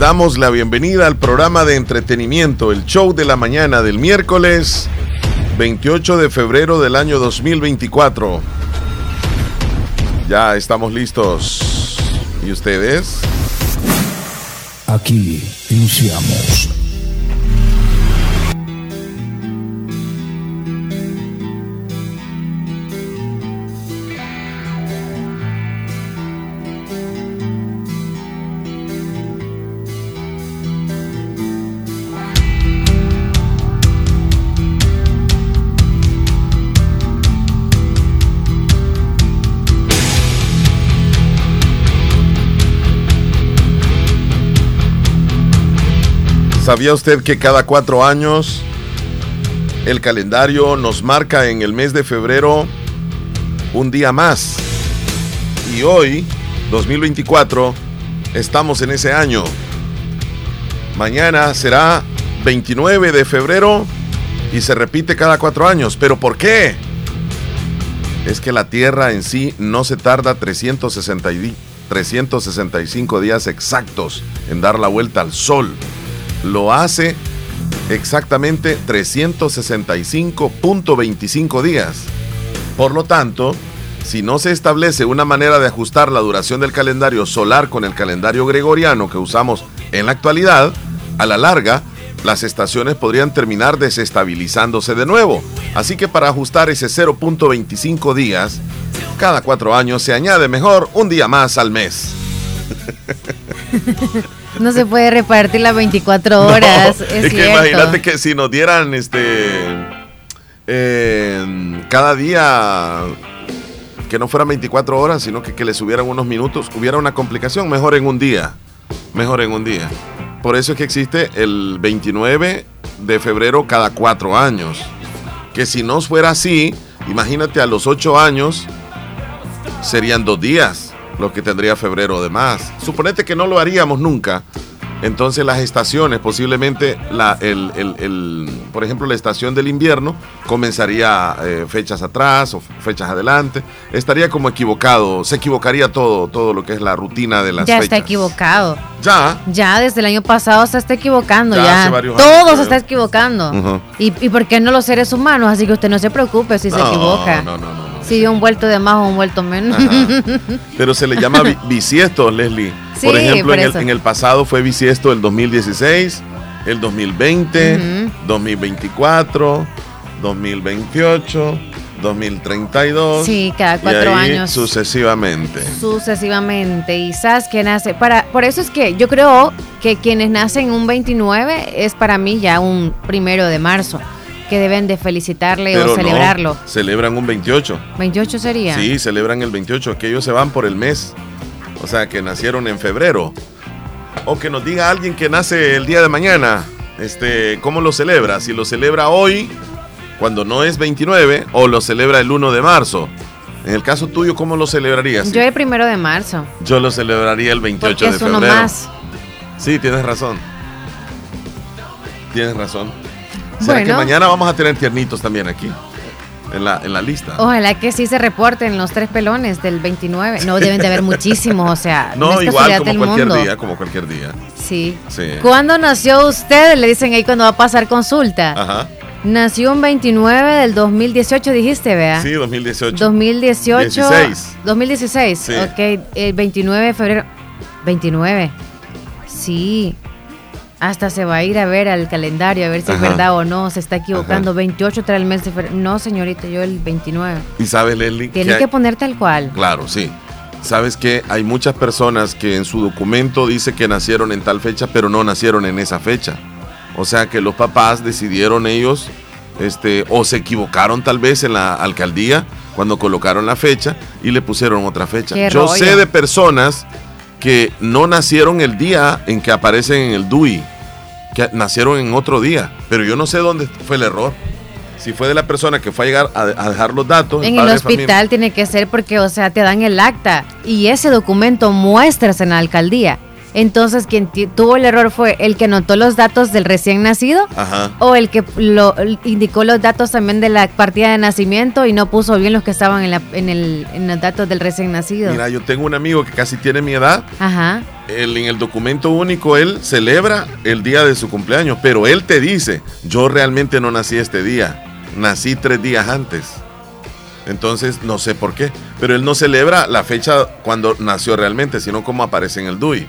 damos la bienvenida al programa de entretenimiento, el show de la mañana del miércoles 28 de febrero del año 2024. Ya estamos listos. ¿Y ustedes? Aquí iniciamos ¿Sabía usted que cada cuatro años el calendario nos marca en el mes de febrero un día más? Y hoy, 2024, estamos en ese año. Mañana será 29 de febrero y se repite cada cuatro años. ¿Pero por qué? Es que la Tierra en sí no se tarda 365 días exactos en dar la vuelta al Sol lo hace exactamente 365.25 días. Por lo tanto, si no se establece una manera de ajustar la duración del calendario solar con el calendario gregoriano que usamos en la actualidad, a la larga, las estaciones podrían terminar desestabilizándose de nuevo. Así que para ajustar ese 0.25 días, cada cuatro años se añade mejor un día más al mes. No se puede repartir las 24 horas. es, que imagínate que si nos dieran este eh, cada día que no fueran 24 horas, sino que, que le subieran unos minutos, hubiera una complicación, mejor en un día. Mejor en un día. Por eso es que existe el 29 de febrero cada cuatro años. Que si no fuera así, imagínate a los ocho años, serían dos días lo que tendría febrero de más. Suponete que no lo haríamos nunca. Entonces las estaciones, posiblemente la, el, el, por ejemplo la estación del invierno comenzaría eh, fechas atrás o fechas adelante. Estaría como equivocado, se equivocaría todo, todo lo que es la rutina de las ya está equivocado. Ya. Ya desde el año pasado se está equivocando. Ya, todo se está equivocando. ¿Y, ¿Y, por qué no los seres humanos? Así que usted no se preocupe si se equivoca. No, no, no. Si dio un vuelto de más o un vuelto menos. Pero se le llama bisiesto, Leslie. por ejemplo, en, el, pasado fue bisiesto el 2016, el 2020, 2024, 2028. 2032. Sí, cada cuatro años. Sucesivamente. Sucesivamente. Y sabes que nace. Para, por eso es que yo creo que quienes nacen un 29 es para mí ya un primero de marzo que deben de felicitarle o celebrarlo. celebran un 28. 28 sería. Sí, celebran el 28, que ellos se van por el mes. O sea, que nacieron en febrero. O que nos diga alguien que nace el día de mañana, este, ¿cómo lo celebra? Si lo celebra hoy, cuando no es 29, o lo celebra el 1 de marzo. En el caso tuyo, ¿cómo lo celebrarías? Yo el primero de marzo. Yo lo celebraría el 28 de febrero. Uno más. Sí, tienes razón. Tienes razón. ¿Será que mañana vamos a tener tiernitos también aquí? En la, en la lista. Ojalá que sí se reporten los tres pelones del 29. No, deben de haber muchísimos, o sea. No, igual como cualquier día, como cualquier día. Sí. ¿Cuándo nació usted? Le dicen ahí cuando va a pasar consulta. Ajá. Nació un 29 del 2018, dijiste, vea. Sí, 2018. 2018. 16. 2016. Sí. Ok, el 29 de febrero. 29. Sí. Hasta se va a ir a ver al calendario, a ver si es verdad o no, se está equivocando. 28 trae el mes de febrero. No, señorita, yo el 29. ¿Y sabes, Leslie? Tiene que, poner tal cual. Claro, sí. Sabes que hay muchas personas que en su documento dice que nacieron en tal fecha, pero no nacieron en esa fecha. O sea que los papás decidieron ellos, este, o se equivocaron tal vez en la alcaldía cuando colocaron la fecha y le pusieron otra fecha. Yo sé de personas que no nacieron el día en que aparecen en el DUI, que nacieron en otro día, pero yo no sé dónde fue el error. Si fue de la persona que fue a llegar a, dejar los datos. En el hospital tiene que ser porque, o sea, te dan el acta y ese documento muestras en la alcaldía. Entonces, quien tuvo el error fue el que anotó los datos del recién nacido o el que lo, indicó los datos también de la partida de nacimiento y no puso bien los que estaban en, la, en, el, en los datos del recién nacido. Mira, yo tengo un amigo que casi tiene mi edad. Ajá. en el documento único él celebra el día de su cumpleaños, pero él te dice, yo realmente no nací este día, nací tres días antes. Entonces, no sé por qué. Pero él no celebra la fecha cuando nació realmente, sino como aparece en el DUI.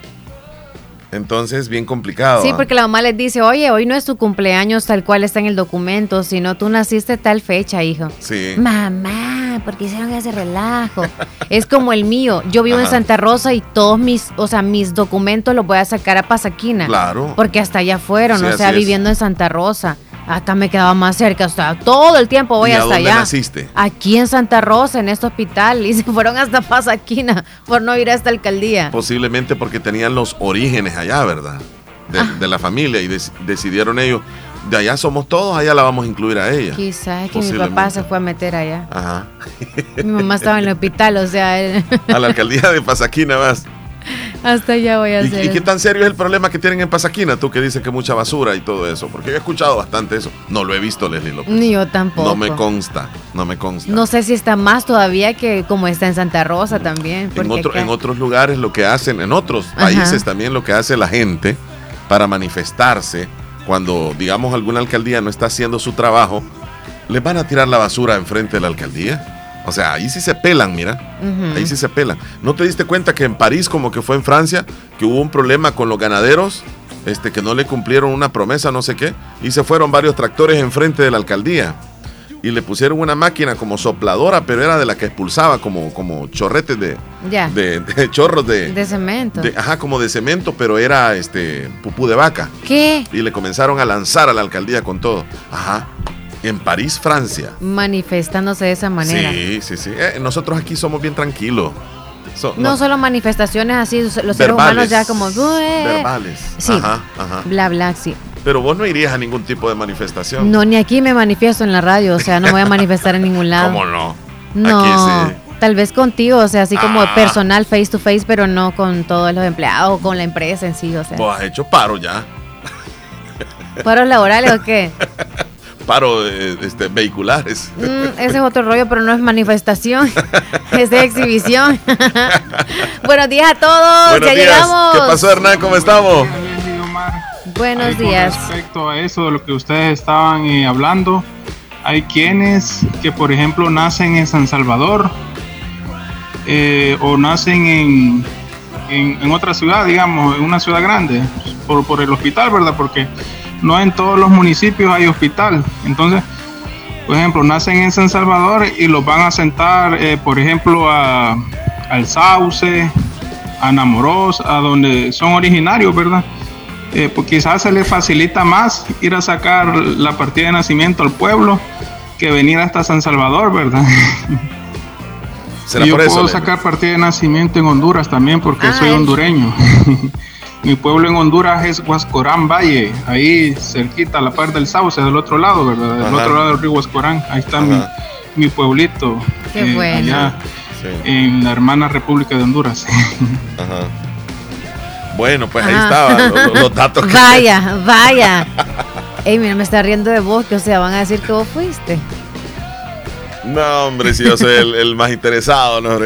Entonces, bien complicado. Sí, ¿ah? porque la mamá les dice, oye, hoy no es tu cumpleaños tal cual está en el documento, sino tú naciste tal fecha, hijo. Sí. Mamá, porque hicieron ese relajo. es como el mío. Yo vivo en Santa Rosa y todos mis, o sea, mis documentos los voy a sacar a Pasaquina. Claro. Porque hasta allá fueron, o sea, viviendo en Santa Rosa. Acá me quedaba más cerca, o sea, todo el tiempo voy hasta allá. naciste? Aquí en Santa Rosa, en este hospital, y se fueron hasta Pasaquina por no ir a esta alcaldía. Posiblemente porque tenían los orígenes allá, ¿verdad? De, ah. la familia y decidieron ellos, de allá somos todos, allá la vamos a incluir a ella. Quizás es que mi papá se fue a meter allá. Ajá. mi mamá estaba en el hospital, o sea. a la alcaldía de Pasaquina vas. Hasta allá voy a hacer. ¿Y, qué tan serio es el problema que tienen en Pasaquina? Tú que dices que mucha basura y todo eso. Porque yo he escuchado bastante eso. No lo he visto, Leslie López. Ni yo tampoco. No me consta, no me consta. No sé si está más todavía que como está en Santa Rosa también. En, en otros lugares lo que hacen, en otros países también lo que hace la gente para manifestarse cuando, digamos, alguna alcaldía no está haciendo su trabajo, les van a tirar la basura enfrente de la alcaldía. O sea, ahí sí se pelan, mira. Ahí sí se pelan. ¿No te diste cuenta que en París, como que fue en Francia, que hubo un problema con los ganaderos, este, que no le cumplieron una promesa, no sé qué, y se fueron varios tractores enfrente de la alcaldía? Y le pusieron una máquina como sopladora, pero era de la que expulsaba como, como chorretes de, de, chorros de, de cemento. ajá, como de cemento, pero era este pupú de vaca. ¿Qué? Y le comenzaron a lanzar a la alcaldía con todo. Ajá en París, Francia. Manifestándose de esa manera. Sí, sí, sí. Eh, nosotros aquí somos bien tranquilos. no, solo manifestaciones así, los seres humanos ya como... Verbales. Sí. Ajá, ajá. Bla, bla, sí. Pero vos no irías a ningún tipo de manifestación. No, ni aquí me manifiesto en la radio, o sea, no voy a manifestar en ningún lado. ¿Cómo no? No. Tal vez contigo, o sea, así como ah. personal, face to face, pero no con todos los empleados, con la empresa en sí, o sea. ¿Vos has hecho paro ya? ¿Paros laborales o qué? paro este, vehiculares. Mm, ese es otro rollo, pero no es manifestación, es de exhibición. Buenos días a todos, ya llegamos. ¿Qué pasó, Hernán? ¿Cómo estamos? Buenos días. respecto a eso de lo que ustedes estaban eh, hablando, hay quienes que, por ejemplo, nacen en San Salvador eh, o nacen en, en, otra ciudad, digamos, en una ciudad grande, por, por el hospital, ¿verdad? Porque no en todos los municipios hay hospital. Entonces, por ejemplo, nacen en San Salvador y los van a sentar, eh, por ejemplo, a, al Sauce, a Namoros, a donde son originarios, ¿verdad? Eh, pues quizás se les facilita más ir a sacar la partida de nacimiento al pueblo que venir hasta San Salvador, ¿verdad? yo puedo sacar partida de nacimiento en Honduras también porque soy hondureño. Mi pueblo en Honduras es Huascorán Valle, ahí cerquita, a la par del Sauce, del otro lado, ¿verdad? Del otro lado del río Huascorán, ahí está mi, pueblito. Qué eh, bueno. Allá, en la hermana República de Honduras. Ajá. Bueno, pues ahí estaba los, datos. Que vaya, vaya. Ey, mira, me está riendo de vos, que o sea, van a decir que vos fuiste. No, hombre, si yo soy el, más interesado, ¿no?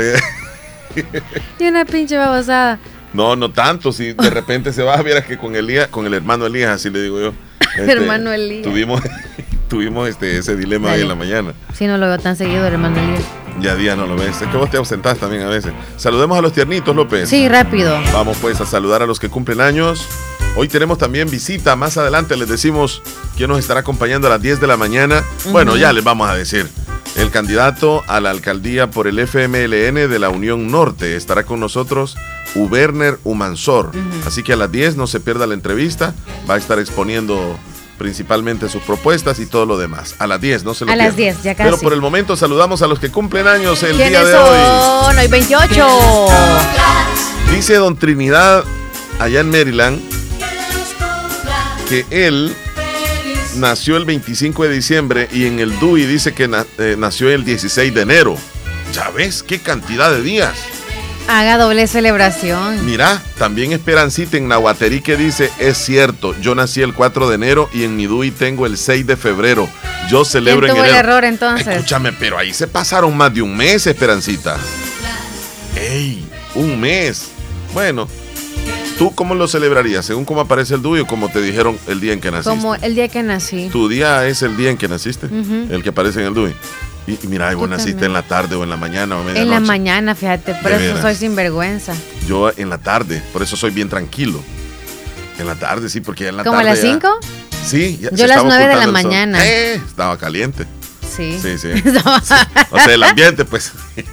y una pinche babosada. No, no tanto. Si de repente se va, vieras que con Elías, con el hermano Elías, así le digo yo. Este, hermano Elías. Tuvimos, tuvimos este, ese dilema ahí en la mañana. Sí, no lo veo tan seguido, hermano Elías. Ya día no lo ves. Es que vos te ausentás también a veces. Saludemos a los tiernitos, López. Sí, rápido. Vamos pues a saludar a los que cumplen años. Hoy tenemos también visita. Más adelante les decimos quién nos estará acompañando a las 10 de la mañana. Bueno, ya les vamos a decir. El candidato a la alcaldía por el FMLN de la Unión Norte estará con nosotros Uberner Umansor. Así que a las 10 no se pierda la entrevista. Va a estar exponiendo principalmente sus propuestas y todo lo demás. A las 10, no se lo A las 10, ya casi. Pero por el momento saludamos a los que cumplen años el día de hoy. Son? Hoy 28. Dice don Trinidad allá en Maryland que él nació el 25 de diciembre y en el DUI dice que eh, nació el 16 de enero. Ya ves, qué cantidad de días. Haga doble celebración. Mira, también Esperancita en Nahuaterí que dice, es cierto, yo nací el 4 de enero y en Nidui tengo el 6 de febrero. Yo celebro ¿Quién tuvo el error entonces? Escúchame, pero ahí se pasaron más de un mes, Esperancita. ¡Ey! Un mes. Bueno, ¿Tú cómo lo celebrarías? ¿Según cómo aparece el DUI o como te dijeron el día en que naciste? Como el día que nací. ¿Tu día es el día en que naciste? El que aparece en el DUI. Y, mira, vos naciste en la tarde o en la mañana o a En la mañana, fíjate, por eso soy sinvergüenza. Yo en la tarde, por eso soy bien tranquilo. En la tarde, sí, porque en la tarde. ¿Como a las 5? Sí, ya, Yo a las 9 de la mañana. Eh, estaba caliente. Sí. Sí, sí. o sea, el ambiente, pues.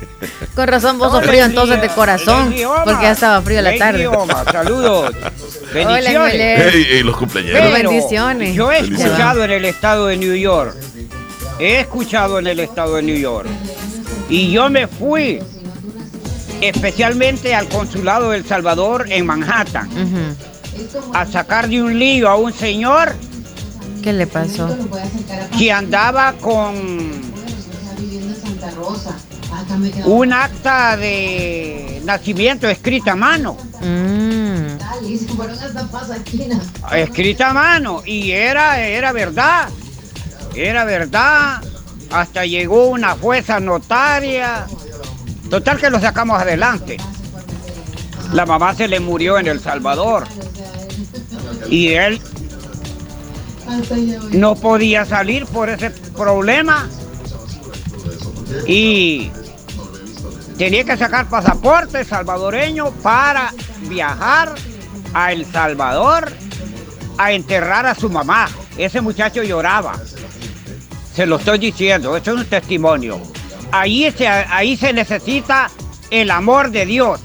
Con razón, vos sos frío entonces de corazón, porque ya estaba frío la tarde. Saludos. Bendiciones. y los cumpleaños. Bendiciones. Yo he escuchado en el estado de New York he escuchado en el estado de New York. Y yo me fui especialmente al consulado del Salvador en Manhattan a sacar de un lío a un señor. ¿Qué le pasó? Que andaba con un acta de nacimiento escrita a mano. Mm. Escrita a mano y era, era verdad. Era verdad, hasta llegó una jueza notaria. Total que lo sacamos adelante. La mamá se le murió en El Salvador. Y él no podía salir por ese problema. Y tenía que sacar pasaporte salvadoreño para viajar a El Salvador a enterrar a su mamá. Ese muchacho lloraba. Se lo estoy diciendo, esto es un testimonio. Ahí se, ahí se necesita el amor de Dios.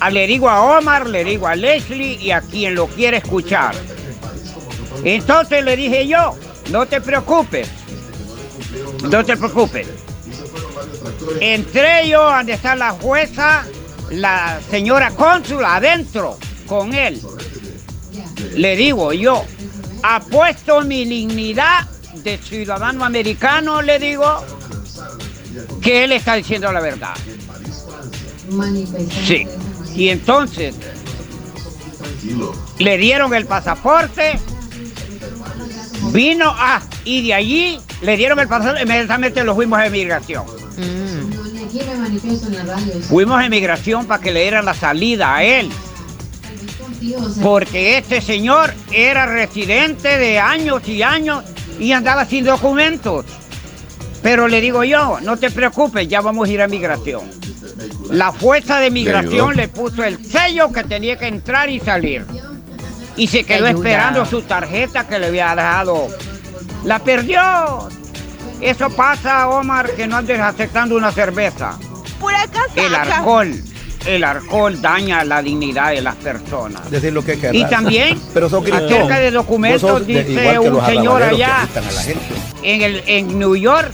Ah, le digo a Omar, le digo a Leslie y a quien lo quiere escuchar. Entonces le dije yo, no te preocupes, no te preocupes. Entré yo donde está la jueza, la señora cónsula adentro con él. Le digo yo, apuesto mi dignidad de ciudadano americano, le digo que él está diciendo la verdad. Sí. Y entonces le dieron el pasaporte, vino a, y de allí le dieron el pasaporte, inmediatamente lo fuimos a emigración. Mm. Fuimos a emigración para que le dieran la salida a él. Porque este señor era residente de años y años y andaba sin documentos. Pero le digo yo, no te preocupes, ya vamos a ir a migración. La fuerza de migración le puso el sello que tenía que entrar y salir. Y se quedó esperando su tarjeta que le había dejado. La perdió. Eso pasa, Omar, que no andes aceptando una cerveza. El alcohol el alcohol daña la dignidad de las personas. Decir lo que y también, Pero acerca de documentos, dice un señor allá en, el, en New York,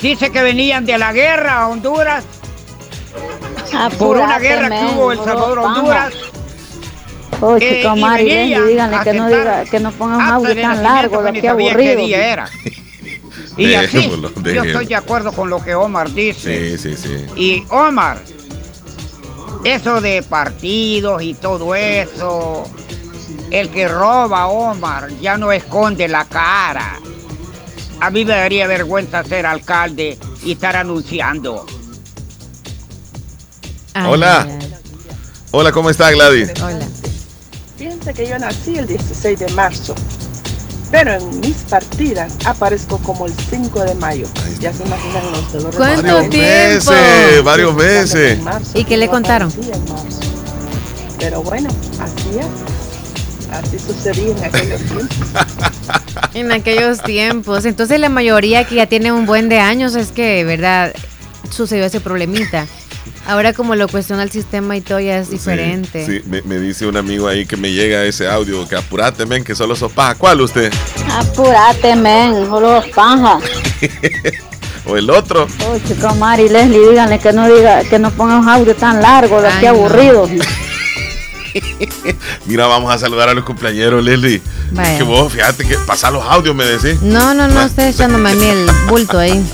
dice que venían de la guerra a Honduras, por una guerra que hubo en Salvador-Honduras. Oh, chico Mari, díganle que no, diga, que no ponga un audio tan largo, lo que aburrido. Día era. Y así, yo estoy de acuerdo con lo que Omar dice. Sí, sí, sí. Y Omar, eso de partidos y todo eso, el que roba Omar ya no esconde la cara. A mí me daría vergüenza ser alcalde y estar anunciando. Hola. Hola, ¿cómo está Gladys? Hola. Piensa que yo nací el 16 de marzo. Pero en mis partidas aparezco como el 5 de mayo. Ya se imaginan los dolores. ¿Cuánto varios tiempo? Meses, varios meses. ¿Y qué le contaron? Pero bueno, así es. Así sucedía en aquellos tiempos. en aquellos tiempos. Entonces la mayoría que ya tiene un buen de años es que, ¿verdad? Sucedió ese problemita. Ahora como lo cuestiona el sistema y todo ya es diferente. Sí, Me, dice un amigo ahí que me llega ese audio, que apurate, men, que solo sos paja. ¿Cuál usted? Apurate, men, solo sos paja. o el otro. Oh, chico Mari, Leslie, díganle que no diga, que no ponga un audio tan largo, de aquí aburrido. Mira, vamos a saludar a los cumpleaños, Leslie. Que vos, fíjate que pasa los audios, me decís. No, no, no, estoy echándome a mí el bulto ahí.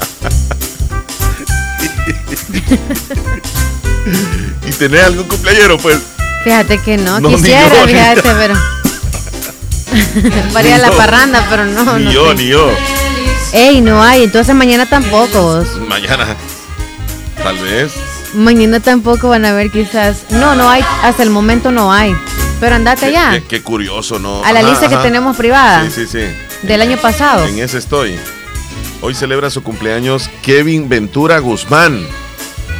¿Y tenés algún cumpleañero? Pues. Fíjate que no, quisiera, fíjate, pero. Varía la parranda, pero no. Ni yo, ni yo. Ey, no hay, entonces mañana tampoco. Mañana, tal vez. Mañana tampoco van a ver quizás. No, no hay, hasta el momento no hay. Pero andate allá. Qué, curioso, ¿no? A la lista que tenemos privada. Sí, sí, sí. Del año pasado. En ese estoy. Hoy celebra su cumpleaños Kevin Ventura Guzmán.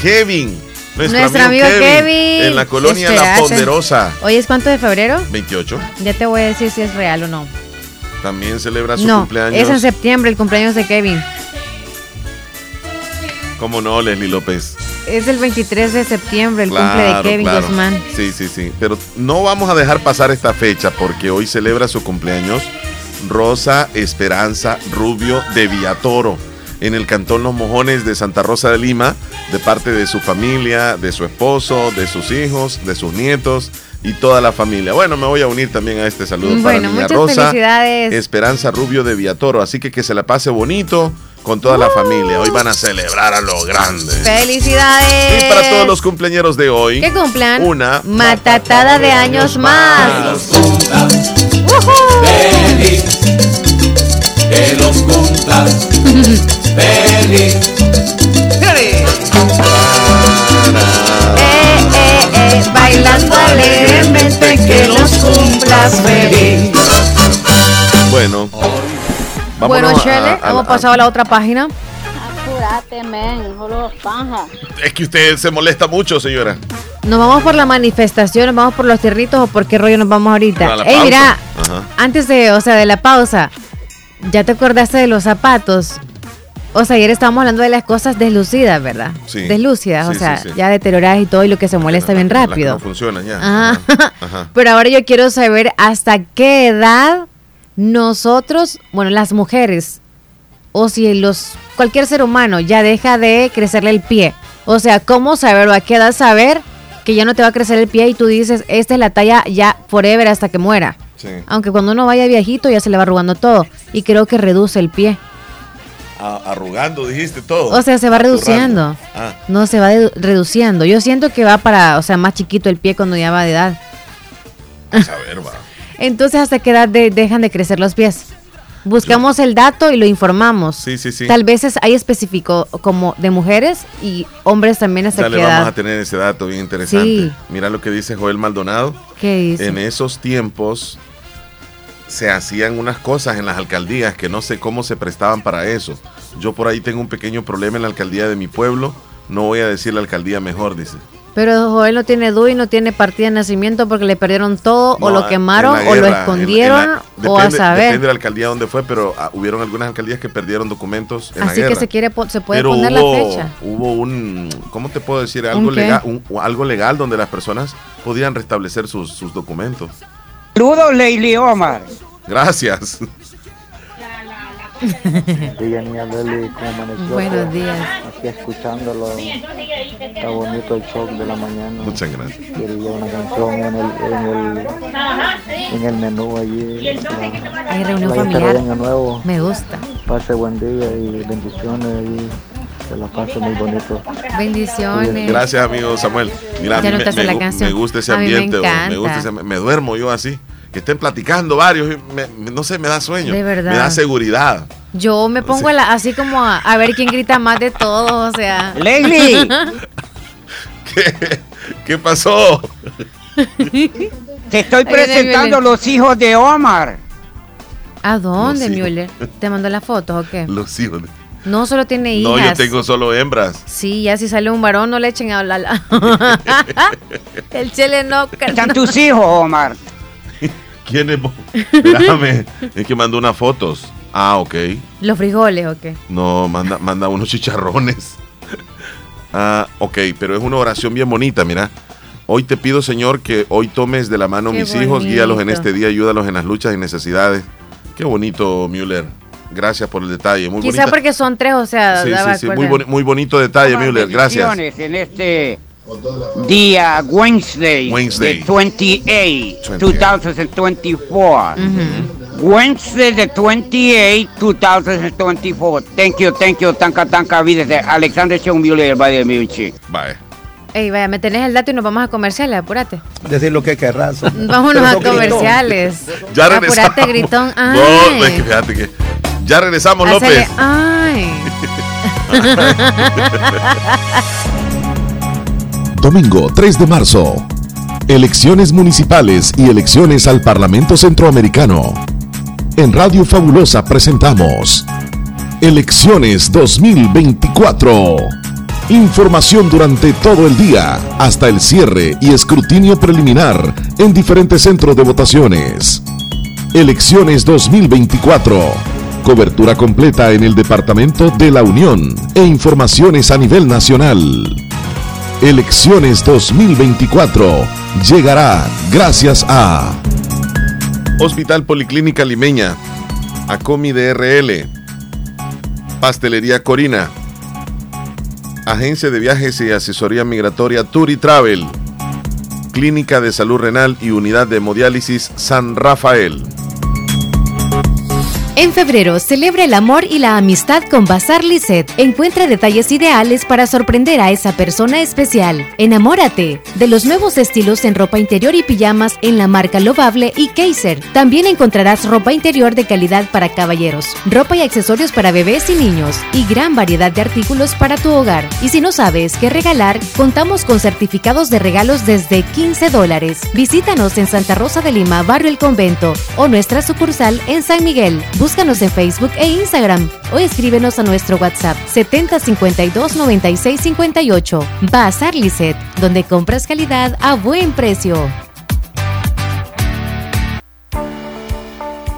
Kevin. Nuestro, amigo, Kevin, En la colonia La Ponderosa. ¿Hoy es cuánto de febrero? 28. Ya te voy a decir si es real o no. También celebra su cumpleaños. Es en septiembre el cumpleaños de Kevin. ¿Cómo no, Leslie López? Es el 23 de septiembre el cumple de Kevin Guzmán. Sí, sí, sí. Pero no vamos a dejar pasar esta fecha porque hoy celebra su cumpleaños Rosa Esperanza Rubio de Villatoro en el Cantón Los Mojones de Santa Rosa de Lima, de parte de su familia, de su esposo, de sus hijos, de sus nietos y toda la familia. Bueno, me voy a unir también a este saludo para Niña Rosa. Esperanza Rubio de Villatoro, así que que se la pase bonito con toda la familia. Hoy van a celebrar a lo grande. ¡Felicidades! Y para todos los cumpleaños de hoy. Que cumplan. Una matatada de años más. Feliz. Que los cumplas. Feliz. Eh, eh, eh, bailando alegremente que los cumplas feliz. Bueno. Bueno, Shirley, hemos pasado a la otra página. Apúrate, men, Es que usted se molesta mucho, señora. ¿Nos vamos por la manifestación, nos vamos por los tierritos o por qué rollo nos vamos ahorita? Ey, mira, antes de, o sea, de la pausa, ¿ya te acordaste de los zapatos? O sea, ayer estábamos hablando de las cosas deslucidas, ¿verdad? Sí. Deslúcidas, o sea, ya deterioradas y todo y lo que se molesta bien rápido. no funciona ya. Ajá. Pero ahora yo quiero saber hasta qué edad nosotros, bueno, las mujeres, o si los cualquier ser humano ya deja de crecerle el pie. O sea, ¿cómo saber o a qué edad saber que ya no te va a crecer el pie y tú dices, esta es la talla ya forever hasta que muera? Sí. Aunque cuando uno vaya viejito ya se le va arrugando todo y creo que reduce el pie. arrugando, dijiste todo. O sea, se va reduciendo. Ah. No, se va reduciendo. Yo siento que va para, o sea, más chiquito el pie cuando ya va de edad. A ver, va. Entonces, ¿hasta qué edad dejan de crecer los pies? Buscamos el dato y lo informamos. Sí, sí, sí. Tal vez hay específico como de mujeres y hombres también hasta ya le vamos a tener ese dato bien interesante. Mira lo que dice Joel Maldonado. ¿Qué dice? En esos tiempos se hacían unas cosas en las alcaldías que no sé cómo se prestaban para eso. Yo por ahí tengo un pequeño problema en la alcaldía de mi pueblo. No voy a decir la alcaldía mejor, dice. Pero Joel no tiene DUI, no tiene partida de nacimiento porque le perdieron todo, o lo quemaron, o lo escondieron, o a saber. Depende de la alcaldía donde fue, pero ah, hubieron algunas alcaldías que perdieron documentos en Así la que se quiere se puede poner la fecha. Hubo un, ¿cómo te puedo decir? Algo legal, algo legal donde las personas podían restablecer sus, sus documentos. Saludos, Leili Omar. Gracias. Buenos días. Aquí escuchándolo. Está bonito el show de la mañana. Muchas gracias. Quería una canción en el, en el, en el menú allí. Hay reunión familiar. Nuevo. Me gusta. Pase buen día y bendiciones y que la pase muy bonito. Bendiciones. Gracias, amigo Samuel. Mira, me, me, gusta ese ambiente. Me, gusta ese, me duermo yo así que estén platicando varios, no sé, me da sueño. De verdad. Me da seguridad. Yo me pongo así como a, ver quién grita más de todos, o sea. ¡Leslie! ¿Qué, ¿Qué pasó? Te estoy presentando los hijos de Omar. ¿A dónde, Müller? ¿Te mandó las fotos o qué? Los hijos. No, solo tiene hijas. No, yo tengo solo hembras. Sí, ya si sale un varón, no le echen a hablar. El chile no. Están tus hijos, Omar. ¿Quién es? Espérame, es que mandó unas fotos. Ah, ok. ¿Los frijoles o qué? No, manda, manda unos chicharrones. ah, ok, pero es una oración bien bonita, mira. Hoy te pido, Señor, que hoy tomes de la mano mis hijos, guíalos en este día, ayúdalos en las luchas y necesidades. Qué bonito, Müller. Gracias por el detalle. Muy Quizá porque son tres, o sea, sí, sí, sí. Muy, bonito detalle, Müller. Gracias. En este día Wednesday, Wednesday. the 28, 2024. Wednesday the 28, 2024. Thank you, thank you, tanka tanka vida de Alexander by the Miuchi. Bye. Ey, vaya, me tenés el dato y nos vamos a comerciales, apúrate. Decir lo que querrás. Vámonos a comerciales. Ya regresamos. Apúrate, gritón. Ay. No, es que fíjate que. Ya regresamos, López. Ay. Domingo 3 de marzo. Elecciones municipales y elecciones al Parlamento Centroamericano. En Radio Fabulosa presentamos Elecciones 2024. Información durante todo el día, hasta el cierre y escrutinio preliminar en diferentes centros de votaciones. Elecciones 2024. Cobertura completa en el Departamento de la Unión e informaciones a nivel nacional. Elecciones 2024 llegará gracias a Hospital Policlínica Limeña, Acomi DRL, Pastelería Corina, Agencia de Viajes y Asesoría Migratoria Tour Travel, Clínica de Salud Renal y Unidad de Hemodiálisis San Rafael. En febrero, celebra el amor y la amistad con Bazar Lisset. Encuentra detalles ideales para sorprender a esa persona especial. Enamórate de los nuevos estilos en ropa interior y pijamas en la marca Lovable y Kaiser. También encontrarás ropa interior de calidad para caballeros, ropa y accesorios para bebés y niños y gran variedad de artículos para tu hogar. Y si no sabes qué regalar, contamos con certificados de regalos desde 15 dólares. Visítanos en Santa Rosa de Lima, Barrio El Convento o nuestra sucursal en San Miguel. Búscanos en Facebook e Instagram o escríbenos a nuestro WhatsApp 7052 9658. Bazar Lisset, donde compras calidad a buen precio.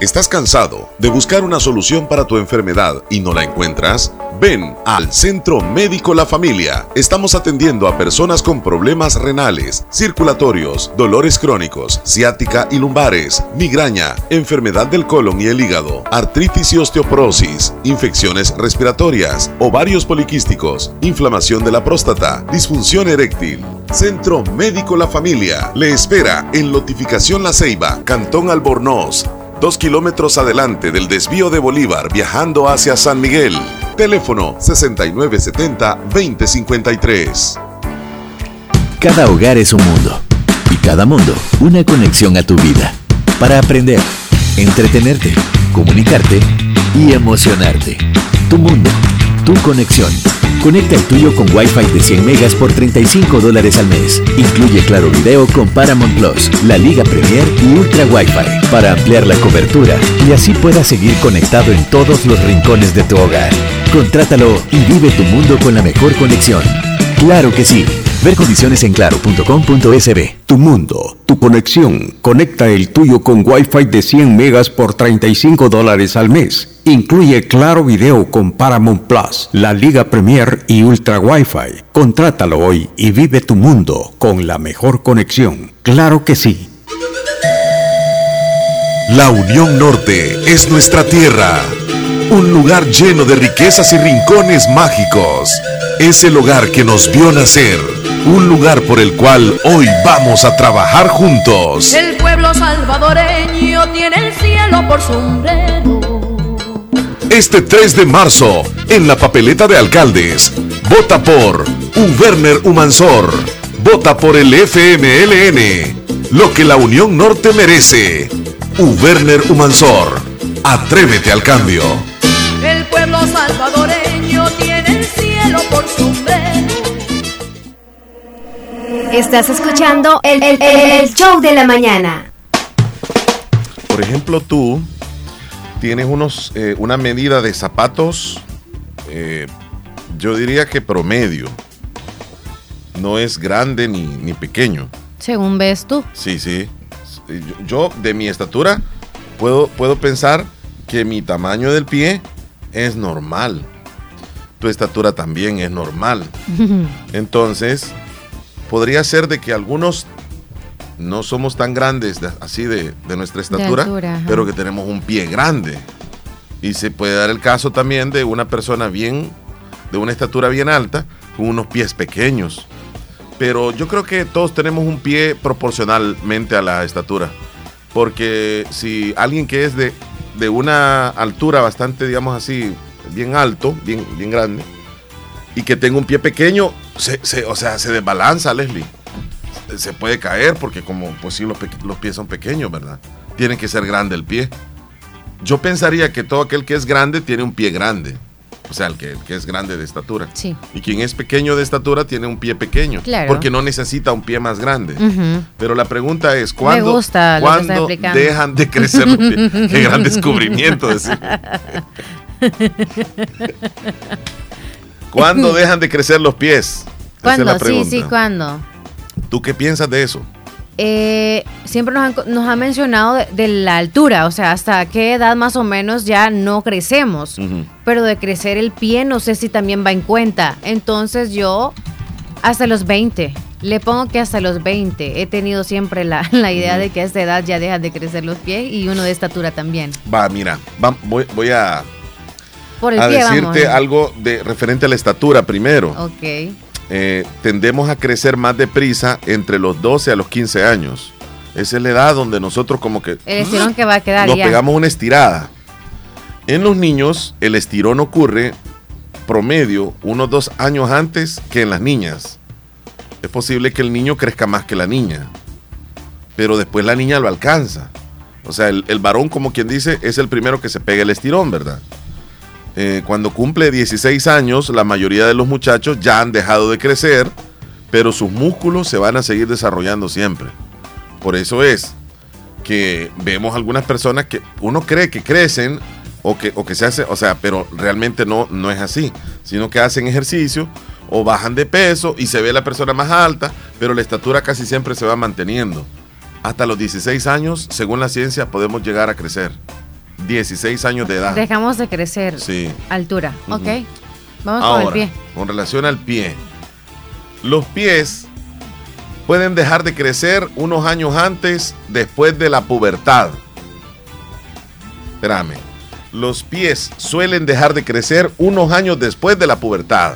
¿Estás cansado de buscar una solución para tu enfermedad y no la encuentras? Ven al Centro Médico La Familia. Estamos atendiendo a personas con problemas renales, circulatorios, dolores crónicos, ciática y lumbares, migraña, enfermedad del colon y el hígado, artritis y osteoporosis, infecciones respiratorias, ovarios poliquísticos, inflamación de la próstata, disfunción eréctil. Centro Médico La Familia le espera en Lotificación La Ceiba, Cantón Albornoz dos kilómetros adelante del desvío de Bolívar viajando hacia San Miguel. Teléfono 6970-2053. Cada hogar es un mundo y cada mundo una conexión a tu vida para aprender, entretenerte, comunicarte y emocionarte. Tu mundo, tu conexión. Conecta el tuyo con Wi-Fi de 100 megas por 35 dólares al mes. Incluye Claro Video con Paramount Plus, la Liga Premier y Ultra Wi-Fi para ampliar la cobertura y así puedas seguir conectado en todos los rincones de tu hogar. Contrátalo y vive tu mundo con la mejor conexión. Claro que sí. Ver condiciones en claro.com.sb. Tu mundo, tu conexión. Conecta el tuyo con Wi-Fi de 100 megas por 35 dólares al mes. Incluye Claro Video con Paramount Plus, la Liga Premier y Ultra Wi-Fi. Contrátalo hoy y vive tu mundo con la mejor conexión. Claro que sí. La Unión Norte es nuestra tierra. Un lugar lleno de riquezas y rincones mágicos. Es el hogar que nos vio nacer. Un lugar por el cual hoy vamos a trabajar juntos. El pueblo salvadoreño tiene el cielo por sombrero. Este 3 de marzo, en la papeleta de alcaldes, vota por Werner Humansor. Vota por el FMLN. Lo que la Unión Norte merece. Werner Humansor. Atrévete al cambio. El pueblo salvadoreño tiene el cielo por sombrero. Estás escuchando el, el- el show de la mañana. Por ejemplo, tú tienes unos, eh, una medida de zapatos, eh, yo diría que promedio. No es grande ni, ni pequeño. Según ves tú. Sí, sí. Yo, yo, de mi estatura, puedo, puedo pensar que mi tamaño del pie es normal. Tu estatura también es normal. Entonces, podría ser de que algunos no somos tan grandes de- así de, de nuestra estatura, altura, pero que tenemos un pie grande. Y se puede dar el caso también de una persona bien, de una estatura bien alta, con unos pies pequeños. Pero yo creo que todos tenemos un pie proporcionalmente a la estatura. Porque si alguien que es de, de una altura bastante, digamos así, bien alto, bien, bien grande, y que tenga un pie pequeño, se, o sea, se desbalanza, Leslie. Se puede caer porque como, pues sí, los, los pies son pequeños, ¿verdad? Tiene que ser grande el pie. Yo pensaría que todo aquel que es grande tiene un pie grande. O sea, el que, es grande de estatura. Sí. Y quien es pequeño de estatura tiene un pie pequeño. Claro. Porque no necesita un pie más grande. Pero la pregunta es, ¿cuándo, dejan de crecer los pies? Qué gran descubrimiento. Decir. ¿Cuándo dejan de crecer los pies? ¿Cuándo? sí, sí, ¿cuándo? ¿Tú qué piensas de eso? Eh, siempre nos han, nos mencionado de, la altura, o sea, hasta qué edad más o menos ya no crecemos. Pero de crecer el pie no sé si también va en cuenta. Entonces yo hasta los 20. Le pongo que hasta los 20 he tenido siempre la, idea de que a esta edad ya dejan de crecer los pies y uno de estatura también. Va, mira, voy, a, decirte algo de referente a la estatura primero. Ok. Eh, tendemos a crecer más deprisa entre los 12 a los 15 años. Esa es la edad donde nosotros como que... El estirón que va a quedar. Nos pegamos una estirada. En los niños el estirón ocurre promedio unos dos años antes que en las niñas. Es posible que el niño crezca más que la niña, pero después la niña lo alcanza. O sea, el, el varón, como quien dice, es el primero que se pega el estirón, ¿verdad? Eh, cuando cumple 16 años, la mayoría de los muchachos ya han dejado de crecer, pero sus músculos se van a seguir desarrollando siempre. Por eso es que vemos algunas personas que uno cree que crecen o que, o que se hace, o sea, pero realmente no, no es así, sino que hacen ejercicio o bajan de peso y se ve la persona más alta, pero la estatura casi siempre se va manteniendo. Hasta los 16 años, según la ciencia, podemos llegar a crecer. 16 años de edad. Dejamos de crecer. Sí. Altura. Ok. Vamos con el pie. Con relación al pie. Los pies pueden dejar de crecer unos años antes, después de la pubertad. Espérame. Los pies suelen dejar de crecer unos años después de la pubertad.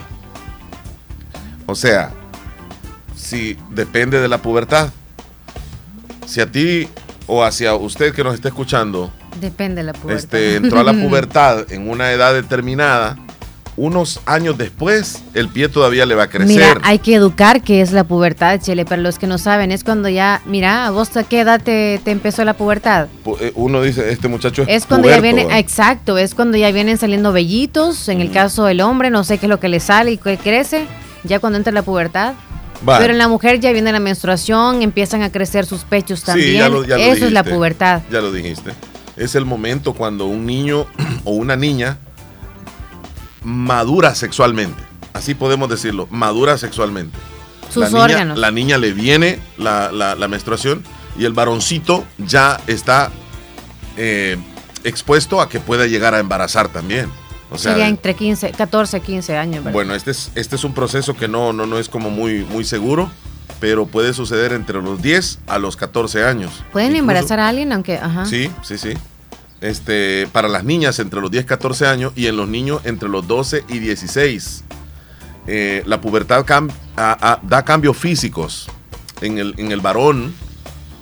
O sea, si depende de la pubertad. Si a ti o hacia usted que nos está escuchando Depende de la pubertad. Este, entró a la pubertad en una edad determinada. Unos años después, el pie todavía le va a crecer. Mira, hay que educar que es la pubertad, Chele. Para los que no saben, es cuando ya, mira, ¿vos a qué edad te, empezó la pubertad? Eh, uno dice, este muchacho es Es cuando ya viene, exacto, es cuando ya vienen saliendo vellitos. En el caso del hombre, no sé qué es lo que le sale y qué crece. Ya cuando entra la pubertad. Pero en la mujer ya viene la menstruación, empiezan a crecer sus pechos también. Eso es la pubertad. Ya lo dijiste es el momento cuando un niño o una niña madura sexualmente. Así podemos decirlo, madura sexualmente. Sus la órganos. Niña, la niña le viene la, menstruación y el varoncito ya está eh, expuesto a que pueda llegar a embarazar también. O sea, Sería entre 15, 14, 15 años. Bueno, este es, este es un proceso que no, no, no es como muy, muy seguro pero puede suceder entre los 10 a los 14 años. ¿Pueden embarazar a alguien aunque, ajá. Sí, sí, sí. Este, para las niñas entre los 10 y 14 años y en los niños entre los 12 y 16. Eh, la pubertad da cambios físicos. En el, en el varón,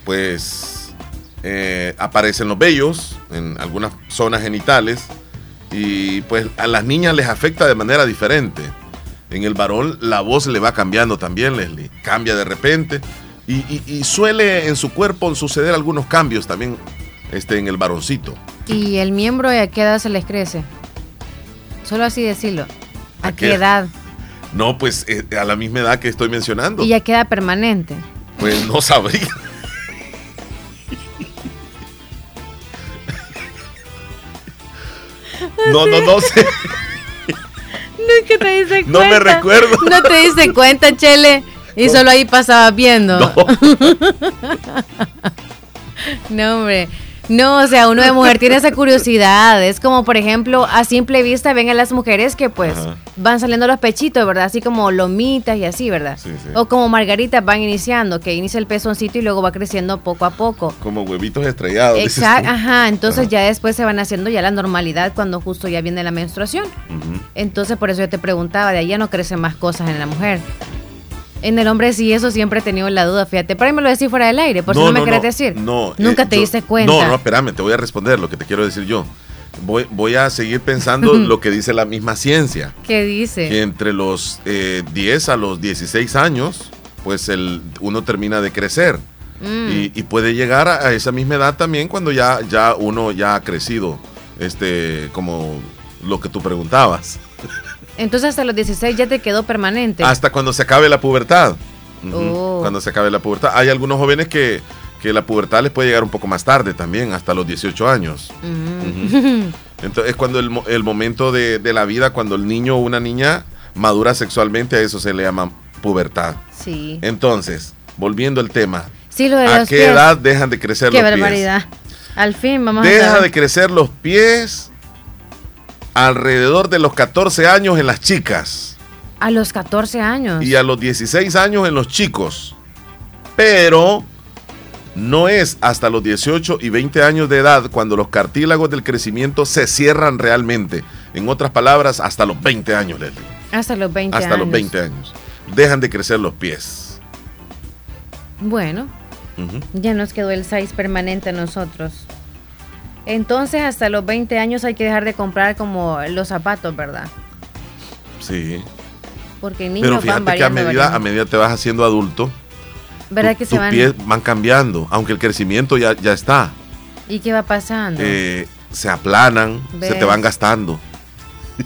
pues eh, aparecen los vellos en algunas zonas genitales y pues a las niñas les afecta de manera diferente. En el varón la voz le va cambiando también, Leslie. Cambia de repente. Y, suele en su cuerpo suceder algunos cambios también este, en el varoncito. ¿Y el miembro a qué edad se les crece? Solo así decirlo. ¿A, qué, edad? No, pues eh, a la misma edad que estoy mencionando. ¿Y ya queda permanente? Pues no sabría. no, no, no sé. No que te diste cuenta. No me recuerdo. No te diste cuenta, Chele. Y solo ahí pasaba viendo. No. no, hombre. No, o sea, uno de mujer tiene esa curiosidad. Es como, por ejemplo, a simple vista ven a las mujeres que pues van saliendo los pechitos, ¿verdad? Así como lomitas y así, ¿verdad? Sí, sí. O como margaritas van iniciando, que inicia el pezoncito y luego va creciendo poco a poco. Como huevitos estrellados. Exacto, ajá. Entonces ya después se van haciendo ya la normalidad cuando justo ya viene la menstruación. Entonces por eso yo te preguntaba, de ahí ya no crecen más cosas en la mujer. En el hombre sí, eso siempre he tenido la duda, fíjate. Pero ahí me lo decís fuera del aire, por si no, me querés decir. No. Nunca eh, te diste cuenta. No, no, espérame, te voy a responder lo que te quiero decir yo. voy, voy a seguir pensando lo que dice la misma ciencia. ¿Qué dice? Que entre los 10 a los 16 años, pues el, uno termina de crecer. Mm. Y, puede llegar a, esa misma edad también cuando ya, ya uno ya ha crecido, este, como lo que tú preguntabas. Entonces hasta los 16 ya te quedó permanente. Hasta cuando se acabe la pubertad. Oh. Cuando se acabe la pubertad. Hay algunos jóvenes que, la pubertad les puede llegar un poco más tarde también, hasta los 18 años. Mm. Entonces es cuando el, momento de, la vida, cuando el niño o una niña madura sexualmente, a eso se le llama pubertad. Sí. Entonces, volviendo al tema. Sí, lo de ¿A qué edad dejan de crecer los barbaridad. Al fin vamos Deja de crecer los pies alrededor de los 14 años en las chicas. A los 14 años. Y a los 16 años en los chicos. Pero no es hasta los 18 y 20 años de edad cuando los cartílagos del crecimiento se cierran realmente. En otras palabras, hasta los 20 años, Leslie. Hasta los 20 años. Hasta los 20 años. Dejan de crecer los pies. Bueno, ya nos quedó el size permanente a nosotros. Entonces, hasta los 20 años hay que dejar de comprar como los zapatos, ¿verdad? Sí. Porque niños Pero fíjate que a medida, a medida te vas haciendo adulto, ¿verdad que se tus van? pies van cambiando, aunque el crecimiento ya, ya está. ¿Y qué va pasando? Eh, se aplanan, se te van gastando.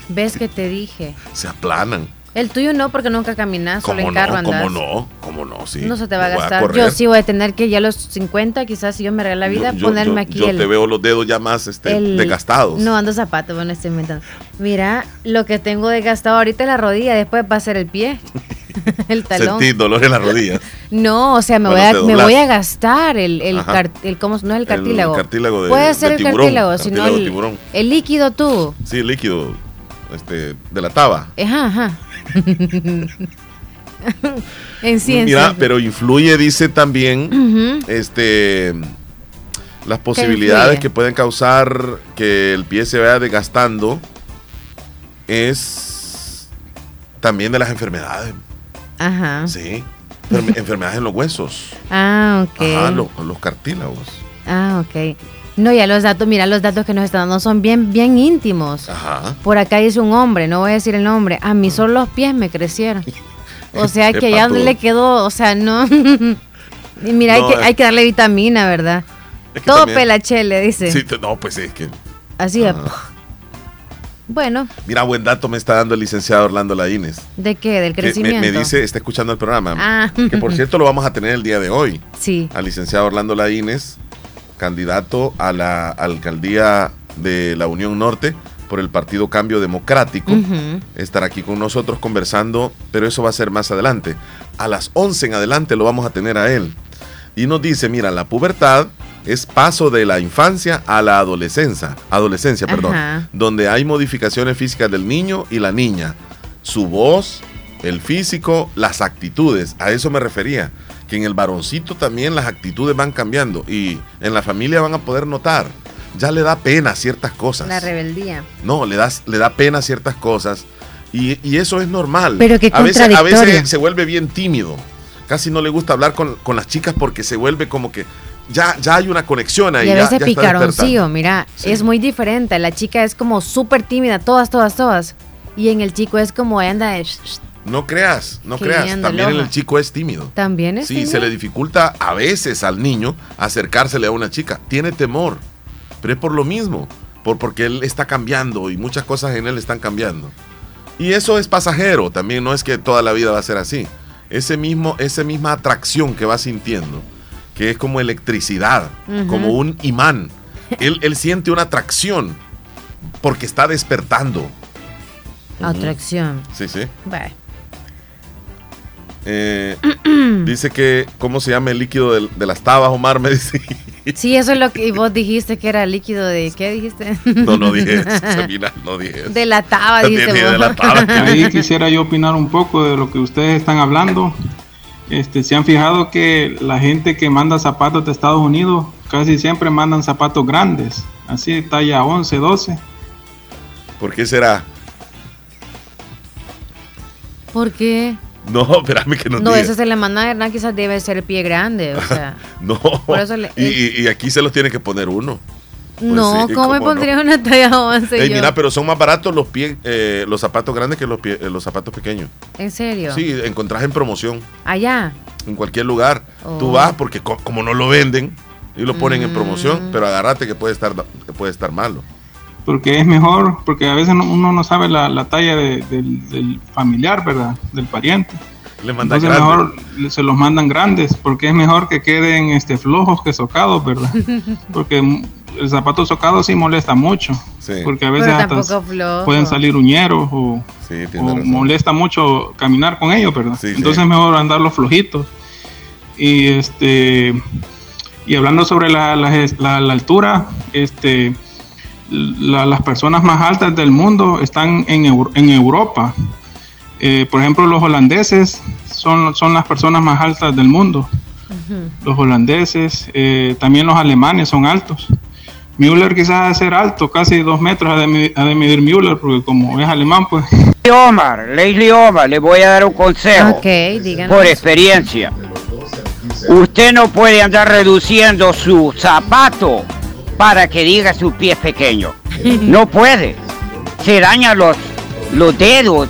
¿Ves que te dije? se aplanan. El tuyo no, porque nunca caminas, solo en carro andas. ¿Cómo no? ¿Cómo no? Sí. No se te va a gastar. yo sí voy a tener que ya a los 50, quizás si yo me regalo la vida, ponerme aquí yo te veo los dedos ya más este, desgastados. No, ando zapatos, bueno, estoy inventando. Mira, lo que tengo desgastado ahorita es la rodilla, después va a ser el pie. el talón. Sentí dolor en la rodilla. no, o sea, me, voy, a, me voy a gastar el, el, el ¿cómo? no es el cartílago. El cartílago de, Puede ser el cartílago, sino el, el líquido tú. Sí, el líquido este, de la taba. Ajá, ajá. en ciencia. Mira, pero influye, dice también, este las posibilidades que pueden causar que el pie se vaya desgastando es también de las enfermedades. Ajá. Sí. enfermedades en los huesos. Ah, ok. Ajá, los cartílagos. Ah, ok. No, ya los datos, mira, los datos que nos están dando son bien, bien íntimos. Ajá. Por acá dice un hombre, no voy a decir el nombre, a mí solo los pies me crecieron. O sea que ya le quedó, o sea, no. y mira, hay, que, hay que darle vitamina, ¿verdad? Todo pelachele, dice. Sí, no, pues es que. Así es. Bueno. Mira, buen dato me está dando el licenciado Orlando Laínez. ¿De qué? ¿Del crecimiento? Me, dice, está escuchando el programa. Ah. Que por cierto lo vamos a tener el día de hoy. Sí. Al licenciado Orlando Laínez candidato a la alcaldía de la Unión Norte por el Partido Cambio Democrático. Estará aquí con nosotros conversando, pero eso va a ser más adelante. A las 11 en adelante lo vamos a tener a él. Y nos dice, mira, la pubertad es paso de la infancia a la adolescencia, adolescencia, perdón, donde hay modificaciones físicas del niño y la niña. Su voz, el físico, las actitudes, a eso me refería que en el varoncito también las actitudes van cambiando y en la familia van a poder notar. Ya le da pena ciertas cosas. La rebeldía. No, le, das, le da pena ciertas cosas y, eso es normal. Pero que a veces, a veces se vuelve bien tímido. Casi no le gusta hablar con, las chicas porque se vuelve como que ya, ya hay una conexión ahí. Y a veces picaroncillo, mira, es muy diferente. La chica es como súper tímida, todas, todas, todas. Y en el chico es como anda de... No creas, no creas. También el chico es tímido. También es Sí, se le dificulta a veces al niño acercársele a una chica. Tiene temor, pero es por lo mismo, por porque él está cambiando y muchas cosas en él están cambiando. Y eso es pasajero, también no es que toda la vida va a ser así. Ese mismo, esa misma atracción que va sintiendo, que es como electricidad, como un imán. Él, él siente una atracción porque está despertando. Atracción. Sí, sí. Bueno. Eh, dice que, ¿cómo se llama el líquido de, las tabas, Omar? Me dice. Sí, eso es lo que vos dijiste que era líquido de. ¿Qué dijiste? No, no dije eso, no dije De la taba, dice de la Ahí quisiera yo opinar un poco de lo que ustedes están hablando. Este, ¿Se han fijado que la gente que manda zapatos de Estados Unidos casi siempre mandan zapatos grandes? Así, talla 11, 12. ¿Por qué será? ¿Por qué? No, espérame que no No, eso se le manda a Hernán, quizás debe ser pie grande, o sea. no. y, aquí se los tiene que poner uno. Pues no, ¿cómo me pondría una talla 11? mira, pero son más baratos los pies, eh, los zapatos grandes que los, eh, los zapatos pequeños. ¿En serio? Sí, encontrás en promoción. Allá. En cualquier lugar. Tú oh. vas porque como no lo venden y lo ponen en promoción, mm. pero agárrate que puede estar, que puede estar malo. Porque es mejor, porque a veces uno no sabe la, talla del familiar, ¿verdad? Del pariente. Le Entonces mejor se los mandan grandes, porque es mejor que queden este flojos que socados, ¿verdad? Porque el zapato socado sí molesta mucho. Porque a veces pueden salir uñeros o, molesta mucho caminar con ellos, ¿verdad? Entonces es mejor andarlos flojitos. Y este y hablando sobre la, la, altura, este las personas más altas del mundo están en, en Europa. Eh, por ejemplo, los holandeses son, son las personas más altas del mundo. Los holandeses, eh, también los alemanes son altos. Müller quizás ser alto, casi dos metros ha de, medir Müller, porque como es alemán, pues... Omar, Leslie Omar, le voy a dar un consejo por experiencia. Usted no puede andar reduciendo su zapato para que diga su pie pequeño. No puede. Se dañan los, los dedos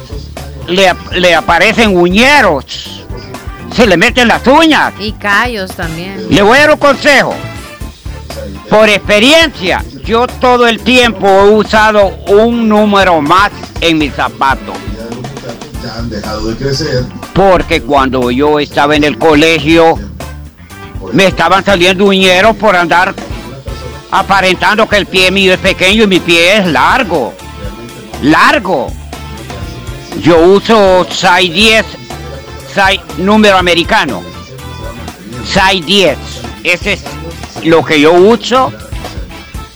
le, aparecen uñeros, se le meten las uñas. Y callos también. Le voy a dar un consejo. Por experiencia, yo todo el tiempo he usado un número más en mi zapato. Ya han dejado de crecer. Porque cuando yo estaba en el colegio, me estaban saliendo uñeros por andar aparentando que el pie mío es pequeño y mi pie es largo. Largo. Yo uso SAI 10, SAI número americano. SAI 10. Ese es lo que yo uso.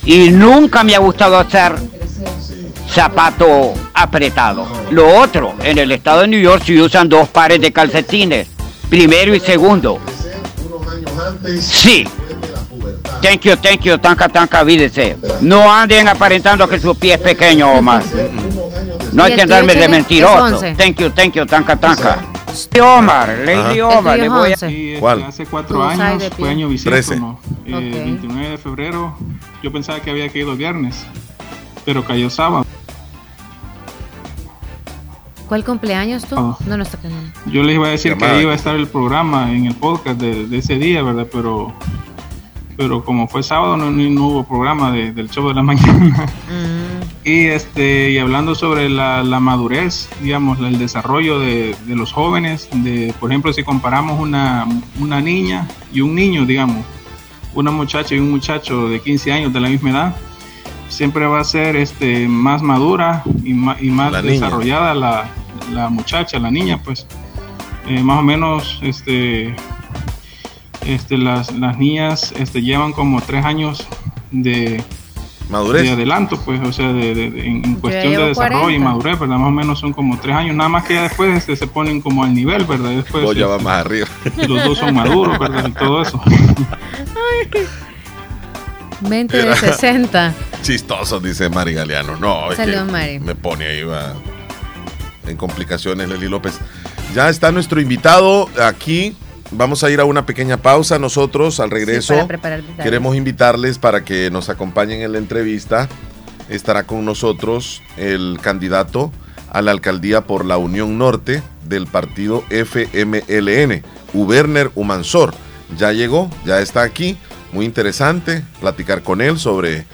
Y nunca me ha gustado hacer zapato apretado. Lo otro, en el estado de New York se usan dos pares de calcetines, primero y segundo. Sí. Thank you, thank you, tanca, tanca, vídese. No anden aparentando que su pie es pequeño o más. No hay que andarme de mentiroso. Thank you, thank you, tanca, tanca. Omar, Lady Omar, le voy a... Sí, ¿Cuál? Hace cuatro años, fue año bisiesto, ¿no? Eh, 29 de febrero, yo pensaba que había caído viernes, pero cayó sábado. ¿Cuál cumpleaños tú? Oh. No, no está Yo les iba a decir que iba a estar el programa en el podcast de, de ese día, ¿verdad? Pero pero como fue sábado no, no hubo programa del show de la mañana. Mm. Y este y hablando sobre la, madurez, digamos, el desarrollo de, los jóvenes, de por ejemplo, si comparamos una, una niña y un niño, digamos, una muchacha y un muchacho de 15 años de la misma edad, siempre va a ser este más madura y más, y más desarrollada la, la, muchacha, la niña, pues eh, más o menos este este, las, las niñas este, llevan como tres años de, madurez. De adelanto, pues, o sea, de, en cuestión de desarrollo y madurez, ¿verdad? Más o menos son como tres años, nada más que ya después este, se ponen como al nivel, ¿verdad? Después, ya va más arriba. Los dos son maduros, ¿verdad? Y todo eso. Mente de 60. Chistoso, dice Mari Galeano. No, me pone ahí, va, en complicaciones, Leli López. Ya está nuestro invitado aquí Vamos a ir a una pequeña pausa. Nosotros al regreso queremos invitarles para que nos acompañen en la entrevista. Estará con nosotros el candidato a la alcaldía por la Unión Norte del partido FMLN, Uberner Humansor. Ya llegó, ya está aquí. Muy interesante platicar con él sobre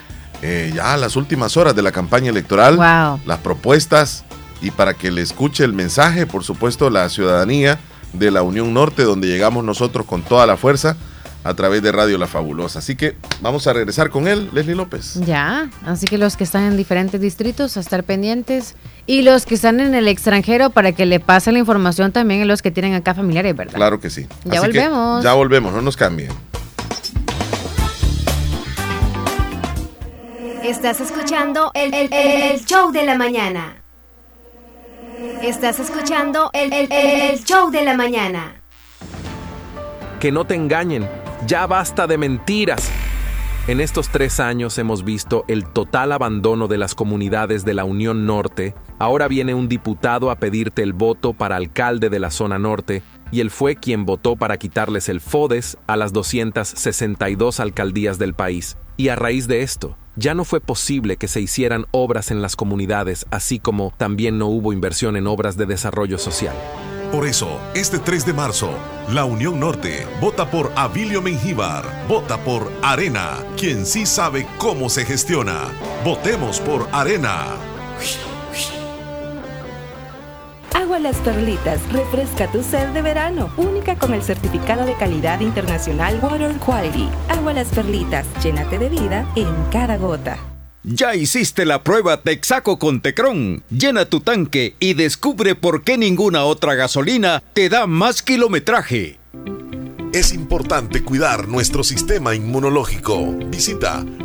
eh, ya las últimas horas de la campaña electoral, las propuestas y para que le escuche el mensaje, por supuesto, la ciudadanía de la Unión Norte, donde llegamos nosotros con toda la fuerza a través de Radio La Fabulosa. Así que vamos a regresar con él, Leslie López. Ya, así que los que están en diferentes distritos, a estar pendientes. Y los que están en el extranjero, para que le pase la información también a los que tienen acá familiares, ¿verdad? Claro que sí. Ya volvemos. ya volvemos, no nos cambien. Estás escuchando el, el show de la mañana. Estás escuchando el, show de la mañana. Que no te engañen, ya basta de mentiras. En estos tres años hemos visto el total abandono de las comunidades de la Unión Norte. Ahora viene un diputado a pedirte el voto para alcalde de la zona norte y él fue quien votó para quitarles el FODES a las 262 alcaldías del país. Y a raíz de esto, ya no fue posible que se hicieran obras en las comunidades, así como también no hubo inversión en obras de desarrollo social. Por eso, este 3 de marzo, la Unión Norte vota por Abilio Mengíbar, vota por Arena, quien sí sabe cómo se gestiona. Votemos por Arena. Agua Las Perlitas refresca tu sed de verano, única con el certificado de calidad internacional Water Quality. Agua Las Perlitas, llénate de vida en cada gota. Ya hiciste la prueba Texaco con Tecron. Llena tu tanque y descubre por qué ninguna otra gasolina te da más kilometraje. Es importante cuidar nuestro sistema inmunológico. Visita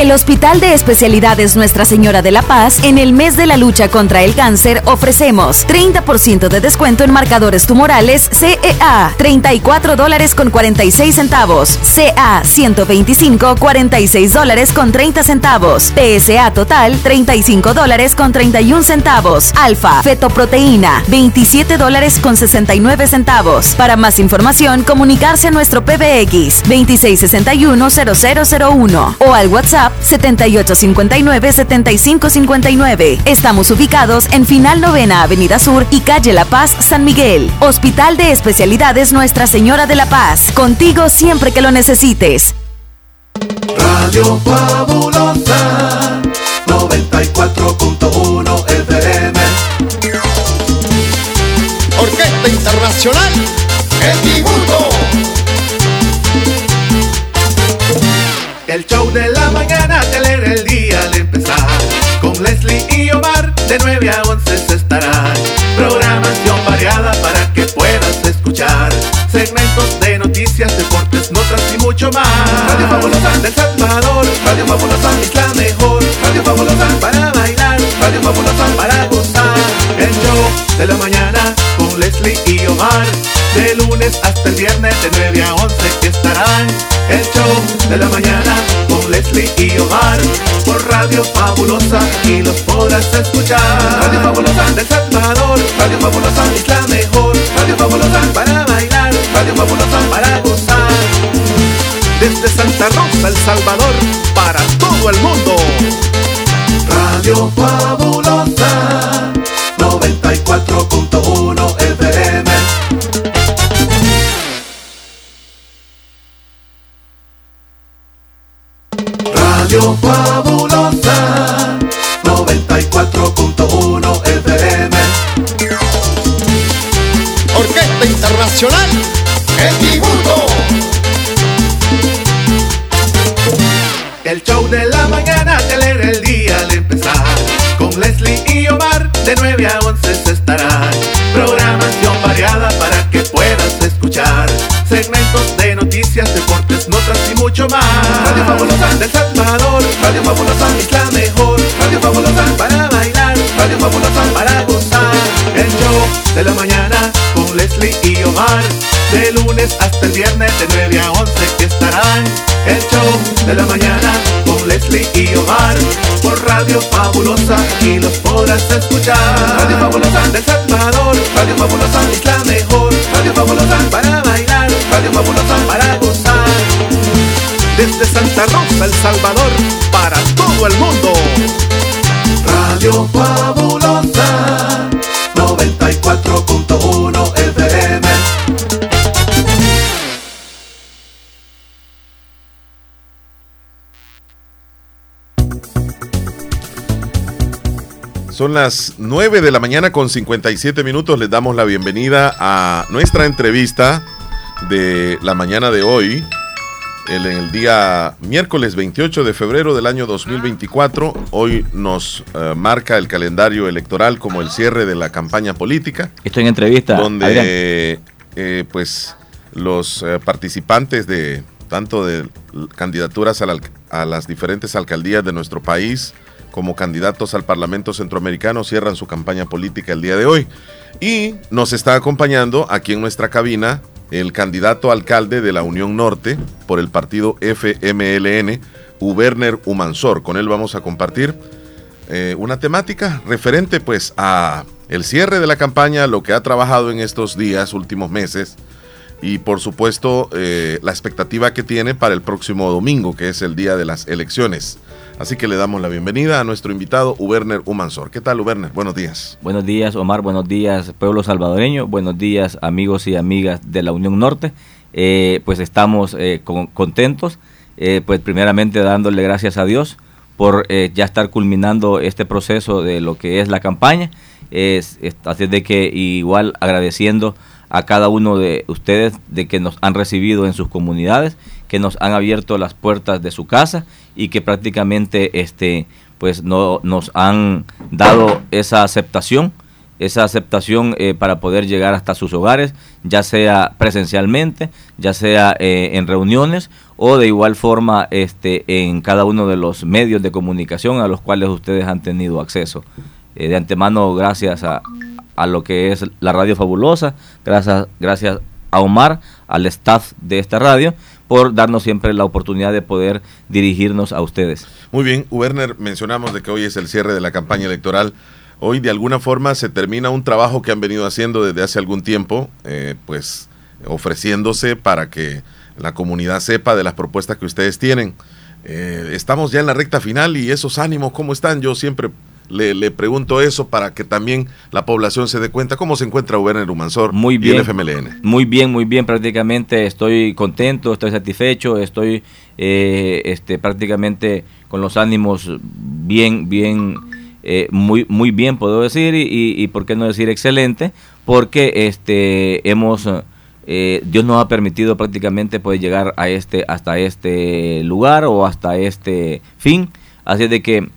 El Hospital de Especialidades Nuestra Señora de la Paz, en el mes de la lucha contra el cáncer, ofrecemos 30% de descuento en marcadores tumorales CEA, 34 dólares con 46 centavos, CA 125, 46 dólares con 30 centavos, PSA total 35 dólares con 31 centavos, alfa, fetoproteína 27 dólares con 69 centavos. Para más información, comunicarse a nuestro PBX 2661-0001 o al WhatsApp 7859-7559. Estamos ubicados en Final Novena Avenida Sur y Calle La Paz, San Miguel. Hospital de Especialidades Nuestra Señora de la Paz. Contigo siempre que lo necesites. Radio Fabulosa 94.1 FM. Orquesta Internacional. El Dibujo. El show de 9 a 11 se estará. Programación variada para que puedas escuchar. Segmentos de noticias, deportes, notas y mucho más. Radio Fabulosa del Salvador. Radio Fabulosa es la mejor. Radio Fabulosa para bailar. Radio Fabulosa para gozar. El show de la mañana con Leslie y Omar. De lunes hasta el viernes de 9 a 11 estarán. El show de la mañana con Leslie y Omar. Por Radio Fabulosa y los podrás escuchar. Radio Fabulosa del Salvador. Radio Fabulosa es la mejor. Radio Fabulosa para bailar. Radio Fabulosa para gozar. Desde Santa Rosa, El Salvador, para todo el mundo. Radio Fabulosa 94.1 Fabulosa 94.1 FM. Orquesta Internacional. El Dibujo. El show de la mañana te alegra el día al empezar. Con Leslie y Omar, de 9 a 11 se estarán. Programación variada para que puedas escuchar. Segmentos de y mucho más. Radio Fabulosa del Salvador. Radio Fabulosa es la mejor. Radio Fabulosa para bailar. Radio Fabulosa para gozar. El show de la mañana con Leslie y Omar. De lunes hasta el viernes de 9 a 11 estarán. El show de la mañana con Leslie y Omar. Por Radio Fabulosa y los podrás escuchar. Radio Fabulosa del Salvador. Radio Fabulosa es la mejor. Radio Fabulosa para bailar. Radio Fabulosa para gozar. Desde Santa Rosa, El Salvador, para todo el mundo. Radio Fabulosa 94.1 FM. Son las 9 de la mañana con 57 minutos. Les damos la bienvenida a nuestra entrevista de la mañana de hoy, el, el día miércoles 28 de febrero del año 2024. Hoy nos uh, marca el calendario electoral como el cierre de la campaña política. Estoy en entrevista. Donde, eh, pues, los uh, participantes de tanto de candidaturas a, la, a las diferentes alcaldías de nuestro país, como candidatos al Parlamento Centroamericano cierran su campaña política el día de hoy. Y nos está acompañando aquí en nuestra cabina el candidato alcalde de la Unión Norte por el partido FMLN, Uberner Humansor. Con él vamos a compartir eh, una temática referente pues a el cierre de la campaña, lo que ha trabajado en estos días, últimos meses, y por supuesto eh, la expectativa que tiene para el próximo domingo, que es el día de las elecciones. Así que le damos la bienvenida a nuestro invitado, Uberner Humansor. ¿Qué tal, Uberner? Buenos días. Buenos días, Omar. Buenos días, pueblo salvadoreño. Buenos días, amigos y amigas de la Unión Norte. Eh, pues estamos eh, con, contentos, eh, pues primeramente dándole gracias a Dios por ya estar culminando este proceso de lo que es la campaña. Es, es, así de que igual agradeciendo a cada uno de ustedes de que nos han recibido en sus comunidades, que nos han abierto las puertas de su casa y que prácticamente este pues no nos han dado esa aceptación esa aceptación eh, para poder llegar hasta sus hogares, ya sea presencialmente, ya sea eh, en reuniones o de igual forma este, en cada uno de los medios de comunicación a los cuales ustedes han tenido acceso. Eh, de antemano, gracias a, a, lo que es la Radio Fabulosa, gracias, gracias a Omar, al staff de esta radio, por darnos siempre la oportunidad de poder dirigirnos a ustedes. Muy bien, Werner, mencionamos de que hoy es el cierre de la campaña electoral. Hoy de alguna forma se termina un trabajo que han venido haciendo desde hace algún tiempo, eh, pues ofreciéndose para que la comunidad sepa de las propuestas que ustedes tienen. Eh, estamos ya en la recta final y esos ánimos, ¿cómo están? Yo siempre le, le, pregunto eso para que también la población se dé cuenta cómo se encuentra Werner Humansor muy bien, y el FMLN. Muy bien, muy bien, prácticamente estoy contento, estoy satisfecho, estoy eh, este, prácticamente con los ánimos bien, bien, eh, muy, muy bien puedo decir y, y, y, por qué no decir excelente, porque este, hemos... Eh, Dios nos ha permitido prácticamente poder llegar a este hasta este lugar o hasta este fin así de que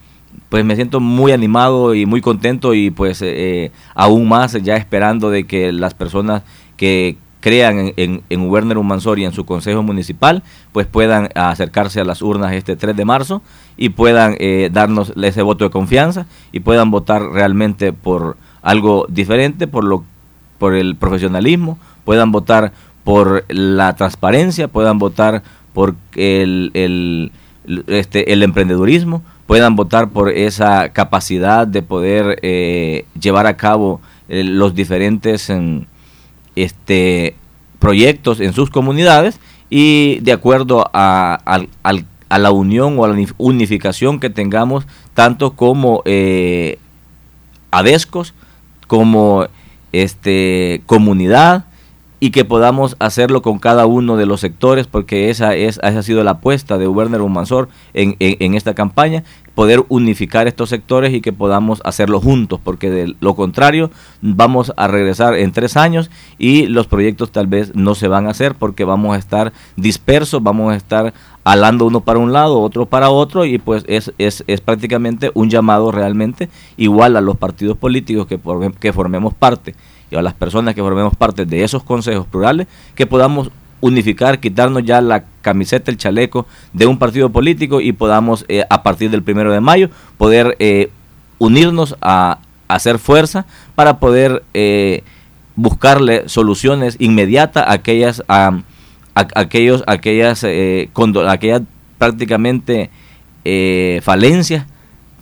pues me siento muy animado y muy contento y pues eh, aún más ya esperando de que las personas que crean en, en, en Werner Humansor y en su consejo municipal, pues puedan acercarse a las urnas este 3 de marzo y puedan eh, darnos ese voto de confianza y puedan votar realmente por algo diferente, por lo por el profesionalismo, puedan votar por la transparencia, puedan votar por el, el, este, el emprendedurismo, puedan votar por esa capacidad de poder eh, llevar a cabo eh, los diferentes en, este, proyectos en sus comunidades y de acuerdo a, a, a, la unión o a la unificación que tengamos tanto como eh, ADESCOS como este, comunidad y que podamos hacerlo con cada uno de los sectores, porque esa, es, esa ha sido la apuesta de Werner Humansor en, en, esta campaña, poder unificar estos sectores y que podamos hacerlo juntos, porque de lo contrario vamos a regresar en tres años y los proyectos tal vez no se van a hacer porque vamos a estar dispersos, vamos a estar alando uno para un lado, otro para otro y pues es, es, es prácticamente un llamado realmente igual a los partidos políticos que, por, que formemos parte y a las personas que formemos parte de esos consejos plurales, que podamos unificar, quitarnos ya la camiseta, el chaleco de un partido político y podamos eh, a partir del primero de mayo poder eh, unirnos a, a, hacer fuerza para poder eh, buscarle soluciones inmediatas a aquellas, a, a aquellos, aquellas, aquellas prácticamente falencias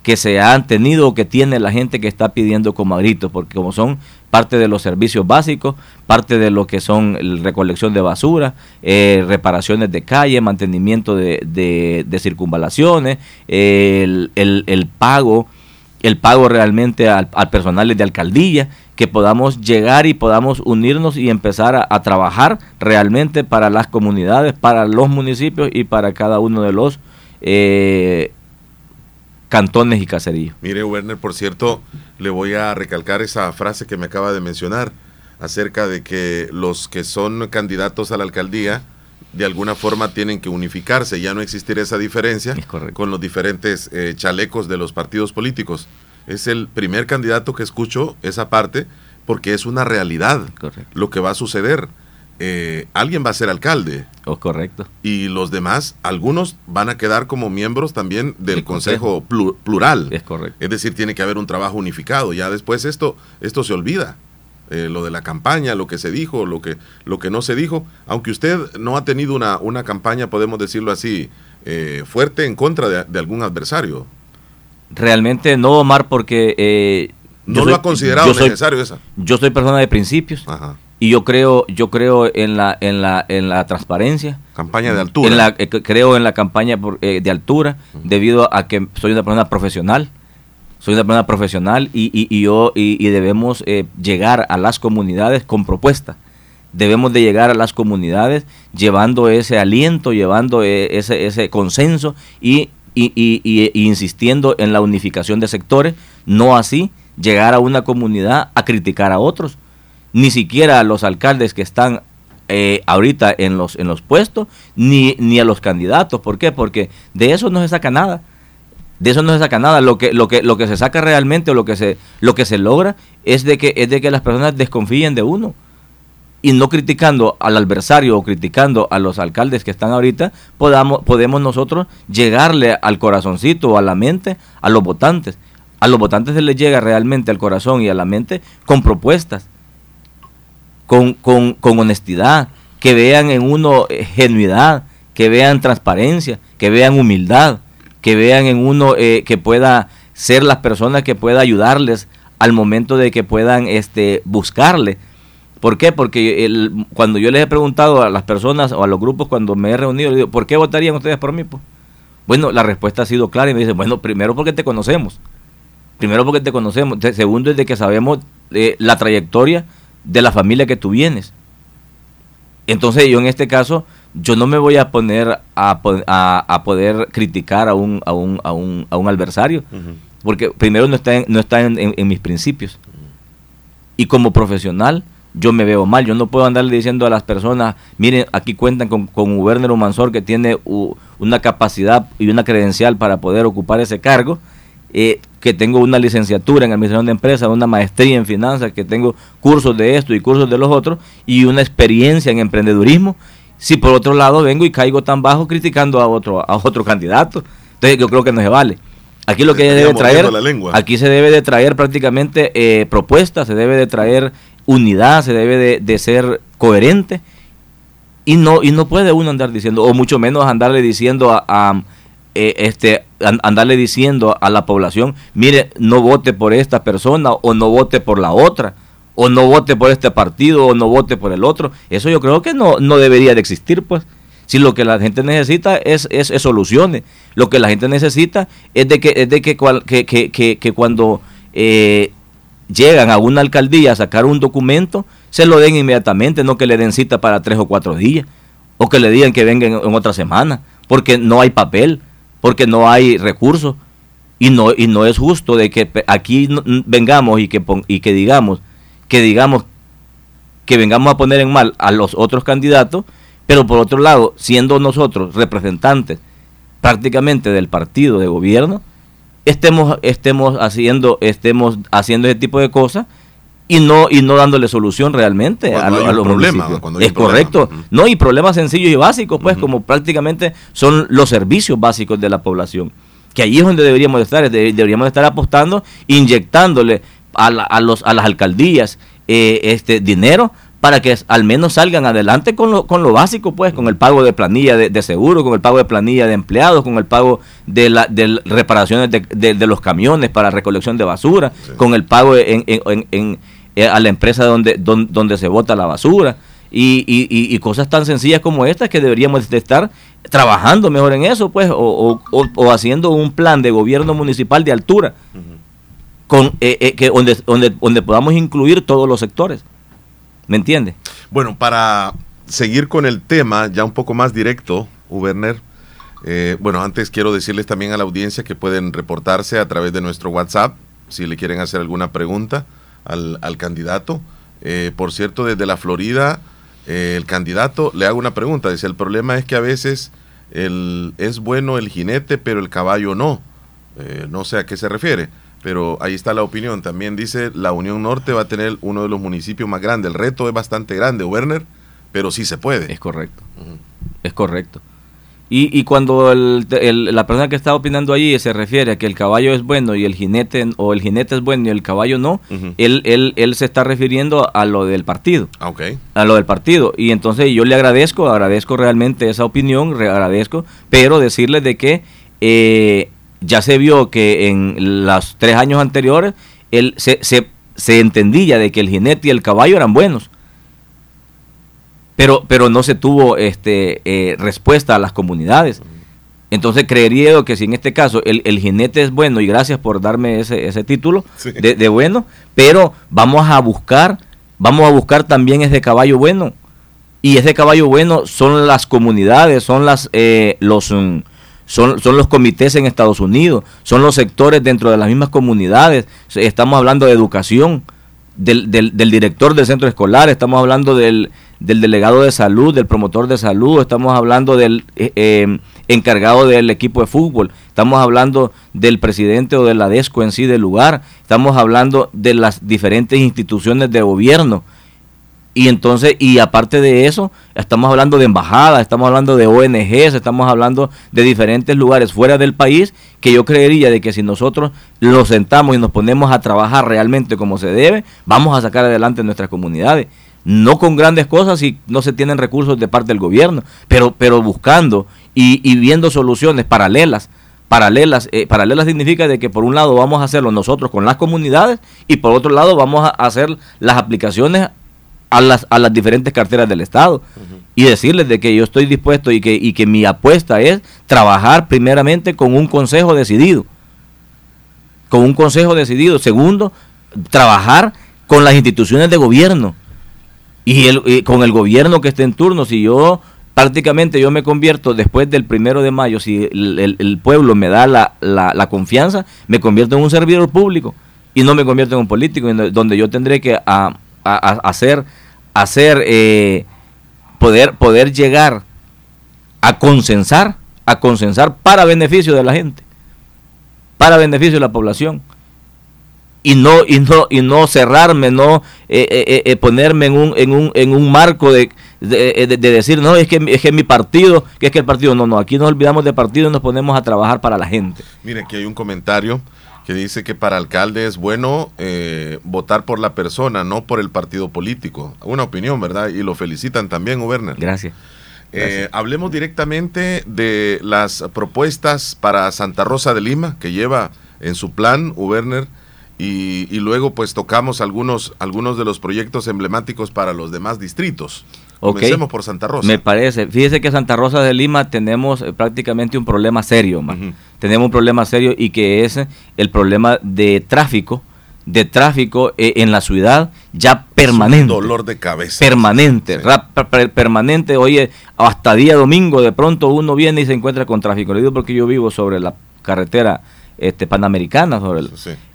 que se han tenido o que tiene la gente que está pidiendo como gritos, porque como son parte de los servicios básicos, parte de lo que son recolección de basura, eh, reparaciones de calle, mantenimiento de, de, de circunvalaciones, el, pago, el pago realmente al, al, personal de alcaldía, que podamos llegar y podamos unirnos y empezar a, a trabajar realmente para las comunidades, para los municipios y para cada uno de los eh, cantones y caseríos. Mire, Werner, por cierto, le voy a recalcar esa frase que me acaba de mencionar acerca de que los que son candidatos a la alcaldía de alguna forma tienen que unificarse, ya no existir esa diferencia con los diferentes eh, chalecos de los partidos políticos. Es el primer candidato que escucho esa parte porque es una realidad lo que va a suceder. Eh, alguien va a ser alcalde. Oh, correcto. Y los demás, algunos van a quedar como miembros también del consejo, plural. Es correcto. Es decir, tiene que haber un trabajo unificado. Ya después esto, esto se olvida. Eh, lo de la campaña, lo que se dijo, lo que, lo que no se dijo. Aunque usted no ha tenido una, una campaña, podemos decirlo así, eh, fuerte en contra de, algún adversario. Realmente no, Omar, porque... Eh, no lo ha considerado necesario esa. Yo soy persona de principios. Y yo creo, yo creo en la, en la, en la transparencia. Campaña de altura. creo en la campaña de altura, debido a que soy una persona profesional soy una persona profesional y, y, yo y, debemos eh, llegar a las comunidades con propuestas. Debemos de llegar a las comunidades llevando ese aliento, llevando eh, ese, ese consenso y, y insistiendo en la unificación de sectores, no así llegar a una comunidad a criticar a otros, ni siquiera a los alcaldes que están eh, ahorita en los, en los puestos, ni, ni a los candidatos. ¿Por qué? Porque de eso no se saca nada de eso no se saca nada. Lo que, lo que, lo que se saca realmente o lo que se, lo que se logra es de que, es de que las personas desconfíen de uno. Y no criticando al adversario o criticando a los alcaldes que están ahorita, podamos, podemos nosotros llegarle al corazoncito o a la mente a los votantes. A los votantes se les llega realmente al corazón y a la mente con propuestas, con, con, con honestidad, que vean en uno eh, genuidad, que vean transparencia, que vean humildad que vean en uno eh, que pueda ser las personas que pueda ayudarles al momento de que puedan este, buscarle. ¿Por qué? Porque el, cuando yo les he preguntado a las personas o a los grupos cuando me he reunido, les digo, ¿por qué votarían ustedes por mí? Bueno, la respuesta ha sido clara y me dicen, bueno, primero porque te conocemos. Primero porque te conocemos. Segundo es de que sabemos eh, la trayectoria de la familia que tú vienes. Entonces yo en este caso yo no me voy a poner a, a, poder criticar a un, a un, a un, a un adversario, porque primero no está, en, no está en, mis principios. Y como profesional, yo me veo mal. Yo no puedo andarle diciendo a las personas, miren, aquí cuentan con, con Werner Mansor que tiene una capacidad y una credencial para poder ocupar ese cargo. Eh, que tengo una licenciatura en administración de empresas, una maestría en finanzas, que tengo cursos de esto y cursos de los otros, y una experiencia en emprendedurismo, si por otro lado vengo y caigo tan bajo criticando a otro, a otro candidato. Entonces yo creo que no se vale. Aquí lo que se debe traer, aquí se debe de traer prácticamente eh, propuestas, se debe de traer unidad, se debe de, ser coherente y no y no puede uno andar diciendo o mucho menos andarle diciendo a, eh, este andarle diciendo a la población, mire, no vote por esta persona o no vote por la otra o no vote por este partido o no vote por el otro. Eso yo creo que no, no debería de existir, pues. Si lo que la gente necesita es, es, soluciones, lo que la gente necesita es de que, es de que, que, que, cuando eh, llegan a una alcaldía a sacar un documento, se lo den inmediatamente, no que le den cita para tres o cuatro días, o que le digan que vengan en, otra semana, porque no hay papel, porque no hay recursos, y no, y no es justo de que aquí vengamos y que, y que digamos, que digamos que vengamos a poner en mal a los otros candidatos, pero por otro lado, siendo nosotros representantes prácticamente del partido de gobierno, estemos, estemos haciendo, estemos haciendo ese tipo de cosas y no y no dándole solución realmente a, los problemas. Es correcto. No, y problemas sencillos y básicos, pues, como prácticamente son los servicios básicos de la población. Que allí es donde deberíamos estar, deberíamos estar apostando, inyectándole a, a, los, a las alcaldías eh, este dinero para que al menos salgan adelante con lo, con lo básico, pues, con el pago de planilla de, seguro, con el pago de planilla de empleados, con el pago de, la, de reparaciones de, de, los camiones para recolección de basura, con el pago en, en, en, a la empresa donde, donde, se bota la basura. Y, y, y, cosas tan sencillas como estas que deberíamos de estar trabajando mejor en eso, pues, o, o, o haciendo un plan de gobierno municipal de altura con, eh, eh, que donde, donde, donde podamos incluir todos los sectores. ¿Me entiende? Bueno, para seguir con el tema ya un poco más directo, Werner, Eh, bueno, antes quiero decirles también a la audiencia que pueden reportarse a través de nuestro WhatsApp si le quieren hacer alguna pregunta al, candidato. Eh, por cierto, desde la Florida, eh, el candidato le hago una pregunta. Dice, el problema es que a veces el, es bueno el jinete, pero el caballo no. no sé a qué se refiere, pero ahí está la opinión. También dice, la Unión Norte va a tener uno de los municipios más grandes. El reto es bastante grande, Werner, pero sí se puede. Es correcto. Es correcto. Y, cuando la persona que está opinando allí se refiere a que el caballo es bueno y el jinete, o el jinete es bueno y el caballo no, él, él, él, se está refiriendo a lo del partido. Ah, okay. A lo del partido. Y entonces yo le agradezco, agradezco realmente esa opinión, agradezco, pero decirle de que eh, ya se vio que en los tres años anteriores él se, se, se entendía de que el jinete y el caballo eran buenos pero, pero no se tuvo este, eh, respuesta a las comunidades. Entonces creería yo que si en este caso el, jinete es bueno, y gracias por darme ese, ese título de, bueno, pero vamos a buscar, vamos a buscar también ese caballo bueno. Y ese caballo bueno son las comunidades, son las eh, los mm, son, son los comités en Estados Unidos, son los sectores dentro de las mismas comunidades. Estamos hablando de educación, del, del, del director del centro escolar, estamos hablando del, del delegado de salud, del promotor de salud, estamos hablando del eh, eh, encargado del equipo de fútbol, estamos hablando del presidente o de la DESCO en sí del lugar, estamos hablando de las diferentes instituciones de gobierno. Y entonces, y aparte de eso, estamos hablando de embajadas, estamos hablando de ONGs, estamos hablando de diferentes lugares fuera del país, que yo creería de que si nosotros los sentamos y nos ponemos a trabajar realmente como se debe, vamos a sacar adelante nuestras comunidades no con grandes cosas y no se tienen recursos de parte del gobierno, pero, pero buscando y, viendo soluciones paralelas. Paralelas, eh, paralelas significa de que por un lado vamos a hacerlo nosotros con las comunidades y por otro lado vamos a hacer las aplicaciones a las, a las diferentes carteras del Estado y decirles de que yo estoy dispuesto y que, y que mi apuesta es trabajar primeramente con un consejo decidido. Con un consejo decidido. Segundo, trabajar con las instituciones de gobierno y, el, con el gobierno que esté en turno, si yo prácticamente yo me convierto después del primero de mayo, si el, pueblo me da la, la, confianza, me convierto en un servidor público y no me convierto en un político, donde yo tendré que a, hacer, hacer eh, poder, poder llegar a consensar, a consensar para beneficio de la gente, para beneficio de la población. Y no y no y no cerrarme no eh, eh, eh, ponerme en un, en un en un marco de, de, decir no es que es que mi partido que es que el partido no no aquí nos olvidamos de partido y nos ponemos a trabajar para la gente. Mire aquí hay un comentario que dice que para alcalde es bueno votar por la persona no por el partido político. Una opinión verdad y lo felicitan también Werner gracias. Hablemos directamente de las propuestas para Santa Rosa de Lima que lleva en su plan Werner y, luego pues tocamos algunos, algunos de los proyectos emblemáticos para los demás distritos. Comencemos por Santa Rosa. Me parece. Fíjese que Santa Rosa de Lima tenemos eh, prácticamente un problema serio, Tenemos un problema serio y que es el problema de tráfico, de tráfico eh, en la ciudad ya permanente. dolor de cabeza. Permanente, permanente. Oye, hasta día domingo de pronto uno viene y se encuentra con tráfico. Le digo porque yo vivo sobre la carretera este, panamericanas.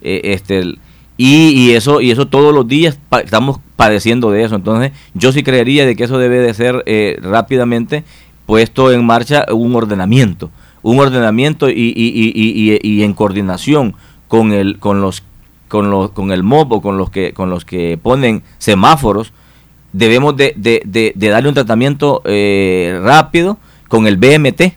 Eh, este, y, eso, y eso todos los días estamos padeciendo de eso. Entonces, yo sí creería de que eso debe de ser eh, rápidamente puesto en marcha un ordenamiento. Un ordenamiento y, y, y, en coordinación con el, con los con los con el MOB o con los que con los que ponen semáforos debemos de, de, de, darle un tratamiento eh, rápido con el BMT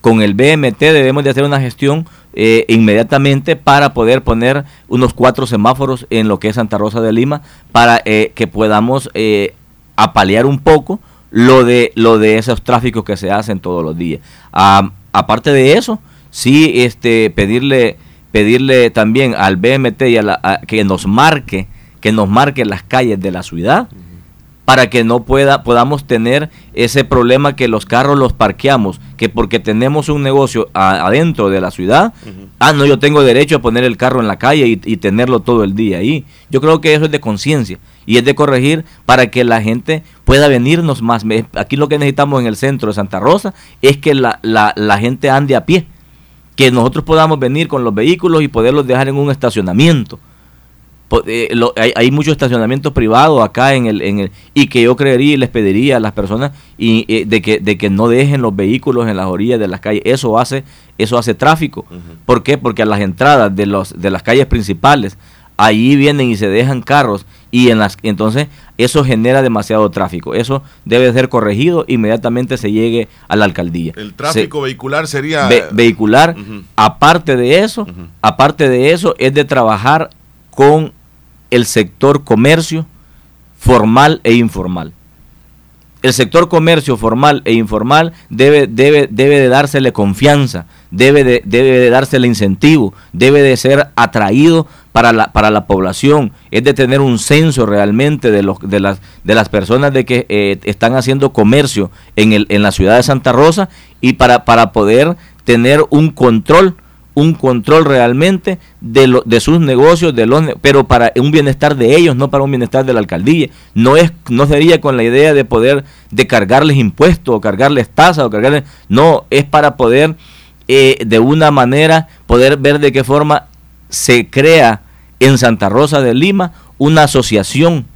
con el BMT debemos de hacer una gestión eh, inmediatamente para poder poner unos cuatro semáforos en lo que es Santa Rosa de Lima para eh, que podamos eh, apalear un poco lo de lo de esos tráficos que se hacen todos los días. aparte de eso, sí este pedirle pedirle también al BMT y a, la, que nos marque que nos marque las calles de la ciudad para que no pueda, podamos tener ese problema que los carros los parqueamos, que porque tenemos un negocio adentro de la ciudad, ah, no, yo tengo derecho a poner el carro en la calle y, y tenerlo todo el día ahí. Yo creo que eso es de conciencia y es de corregir para que la gente pueda venirnos más. Aquí lo que necesitamos en el centro de Santa Rosa es que la, la, la gente ande a pie, que nosotros podamos venir con los vehículos y poderlos dejar en un estacionamiento eh, hay, muchos estacionamientos privados acá en el, en el y que yo creería y les pediría a las personas y, eh, de, que, de que no dejen los vehículos en las orillas de las calles. Eso hace eso hace tráfico. ¿por qué? porque a las entradas de los de las calles principales ahí vienen y se dejan carros y en las entonces eso genera demasiado tráfico. Eso debe ser corregido inmediatamente se llegue a la alcaldía. El tráfico vehicular sería vehicular aparte de eso aparte de eso es de trabajar con el sector comercio formal e informal. El sector comercio formal e informal debe, debe, debe de dársele confianza, debe de, debe de dársele incentivo, debe de ser atraído para la, para la población, es de tener un censo realmente de, los, de, las, de las personas de que eh, están haciendo comercio en, el, en la ciudad de Santa Rosa y para, para poder tener un control un control realmente de, lo, de sus negocios, de los, pero para un bienestar de ellos, no para un bienestar de la alcaldía. No es no sería con la idea de poder de cargarles impuestos o cargarles tasas o cargarles, no, es para poder eh, de una manera poder ver de qué forma se crea en Santa Rosa de Lima una asociación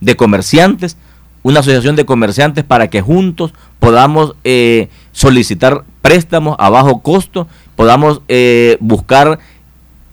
de comerciantes, una asociación de comerciantes para que juntos podamos eh, solicitar préstamos a bajo costo podamos eh, buscar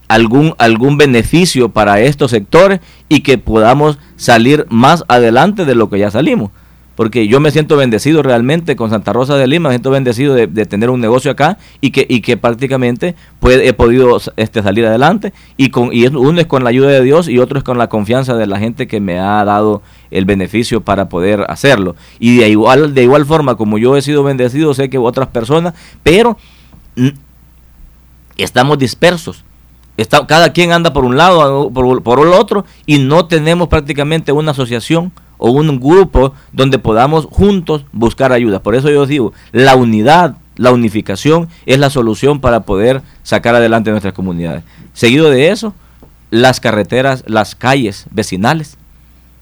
algún, algún beneficio para estos sectores y que podamos salir más adelante de lo que ya salimos. Porque yo me siento bendecido realmente con Santa Rosa de Lima, me siento bendecido de, tener un negocio acá y que, y que prácticamente he podido este, salir adelante. Y, con, y uno es con la ayuda de Dios y otro es con la confianza de la gente que me ha dado el beneficio para poder hacerlo. Y de igual, de igual forma como yo he sido bendecido, sé que otras personas, pero estamos dispersos. Cada quien anda por un lado, por, por el otro, y no tenemos prácticamente una asociación o un grupo donde podamos juntos buscar ayuda. Por eso yo digo, la unidad, la unificación es la solución para poder sacar adelante nuestras comunidades. Seguido de eso, las carreteras, las calles vecinales.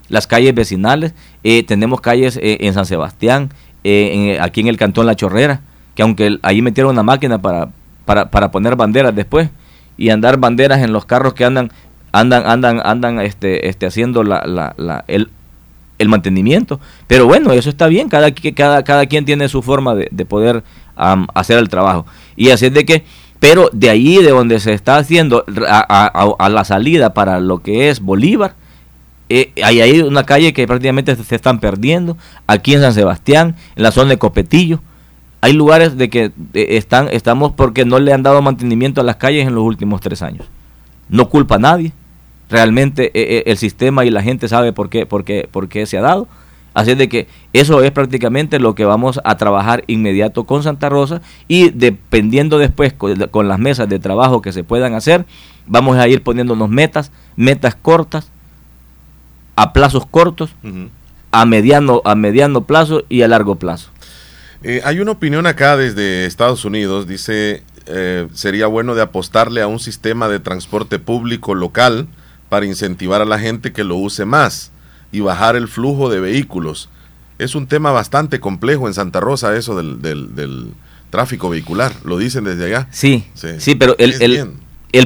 Las calles vecinales, eh, tenemos calles eh, en San Sebastián, eh, aquí en el Cantón La Chorrera, que aunque ahí metieron una máquina para, para, para poner banderas después y andar banderas en los carros que andan andan andan andan este este haciendo la, la, la el, el mantenimiento. Pero bueno eso está bien cada cada cada quien tiene su forma de, de poder hacer el trabajo. Y así es de que pero de ahí de donde se está haciendo a, a, la salida para lo que es Bolívar eh, hay ahí una calle que prácticamente se están perdiendo aquí en San Sebastián en la zona de Copetillo hay lugares de que eh, están, estamos porque no le han dado mantenimiento a las calles en los últimos tres años. No culpa a nadie. Realmente eh, eh, el sistema y la gente sabe por qué, por qué, por qué se ha dado. Así es de que eso es prácticamente lo que vamos a trabajar inmediato con Santa Rosa y dependiendo después con, las mesas de trabajo que se puedan hacer, vamos a ir poniéndonos metas, metas cortas, a plazos cortos, a, mediano, a mediano plazo y a largo plazo. Eh, hay una opinión acá desde Estados Unidos, dice, eh, sería bueno de apostarle a un sistema de transporte público local para incentivar a la gente que lo use más y bajar el flujo de vehículos. Es un tema bastante complejo en Santa Rosa eso del, del, tráfico vehicular, lo dicen desde allá. Sí, sí, pero el, el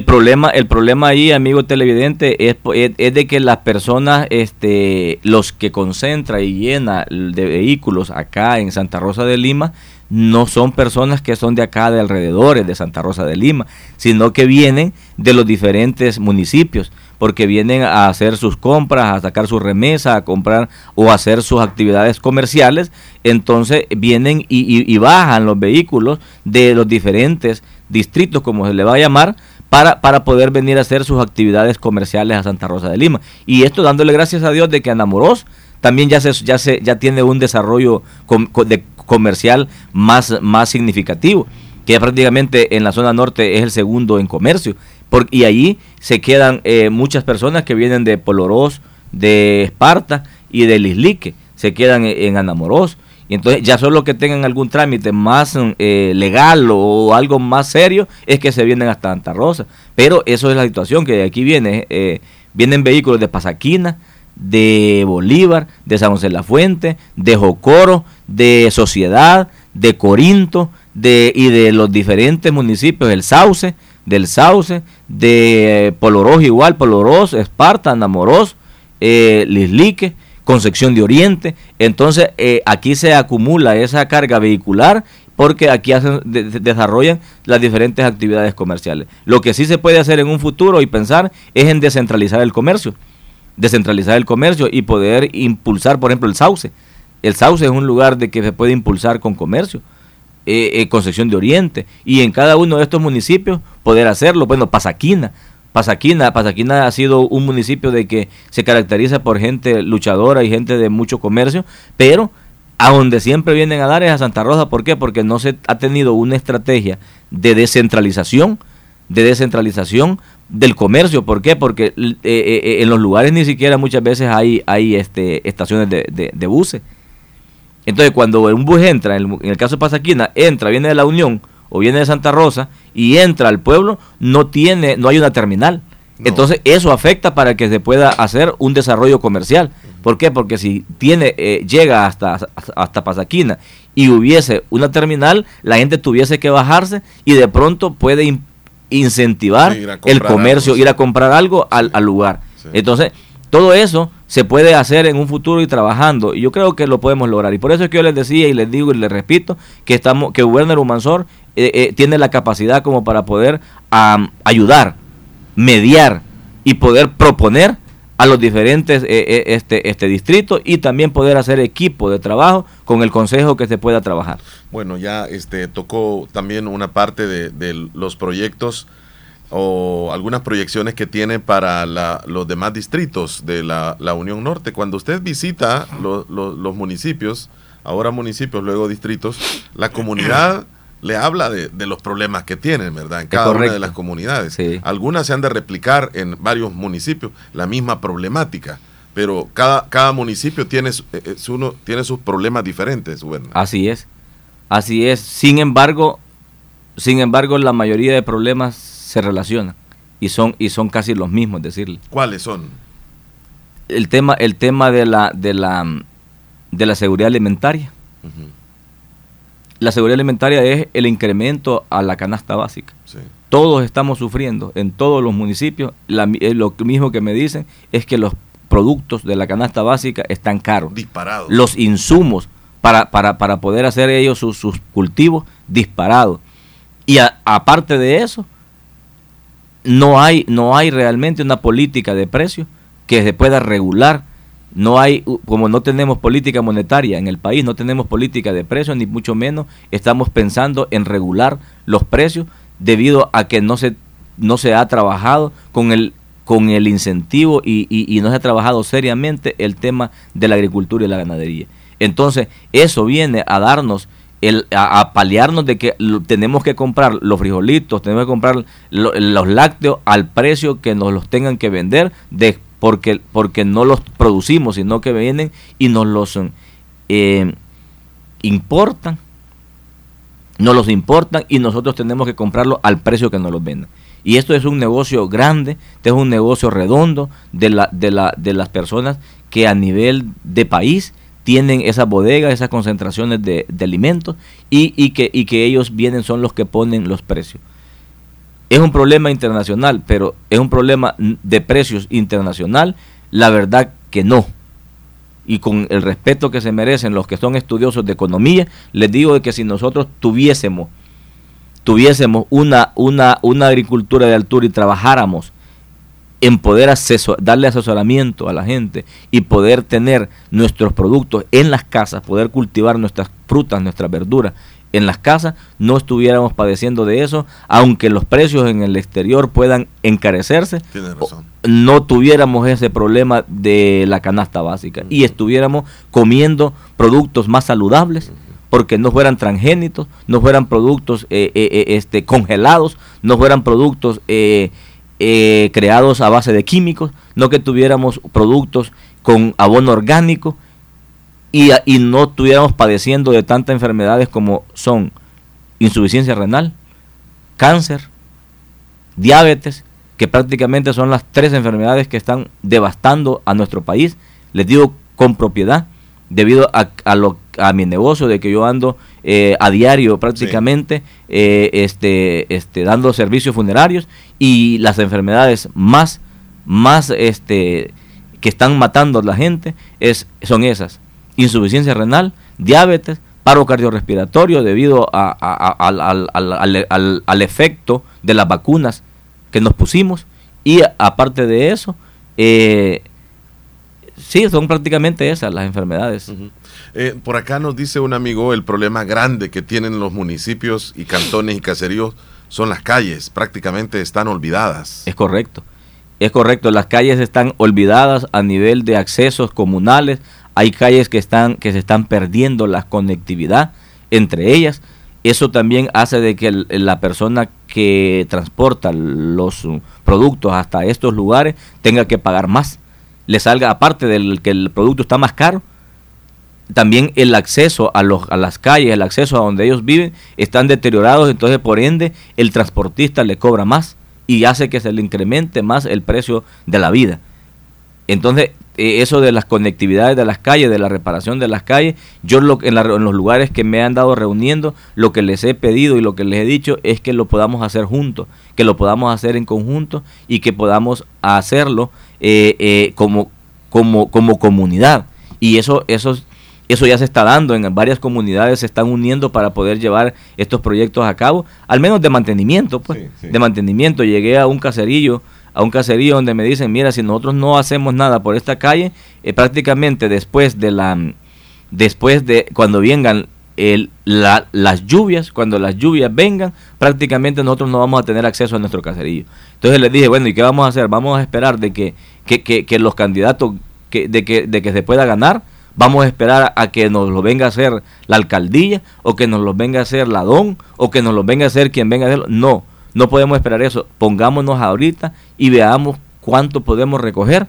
problema, el problema ahí, amigo televidente, es, es, de que las personas, este, los que concentra y llena de vehículos acá en Santa Rosa de Lima, no son personas que son de acá, de alrededores de Santa Rosa de Lima, sino que vienen de los diferentes municipios, porque vienen a hacer sus compras, a sacar su remesa, a comprar o a hacer sus actividades comerciales, entonces vienen y, y bajan los vehículos de los diferentes distritos, como se le va a llamar, para, para poder venir a hacer sus actividades comerciales a Santa Rosa de Lima. Y esto dándole gracias a Dios de que Anamoros también ya se, ya se ya tiene un desarrollo de comercial más, más significativo, que prácticamente en la zona norte es el segundo en comercio. y allí se quedan eh, muchas personas que vienen de Polorós, de Esparta y de Lislique se quedan en, Anamoros. Y entonces ya solo que tengan algún trámite más eh, legal o algo más serio es que se vienen hasta Santa Rosa. Pero eso es la situación que aquí viene. Eh, vienen vehículos de Pasaquina, de Bolívar, de San José de la Fuente, de Jocoro, de Sociedad, de Corinto de, y de los diferentes municipios del Sauce, del Sauce, de Polorós igual, Polorós, Esparta, Anamorós, eh, Lislique, Concepción de Oriente. Entonces eh, aquí se acumula esa carga vehicular porque aquí hacen, desarrollan las diferentes actividades comerciales. Lo que sí se puede hacer en un futuro y pensar es en descentralizar el comercio descentralizar el comercio y poder impulsar, por ejemplo, el sauce. El sauce es un lugar de que se puede impulsar con comercio, eh, eh, con sección de Oriente, y en cada uno de estos municipios poder hacerlo. Bueno, Pasaquina, Pasaquina, Pasaquina ha sido un municipio de que se caracteriza por gente luchadora y gente de mucho comercio, pero a donde siempre vienen a dar es a Santa Rosa. ¿Por qué? Porque no se ha tenido una estrategia de descentralización, de descentralización del comercio. ¿Por qué? Porque eh, eh, en los lugares ni siquiera muchas veces hay, hay este, estaciones de, de, buses. Entonces, cuando un bus entra, en el, caso de Pasaquina, entra, viene de la Unión o viene de Santa Rosa y entra al pueblo, no tiene, no hay una terminal. Entonces, eso afecta para que se pueda hacer un desarrollo comercial. ¿Por qué? Porque si tiene, llega hasta, hasta Pasaquina y hubiese una terminal, la gente tuviese que bajarse y de pronto puede incentivar el comercio, ir a comprar algo al, lugar. Entonces, todo eso se puede hacer en un futuro y trabajando. Y yo creo que lo podemos lograr. Y por eso es que yo les decía y les digo y les repito que estamos, que Werner Humansor eh, eh, tiene la capacidad como para poder ayudar, mediar y poder proponer a los diferentes eh, este, este distrito y también poder hacer equipo de trabajo con el consejo que se pueda trabajar. Bueno, ya este tocó también una parte de, los proyectos o algunas proyecciones que tiene para los demás distritos de la, Unión Norte. Cuando usted visita los municipios, ahora municipios, luego distritos, la comunidad le habla de, los problemas que tienen, ¿verdad? En cada una de las comunidades. Algunas se han de replicar en varios municipios, la misma problemática, pero cada, cada municipio tiene, eh, uno, tiene sus problemas diferentes. Bueno. Así es, así es. Sin embargo, sin embargo, la mayoría de problemas se relacionan y son, y son casi los mismos, decirle. ¿Cuáles son? El tema, el tema de la, de la, de la seguridad alimentaria la seguridad alimentaria es el incremento a la canasta básica. Todos estamos sufriendo en todos los municipios. Eh, lo mismo que me dicen es que los productos de la canasta básica están caros. Disparados. Los insumos para, para, para poder hacer ellos sus, cultivos disparados. Y aparte de eso, no hay, no hay realmente una política de precios que se pueda regular no hay, como no tenemos política monetaria en el país, no tenemos política de precios, ni mucho menos estamos pensando en regular los precios debido a que no se, no se ha trabajado con el, con el incentivo y, y, no se ha trabajado seriamente el tema de la agricultura y la ganadería. Entonces, eso viene a darnos el, a, paliarnos de que tenemos que comprar los frijolitos, tenemos que comprar los lácteos al precio que nos los tengan que vender de porque, porque no los producimos, sino que vienen y nos los eh, importan, nos los importan y nosotros tenemos que comprarlo al precio que nos los venden. Y esto es un negocio grande, este es un negocio redondo de, la, de, la, de las personas que a nivel de país tienen esas bodegas, esas concentraciones de, de alimentos y, y, que, y que ellos vienen, son los que ponen los precios. Es un problema internacional, pero es un problema de precios internacional. La verdad que no. Y con el respeto que se merecen los que son estudiosos de economía, les digo que si nosotros tuviésemos, tuviésemos una, una, una agricultura de altura y trabajáramos en poder darle asesoramiento a la gente y poder tener nuestros productos en las casas, poder cultivar nuestras frutas, nuestras verduras en las casas, no estuviéramos padeciendo de eso, aunque los precios en el exterior puedan encarecerse, no tuviéramos ese problema de la canasta básica y estuviéramos comiendo productos más saludables porque no fueran transgénitos, no fueran productos eh, eh, eh, este, congelados, no fueran productos creados a base de químicos, no que tuviéramos productos con abono orgánico y, y no estuviéramos padeciendo de tantas enfermedades como son insuficiencia renal, cáncer, diabetes, que prácticamente son las tres enfermedades que están devastando a nuestro país. Les digo con propiedad, debido a, a, lo, a mi negocio, de que yo ando eh, a diario prácticamente eh, este, este, dando servicios funerarios y las enfermedades más, más este, que están matando a la gente es, son esas. Insuficiencia renal, diabetes, paro cardiorrespiratorio debido a, al, al, al, efecto de las vacunas que nos pusimos y aparte de eso, eh, sí, son prácticamente esas las enfermedades. Eh, por acá nos dice un amigo, el problema grande que tienen los municipios y cantones y caseríos son las calles, prácticamente están olvidadas. Es correcto, es correcto, las calles están olvidadas a nivel de accesos comunales, hay calles que, están, que se están perdiendo la conectividad entre ellas. Eso también hace de que la persona que transporta los productos hasta estos lugares tenga que pagar más. Le salga, aparte del que el producto está más caro, también el acceso a, los, a las calles, el acceso a donde ellos viven, están deteriorados, entonces por ende el transportista le cobra más y hace que se le incremente más el precio de la vida. Entonces, eh, eso de las conectividades de las calles, de la reparación de las calles, yo lo, en, en, los lugares que me han dado reuniendo, lo que les he pedido y lo que les he dicho es que lo podamos hacer juntos, que lo podamos hacer en conjunto y que podamos hacerlo eh, eh, como, como, como comunidad. Y eso, eso, eso ya se está dando, en varias comunidades se están uniendo para poder llevar estos proyectos a cabo, al menos de mantenimiento, pues, de mantenimiento. Llegué a un caserillo a un caserío donde me dicen, mira, si nosotros no hacemos nada por esta calle, eh, prácticamente después de la, después de cuando vengan el, la, las lluvias, cuando las lluvias vengan, prácticamente nosotros no vamos a tener acceso a nuestro caserío. Entonces les dije, bueno, ¿y qué vamos a hacer? Vamos a esperar de que, que, que, que los candidatos, que, de, que, de que se pueda ganar, vamos a esperar a que nos lo venga a hacer la alcaldía, o que nos lo venga a hacer la DON, o que nos lo venga a hacer quien venga a hacerlo. No, no podemos esperar eso. Pongámonos ahorita y veamos cuánto podemos recoger,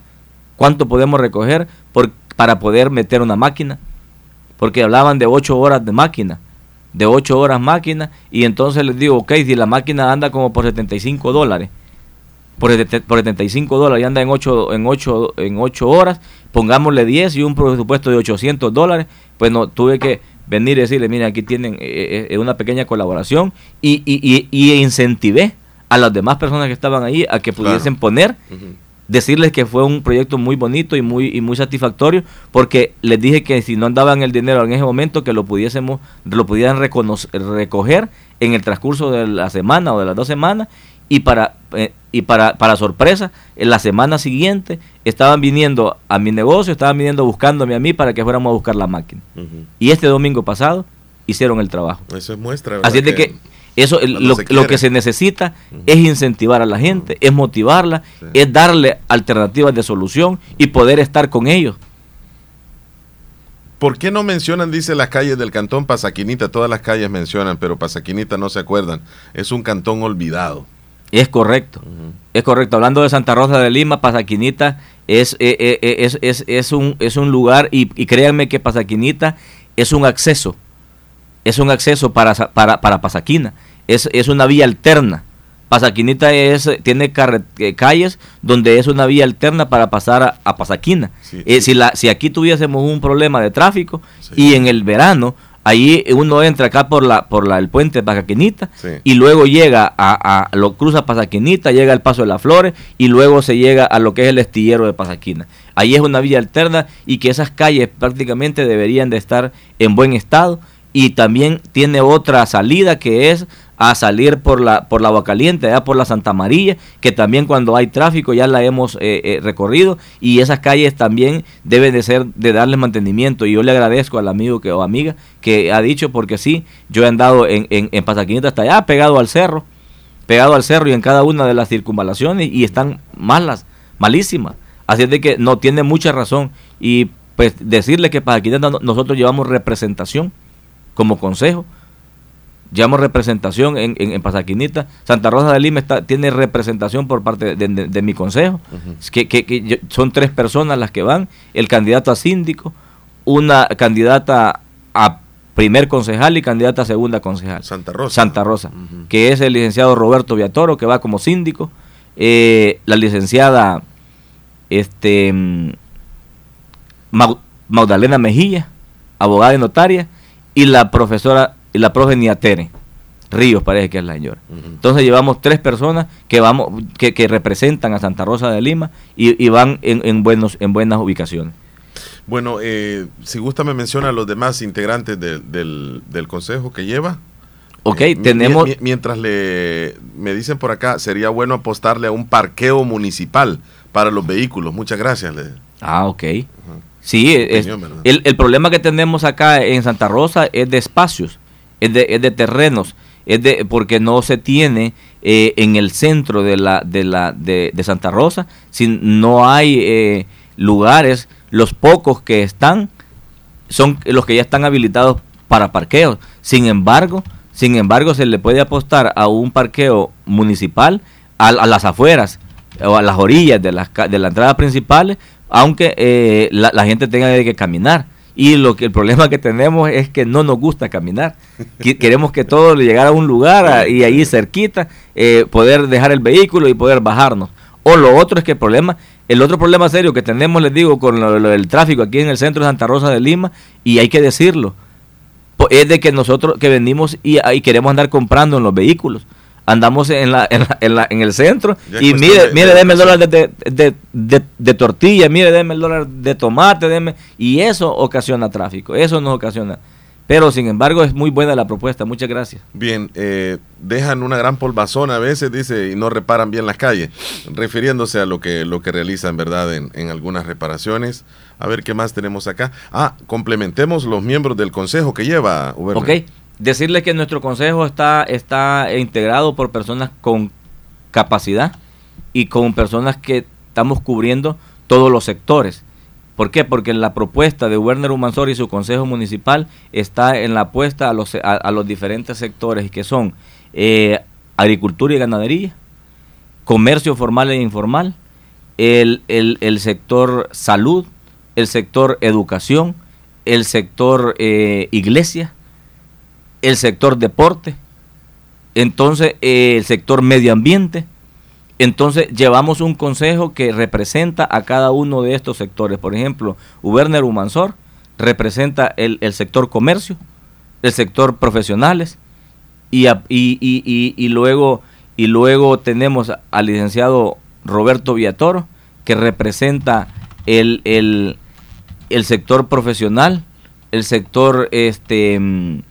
cuánto podemos recoger por, para poder meter una máquina. Porque hablaban de 8 horas de máquina, de 8 horas máquina, y entonces les digo, ok, si la máquina anda como por 75 dólares, por, por 75 dólares y anda en 8, en, 8, en 8 horas, pongámosle 10 y un presupuesto de 800 dólares, pues no, tuve que venir y decirle, mire, aquí tienen eh, eh, eh, una pequeña colaboración y, y, y, incentivé a las demás personas que estaban ahí a que pudiesen poner, decirles que fue un proyecto muy bonito y muy, y muy satisfactorio, porque les dije que si no andaban el dinero en ese momento, que lo pudiésemos, lo pudieran recoger en el transcurso de la semana o de las dos semanas y para eh, y para, para sorpresa en la semana siguiente estaban viniendo a mi negocio estaban viniendo buscándome a mí para que fuéramos a buscar la máquina. Y este domingo pasado hicieron el trabajo. Eso es muestra así es de que, eso lo, lo, que se necesita es incentivar a la gente es motivarla es darle alternativas de solución y poder estar con ellos. ¿Por qué no mencionan, dice, las calles del cantón Pasaquinita? Todas las calles mencionan, pero Pasaquinita no se acuerdan. Es un cantón olvidado. Es correcto, es correcto. Hablando de Santa Rosa de Lima, Pasaquinita es, eh, eh, eh, es, es, es, un, es un lugar, y, créanme que Pasaquinita es un acceso, es un acceso para, para, para Pasaquina, es, es una vía alterna. Pasaquinita es, tiene calles donde es una vía alterna para pasar a, Pasaquina. si, la, si aquí tuviésemos un problema de tráfico y en el verano ahí uno entra acá por la por la, el puente de Pasaquinita y luego llega a, a, lo cruza Pasaquinita, llega al Paso de las Flores y luego se llega a lo que es el estillero de Pasaquina. Ahí es una vía alterna y que esas calles prácticamente deberían de estar en buen estado y también tiene otra salida que es a salir por la por la agua caliente, allá por la Santa María, que también cuando hay tráfico ya la hemos eh, eh, recorrido y esas calles también deben de ser de darle mantenimiento y yo le agradezco al amigo que o amiga que ha dicho porque sí, yo he andado en, en, en hasta allá pegado al cerro, pegado al cerro y en cada una de las circunvalaciones y están malas, malísimas. Así es de que no tiene mucha razón y pues decirle que Pasaquinita nosotros llevamos representación como consejo llevamos representación en, en, Pasaquinita. Santa Rosa de Lima está, tiene representación por parte de, mi consejo, que, que, son tres personas las que van, el candidato a síndico, una candidata a primer concejal y candidata a segunda concejal. Santa Rosa. Santa Rosa, que es el licenciado Roberto Viatoro, que va como síndico, eh, la licenciada este, Magdalena Mejía, abogada y notaria, y la profesora, y la profe Niatere. Ríos parece que es la señora. Entonces llevamos tres personas que vamos que, que representan a Santa Rosa de Lima y, y van en, en, buenos en buenas ubicaciones. Bueno, eh, si gusta me menciona a los demás integrantes de, del, del consejo que lleva. Ok, Eh, tenemos... mi- mi- mientras le me dicen por acá, sería bueno apostarle a un parqueo municipal para los vehículos. Muchas gracias. le- Ah, ok. Sí, el, el problema que tenemos acá en Santa Rosa es de espacios, es de, es de terrenos, es de porque no se tiene eh, en el centro de la de la de, Santa Rosa, si no hay eh, lugares, los pocos que están son los que ya están habilitados para parqueos. Sin embargo, sin embargo se le puede apostar a un parqueo municipal a, las afueras o a las orillas de las de la entrada principales, aunque eh, la gente tenga que caminar. Y lo que el problema que tenemos es que no nos gusta caminar. Queremos que todo llegar a un lugar a- y ahí cerquita eh, poder dejar el vehículo y poder bajarnos. O lo otro es que el problema, el otro problema serio que tenemos, les digo, con lo, lo del tráfico aquí en el centro de Santa Rosa de Lima, y hay que decirlo, es de que nosotros que venimos y, y queremos andar comprando en los vehículos. Andamos en la, en, la- en la- en el centro Ya y mire, de- mire, de deme el dólar de, de, de- tortilla, mire, deme el dólar de tomate, deme, y eso ocasiona tráfico, eso nos ocasiona. Pero sin embargo es muy buena la propuesta, muchas gracias. Bien, eh, dejan una gran polvazón a veces, dice, y no reparan bien las calles, refiriéndose a lo que, lo que realizan, ¿verdad?, en, en algunas reparaciones. A ver qué más tenemos acá. Ah, complementemos los miembros del consejo que lleva, Uberna. Ok, decirles que nuestro consejo está, está integrado por personas con capacidad y con personas que estamos cubriendo todos los sectores. ¿Por qué? Porque la propuesta de Werner Humansor y su consejo municipal está en la apuesta a los, a, los diferentes sectores que son eh, agricultura y ganadería, comercio formal e informal, el, el- el sector salud, el sector educación, el sector eh, iglesia, el sector deporte, entonces eh, el sector medio ambiente. Entonces llevamos un consejo que representa a cada uno de estos sectores. Por ejemplo, Uberner Humansor representa el, el sector comercio, el sector profesionales y, a- y, y- y- luego, y luego tenemos al licenciado Roberto Villatoro que representa el, el, el sector profesional, el sector este mm,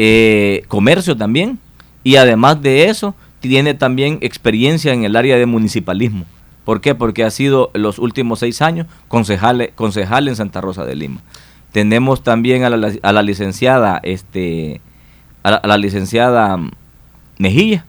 eh, comercio también y además de eso tiene también experiencia en el área de municipalismo. ¿Por qué? Porque ha sido los últimos seis años concejal, en Santa Rosa de Lima. Tenemos también a la, a la licenciada, este, a la, a la licenciada Mejía,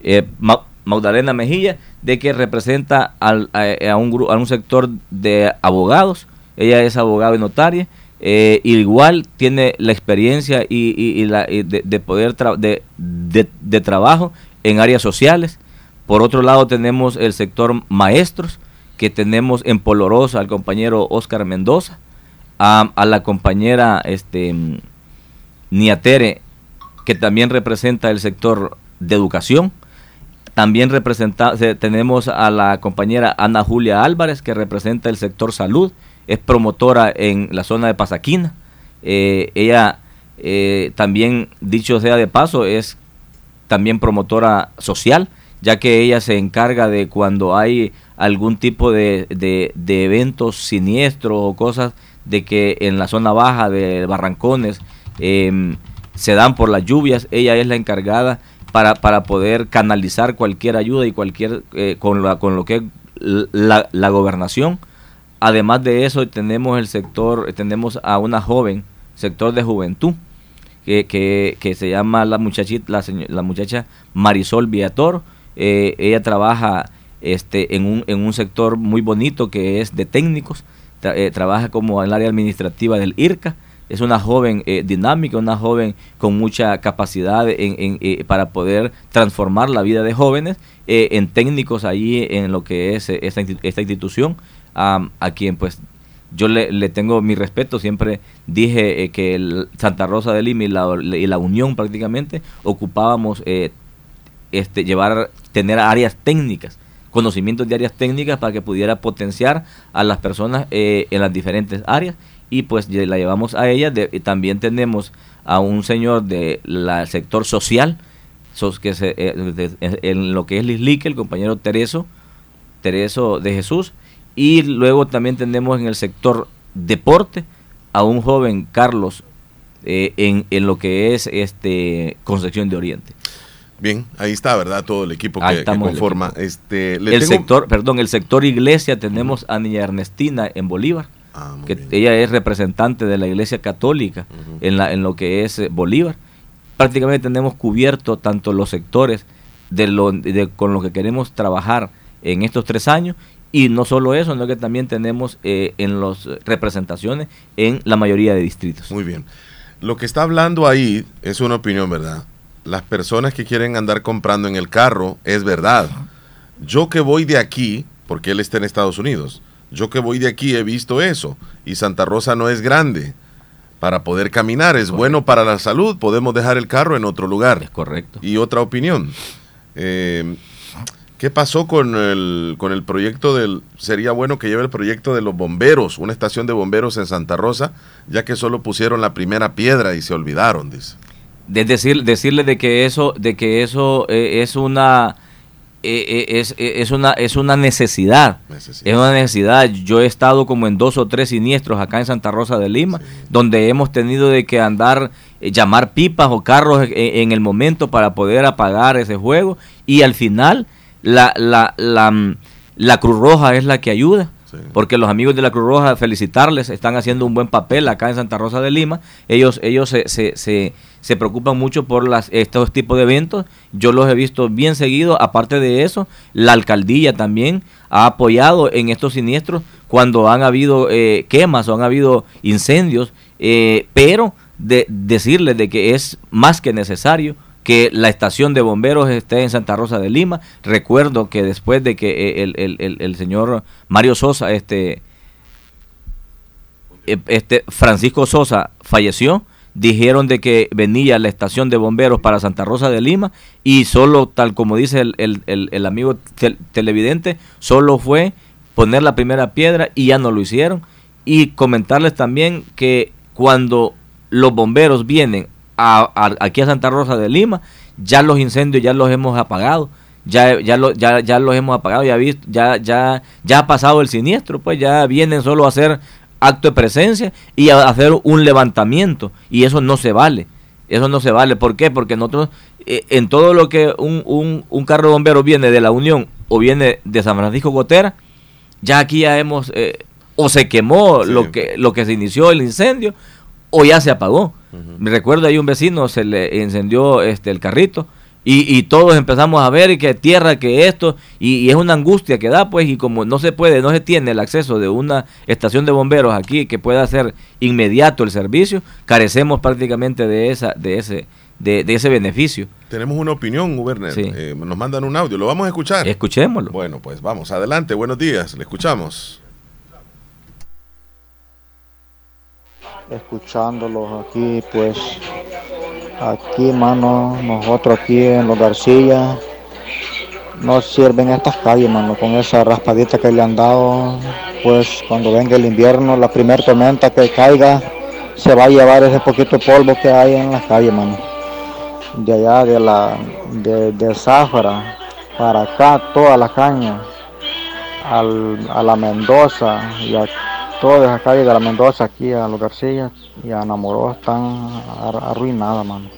eh, Ma- Magdalena Mejía, de que representa al- a, a un, a un sector de abogados. Ella es abogada y notaria. Eh, igual tiene la experiencia y, la, de, de poder tra- de, de- trabajo en áreas sociales. Por otro lado tenemos el sector maestros, que tenemos en Polorosa al compañero Oscar Mendoza, a, la compañera este, Niatere, que también representa el sector de educación. También representa, se- tenemos a la compañera Ana Julia Álvarez, que representa el sector salud, es promotora en la zona de Pasaquina. Eh, ella eh, también, dicho sea de paso, es también promotora social, ya que ella se encarga de cuando hay algún tipo de, de- de eventos siniestros o cosas de que en la zona baja de Barrancones em, se dan por las lluvias, ella es la encargada para, para poder canalizar cualquier ayuda y cualquier eh, con, la, con lo que es la, la gobernación. Además de eso tenemos el sector, tenemos a una joven, sector de juventud, que, que, se llama la muchachita, la, la muchacha Marisol Villatoro. Eh, ella trabaja este, en, un, en un sector muy bonito que es de técnicos, eh, trabaja como en el área administrativa del IRCA. Es una joven eh, dinámica, una joven con mucha capacidad en, en, para poder transformar la vida de jóvenes en técnicos allí en lo que es esta, esta institución, am, a quien pues yo le, tengo mi respeto, siempre dije eh, que el Santa Rosa de Lima y la, y la Unión prácticamente ocupábamos eh, este, llevar, tener áreas técnicas, conocimientos de áreas técnicas para que pudiera potenciar a las personas eh, en las diferentes áreas y pues la llevamos a ella. también tenemos a un señor del sector social, que se, en lo que es Lislique, el compañero Tereso, Tereso de Jesús, y luego también tenemos en el sector deporte a un joven Carlos eh, en, en, lo que es este Concepción de Oriente. Bien, ahí está, ¿verdad? Todo el equipo que, conforma. El, este, el sector, perdón, el sector iglesia tenemos a Niña Ernestina en Bolívar, ah, que ella es representante de la Iglesia Católica en, la, en lo que es eh, Bolívar. Prácticamente tenemos cubierto tanto los sectores de lo, de, con los que queremos trabajar en estos tres años y no solo eso, sino que también tenemos eh, en las representaciones en la mayoría de distritos. Muy bien. Lo que está hablando ahí es una opinión, ¿verdad? Las personas que quieren andar comprando en el carro es verdad. Yo que voy de aquí, porque él está en Estados Unidos, yo que voy de aquí he visto eso. Y Santa Rosa no es grande para poder caminar. Es bueno para la salud. Podemos dejar el carro en otro lugar. Es correcto. Y otra opinión. Eh, ¿Qué pasó con el, con el proyecto del... Sería bueno que lleve el proyecto de los bomberos, una estación de bomberos en Santa Rosa, ya que solo pusieron la primera piedra y se olvidaron, dice. De decir, decirle de que eso, de que eso eh, es una... Eh, eh, es, es, una, es una necesidad. Es una necesidad. Yo he estado como en dos o tres siniestros acá en Santa Rosa de Lima, donde hemos tenido de que andar, llamar pipas o carros en el momento para poder apagar ese juego y al final la, la, la, mm, la Cruz Roja es la que ayuda. Porque los amigos de la Cruz Roja, felicitarles, están haciendo un buen papel acá en Santa Rosa de Lima. Ellos, ellos se, se, se, se preocupan mucho por las, estos tipos de eventos. Yo los he visto bien seguido. Aparte de eso, la alcaldía también ha apoyado en estos siniestros cuando han habido eh, quemas o han habido incendios. Eh, pero de, decirles de que es más que necesario que la estación de bomberos esté en Santa Rosa de Lima. Recuerdo que después de que el, el, el, señor Mario Sosa, este, eh, este Francisco Sosa falleció, dijeron de que venía la estación de bomberos para Santa Rosa de Lima y solo, tal como dice el, amigo televidente, solo fue poner la primera piedra y ya no lo hicieron. Y comentarles también que cuando los bomberos vienen aquí a Santa Rosa de Lima, ya los incendios ya los hemos apagado, ya, ya, lo, ya, ya los hemos apagado, ya, visto, ya, ya, ya ha pasado el siniestro, pues ya vienen solo a hacer acto de presencia y a hacer un levantamiento, y eso no se vale. Eso no se vale. ¿Por qué? Porque nosotros, eh, en todo lo que un, un, un, carro de bomberos viene de la Unión o viene de San Francisco Gotera, ya aquí ya hemos, eh, o se quemó lo, que, lo que se inició el incendio, o ya se apagó. Me recuerdo ahí un vecino se le encendió este el carrito y, todos empezamos a ver que tierra, que esto, y, es una angustia que da, pues, y como no se puede, no se tiene el acceso de una estación de bomberos aquí que pueda hacer inmediato el servicio, carecemos prácticamente de esa, de ese, de, ese beneficio. Tenemos una opinión, Werner. Eh, nos mandan un audio, ¿lo vamos a escuchar? Escuchémoslo. Bueno, pues vamos, adelante, buenos días, le escuchamos. Escuchándolos aquí, pues aquí, mano, nosotros aquí en los García no sirven estas calles, mano, con esa raspadita que le han dado, pues cuando venga el invierno, la primera tormenta que caiga, se va a llevar ese poquito polvo que hay en las calles, mano. De allá de la de, de para acá, toda la caña, al, a la Mendoza y aquí todas las calles de la Mendoza aquí a los García y a Namoró están arruinadas, mano.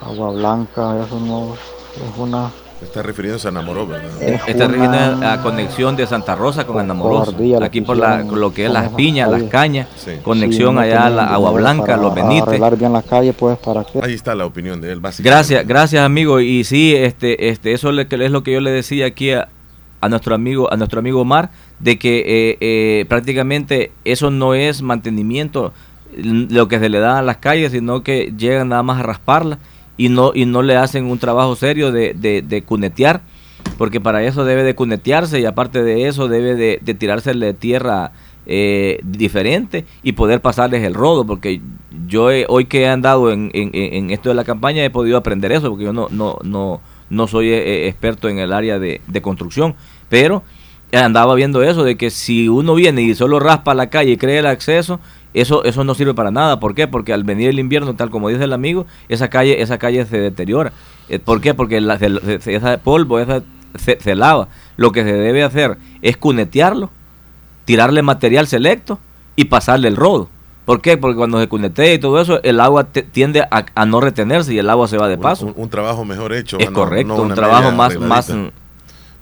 Agua Blanca, eso no es una Está refiriéndose a Namoró, ¿verdad? Está refiriendo a conexión de Santa Rosa con Namoró. Aquí por la, lo que es las piñas, las cañas, conexión allá a la Agua Blanca, los Benites. bien las calles, pues, para que... Ahí está la opinión de él, básicamente. Gracias, gracias, amigo. Y sí, este, este, eso es lo que yo le decía aquí a, a nuestro amigo, a nuestro amigo Omar, de que eh, eh, prácticamente eso no es mantenimiento lo que se le da a las calles, sino que llegan nada más a rasparla y no, y no le hacen un trabajo serio de, de, cunetear, porque para eso debe de cunetearse y aparte de eso debe de, de tierra eh, diferente y poder pasarles el rodo, porque yo hoy que he andado en, en, esto de la campaña he podido aprender eso, porque yo no, no, no, no soy eh, experto en el área de, de construcción, pero andaba viendo eso, de que si uno viene y solo raspa la calle y cree el acceso, eso, eso no sirve para nada. ¿Por qué? Porque al venir el invierno, tal como dice el amigo, esa calle, esa calle se deteriora. Eh, ¿Por qué? Porque la, esa polvo esa, se, lava. Lo que se debe hacer es cunetearlo, tirarle material selecto y pasarle el rodo. ¿Por qué? Porque cuando se cunetea y todo eso, el agua tiende a, no retenerse y el agua se va de paso. Un, trabajo mejor hecho. Es correcto, un trabajo más, más,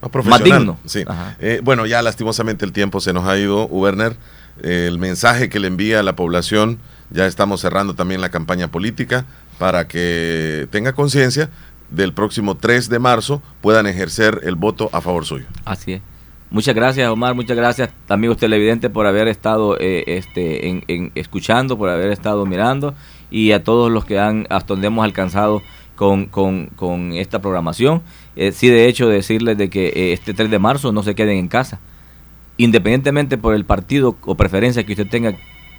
más profesional. Sí. Eh, bueno, ya lastimosamente el tiempo se nos ha ido, Werner. Eh, el mensaje que le envía a la población, ya estamos cerrando también la campaña política para que tenga conciencia del próximo 3 de marzo puedan ejercer el voto a favor suyo. Así es. Muchas gracias, Omar. Muchas gracias, amigos televidentes, por haber estado eh, este, en, escuchando, por haber estado mirando y a todos los que han, hasta donde hemos alcanzado con, con, esta programación. Eh, sí, de hecho, decirles de que eh, este 3 de marzo no se queden en casa. Independientemente por el partido o preferencia que usted tenga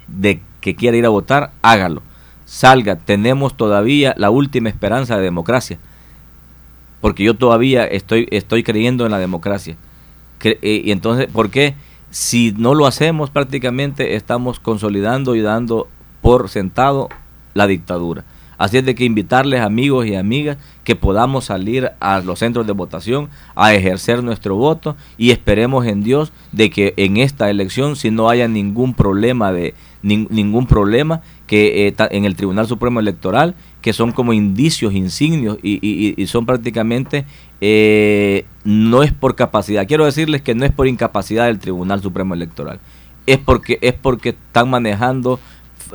de que quiera ir a votar, hágalo. Salga, tenemos todavía la última esperanza de democracia. Porque yo todavía estoy, estoy creyendo en la democracia. Eh, y entonces, ¿por qué? Si no lo hacemos, prácticamente estamos consolidando y dando por sentado la dictadura. Así es de que invitarles amigos y amigas que podamos salir a los centros de votación a ejercer nuestro voto y esperemos en Dios de que en esta elección si no haya ningún problema de ningún problema que eh, en el Tribunal Supremo Electoral que son como indicios, insignios y, son prácticamente eh, no es por capacidad. Quiero decirles que no es por incapacidad del Tribunal Supremo Electoral. Es porque es porque están manejando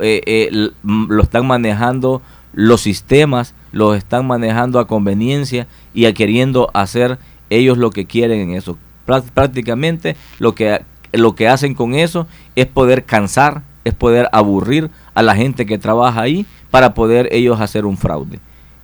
eh, lo están manejando los sistemas los están manejando a conveniencia y a queriendo hacer ellos lo que quieren en eso. Prácticamente lo que, lo que hacen con eso es poder cansar, es poder aburrir a la gente que trabaja ahí para poder ellos hacer un fraude.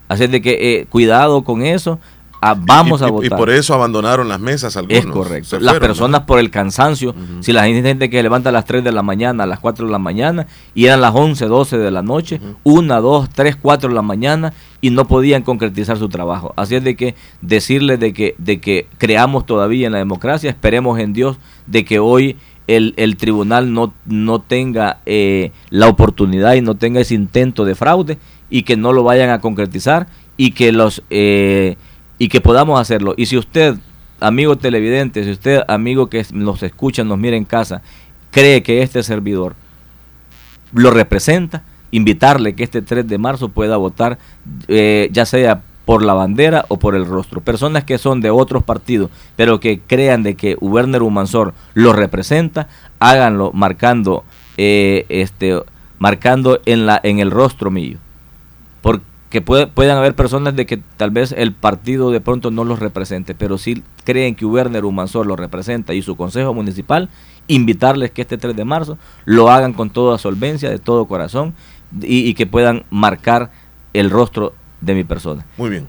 Así de que eh, cuidado con eso, vamos a votar. Y por eso abandonaron las mesas algunos. Es correcto. las personas por el cansancio, si la gente que levanta a las 3 de la mañana, a las 4 de la mañana, y eran las 11, 12 de la noche, una, dos, tres, cuatro de la mañana, y no podían concretizar su trabajo. Así es de que decirles de que, de que creamos todavía en la democracia, esperemos en Dios de que hoy el, el tribunal no, no tenga eh, la oportunidad y no tenga ese intento de fraude y que no lo vayan a concretizar y que los... Eh, y que podamos hacerlo. Y si usted, amigo televidente, si usted, amigo que nos escucha, nos mira en casa, cree que este servidor lo representa, invitarle que este 3 de marzo pueda votar, eh, ya sea por la bandera o por el rostro. Personas que son de otros partidos, pero que crean de que Werner Humansor lo representa, háganlo marcando, eh, este, marcando en, la, en el rostro mío. Que puedan haber personas de que tal vez el partido de pronto no los represente, pero si creen que Werner Humansor lo representa y su consejo municipal, invitarles que este 3 de marzo lo hagan con toda solvencia, de todo corazón, y, que puedan marcar el rostro de mi persona. Muy bien.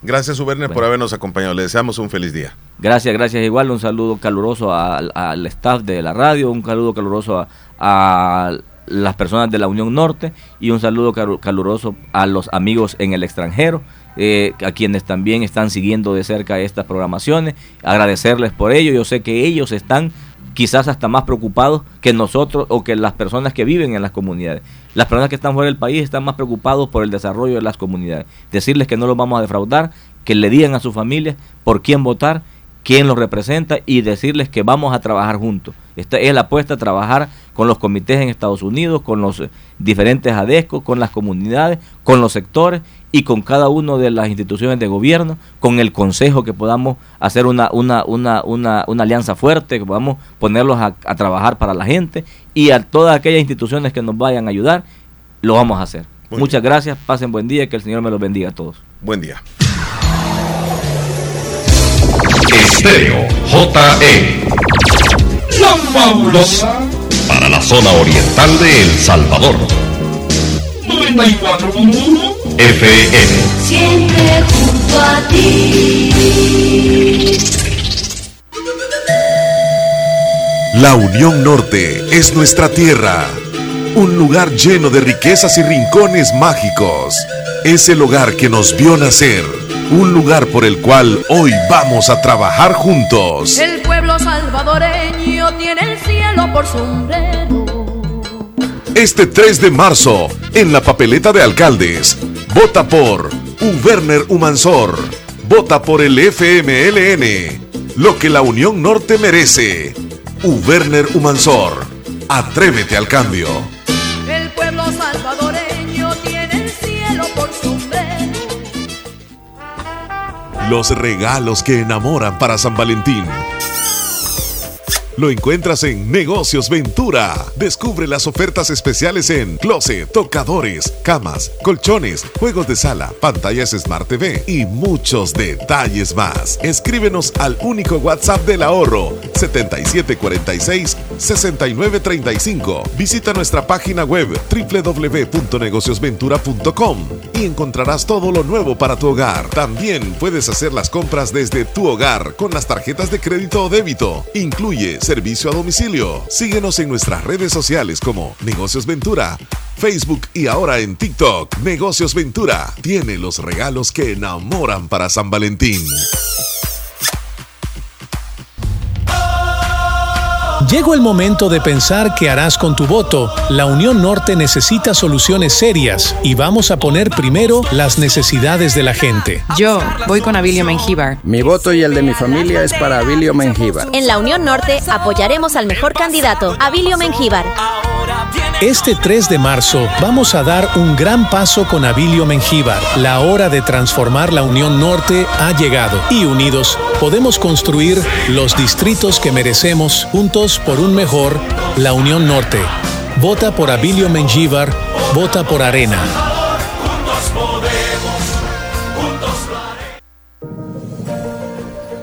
Gracias, Werner, por habernos acompañado. Le deseamos un feliz día. Gracias, gracias. Igual un saludo caluroso al, staff de la radio, un saludo caluroso a las personas de la Unión Norte y un saludo caluroso a los amigos en el extranjero, eh, a quienes también están siguiendo de cerca estas programaciones, agradecerles por ello, yo sé que ellos están quizás hasta más preocupados que nosotros o que las personas que viven en las comunidades. Las personas que están fuera del país están más preocupados por el desarrollo de las comunidades. Decirles que no los vamos a defraudar, que le digan a sus familias por quién votar quién los representa y decirles que vamos a trabajar juntos. Esta es la apuesta a trabajar con los comités en Estados Unidos, con los eh, diferentes ADESCO, con las comunidades, con los sectores y con cada una de las instituciones de gobierno, con el consejo que podamos hacer una, una, una, una, una alianza fuerte, que podamos ponerlos a, trabajar para la gente y a todas aquellas instituciones que nos vayan a ayudar, lo vamos a hacer. Muchas gracias, pasen buen día, que el Señor me los bendiga a todos. Buen día. Estéreo JE. La fabulosa. Para la zona oriental de El Salvador. 94.1 FM. Siempre junto a ti. La Unión Norte es nuestra tierra, un lugar lleno de riquezas y rincones mágicos. Es el hogar que nos vio nacer, un lugar por el cual hoy vamos a trabajar juntos. El pueblo salvadoreño tiene el cielo por sombrero. Este 3 de marzo, en la papeleta de alcaldes, vota por Uberner Humansor. Vota por el FMLN. Lo que la Unión Norte merece. Uberner Humansor. Atrévete al cambio. Los regalos que enamoran para San Valentín. Lo encuentras en Negocios Ventura. Descubre las ofertas especiales en closet, tocadores, camas, colchones, juegos de sala, pantallas Smart TV y muchos detalles más. Escríbenos al único WhatsApp del ahorro 7746-6935. Visita nuestra página web www.negociosventura.com y encontrarás todo lo nuevo para tu hogar. También puedes hacer las compras desde tu hogar con las tarjetas de crédito o débito. Incluye servicio a domicilio. Síguenos en nuestras redes sociales como Negocios Ventura, Facebook y ahora en TikTok. Negocios Ventura tiene los regalos que enamoran para San Valentín. Llegó el momento de pensar qué harás con tu voto. La Unión Norte necesita soluciones serias y vamos a poner primero las necesidades de la gente. Yo voy con Abilio Mengíbar. Mi voto y el de mi familia es para Abilio Mengíbar. En la Unión Norte apoyaremos al mejor candidato, Abilio Mengíbar. Este 3 de marzo vamos a dar un gran paso con Abilio Mengíbar. La hora de transformar la Unión Norte ha llegado y unidos podemos construir los distritos que merecemos juntos por un mejor La Unión Norte. Vota por Abilio Mengíbar, vota por Arena.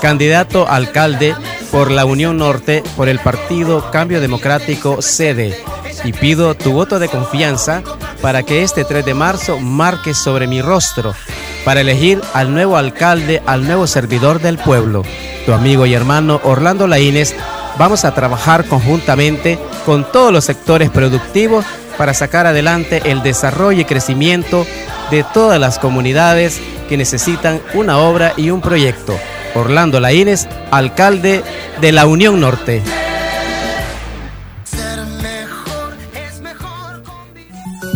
candidato a alcalde por la Unión Norte por el partido Cambio Democrático CD y pido tu voto de confianza para que este 3 de marzo marque sobre mi rostro para elegir al nuevo alcalde, al nuevo servidor del pueblo. Tu amigo y hermano Orlando Laínez, vamos a trabajar conjuntamente con todos los sectores productivos para sacar adelante el desarrollo y crecimiento de todas las comunidades que necesitan una obra y un proyecto. Orlando Laínez, alcalde de la Unión Norte.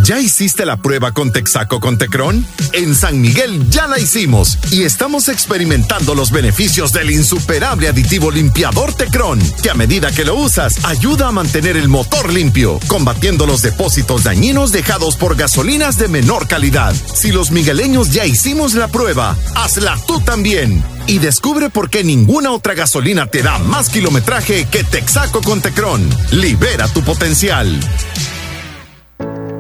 ¿Ya hiciste la prueba con Texaco con Tecron? En San Miguel ya la hicimos y estamos experimentando los beneficios del insuperable aditivo limpiador Tecron, que a medida que lo usas ayuda a mantener el motor limpio, combatiendo los depósitos dañinos dejados por gasolinas de menor calidad. Si los migueleños ya hicimos la prueba, hazla tú también y descubre por qué ninguna otra gasolina te da más kilometraje que Texaco con Tecron. Libera tu potencial.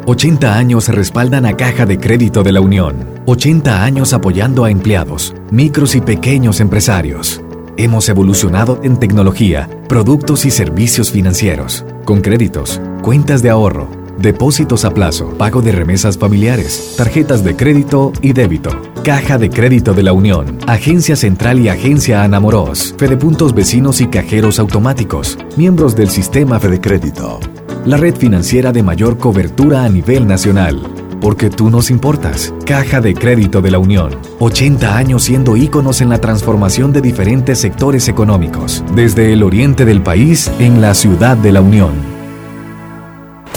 80 años respaldan a Caja de Crédito de la Unión. 80 años apoyando a empleados, micros y pequeños empresarios. Hemos evolucionado en tecnología, productos y servicios financieros, con créditos, cuentas de ahorro, depósitos a plazo, pago de remesas familiares, tarjetas de crédito y débito. Caja de Crédito de la Unión, Agencia Central y Agencia Anamoros, Fedepuntos Vecinos y Cajeros Automáticos, miembros del sistema Fede Crédito la red financiera de mayor cobertura a nivel nacional. porque tú nos importas. Caja de Crédito de la Unión. 80 años siendo íconos en la transformación de diferentes sectores económicos, desde el oriente del país en la ciudad de la Unión.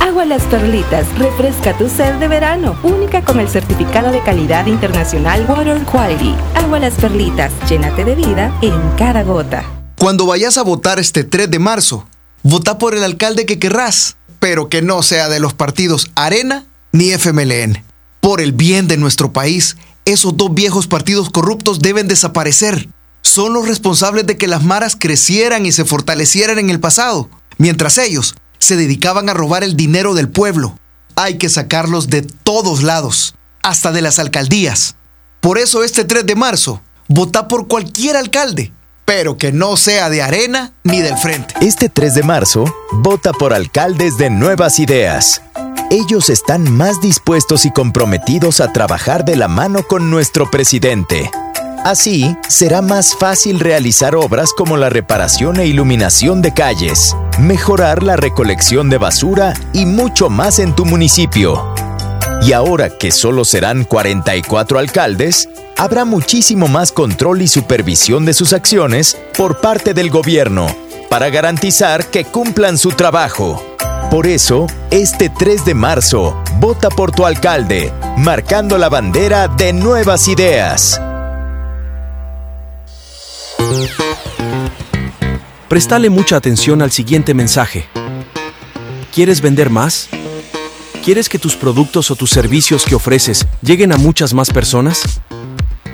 Agua Las Perlitas, refresca tu sed de verano, única con el certificado de calidad internacional Water Quality. Agua Las Perlitas, llénate de vida en cada gota. Cuando vayas a votar este 3 de marzo, vota por el alcalde que querrás, pero que no sea de los partidos Arena ni FMLN. Por el bien de nuestro país, esos dos viejos partidos corruptos deben desaparecer. Son los responsables de que las maras crecieran y se fortalecieran en el pasado, mientras ellos se dedicaban a robar el dinero del pueblo. Hay que sacarlos de todos lados, hasta de las alcaldías. Por eso este 3 de marzo, vota por cualquier alcalde, pero que no sea de arena ni del frente. Este 3 de marzo, vota por alcaldes de nuevas ideas ellos están más dispuestos y comprometidos a trabajar de la mano con nuestro presidente. Así, será más fácil realizar obras como la reparación e iluminación de calles, mejorar la recolección de basura y mucho más en tu municipio. Y ahora que solo serán 44 alcaldes, habrá muchísimo más control y supervisión de sus acciones por parte del gobierno para garantizar que cumplan su trabajo. Por eso, este 3 de marzo, vota por tu alcalde, marcando la bandera de nuevas ideas. Prestale mucha atención al siguiente mensaje. ¿Quieres vender más? ¿Quieres que tus productos o tus servicios que ofreces lleguen a muchas más personas?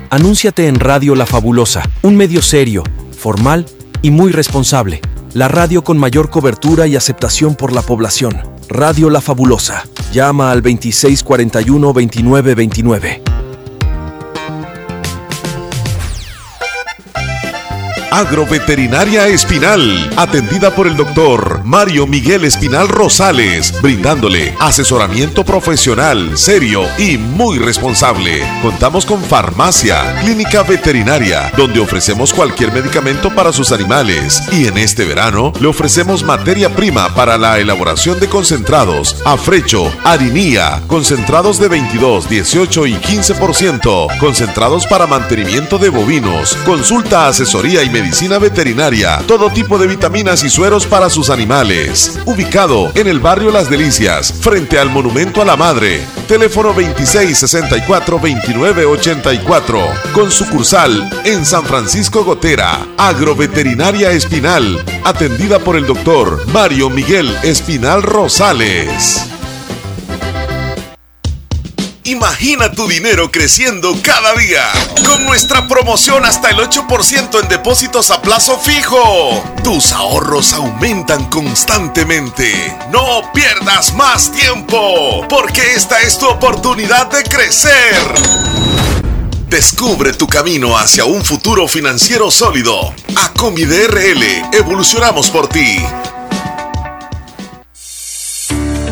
Anúnciate en Radio La Fabulosa, un medio serio, formal y muy responsable la radio con mayor cobertura y aceptación por la población. Radio La Fabulosa. Llama al 2641-2929. Agroveterinaria Espinal, atendida por el doctor Mario Miguel Espinal Rosales, brindándole asesoramiento profesional, serio y muy responsable. Contamos con farmacia, clínica veterinaria, donde ofrecemos cualquier medicamento para sus animales. Y en este verano le ofrecemos materia prima para la elaboración de concentrados, afrecho, harinía, concentrados de 22, 18 y 15%, concentrados para mantenimiento de bovinos, consulta, asesoría y medicina medicina veterinaria, todo tipo de vitaminas y sueros para sus animales. Ubicado en el barrio Las Delicias, frente al Monumento a la Madre. Teléfono 2664-2984. Con sucursal en San Francisco Gotera. Agroveterinaria Espinal. Atendida por el doctor Mario Miguel Espinal Rosales. Imagina tu dinero creciendo cada día con nuestra promoción hasta el 8% en depósitos a plazo fijo. Tus ahorros aumentan constantemente. No pierdas más tiempo porque esta es tu oportunidad de crecer. Descubre tu camino hacia un futuro financiero sólido. A RL, evolucionamos por ti.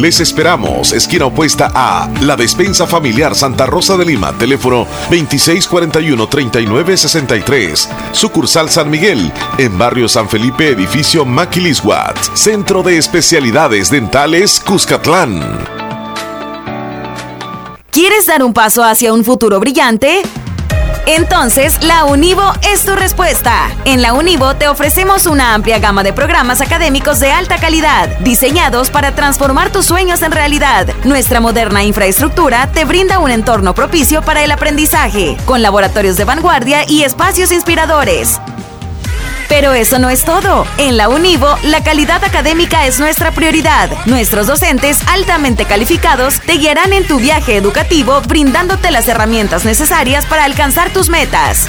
les esperamos, esquina opuesta a La Despensa Familiar Santa Rosa de Lima, teléfono 2641-3963, sucursal San Miguel, en barrio San Felipe, edificio Maquilisguat, Centro de Especialidades Dentales Cuscatlán. ¿Quieres dar un paso hacia un futuro brillante? Entonces, la Univo es tu respuesta. En la Univo te ofrecemos una amplia gama de programas académicos de alta calidad, diseñados para transformar tus sueños en realidad. Nuestra moderna infraestructura te brinda un entorno propicio para el aprendizaje, con laboratorios de vanguardia y espacios inspiradores. Pero eso no es todo. En la Univo, la calidad académica es nuestra prioridad. Nuestros docentes altamente calificados te guiarán en tu viaje educativo brindándote las herramientas necesarias para alcanzar tus metas.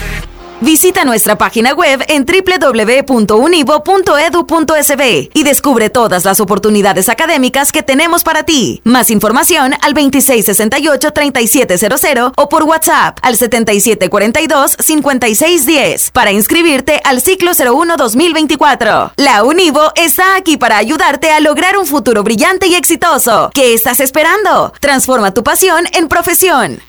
Visita nuestra página web en www.univo.edu.sb y descubre todas las oportunidades académicas que tenemos para ti. Más información al 2668-3700 o por WhatsApp al 7742-5610 para inscribirte al ciclo 01-2024. La Univo está aquí para ayudarte a lograr un futuro brillante y exitoso. ¿Qué estás esperando? Transforma tu pasión en profesión.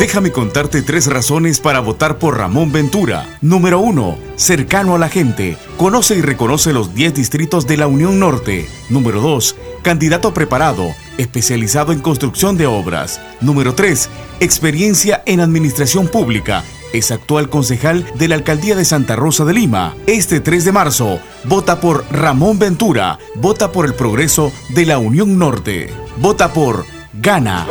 Déjame contarte tres razones para votar por Ramón Ventura. Número 1. Cercano a la gente. Conoce y reconoce los 10 distritos de la Unión Norte. Número 2. Candidato preparado, especializado en construcción de obras. Número 3. Experiencia en administración pública. Es actual concejal de la Alcaldía de Santa Rosa de Lima. Este 3 de marzo, vota por Ramón Ventura. Vota por el progreso de la Unión Norte. Vota por Gana.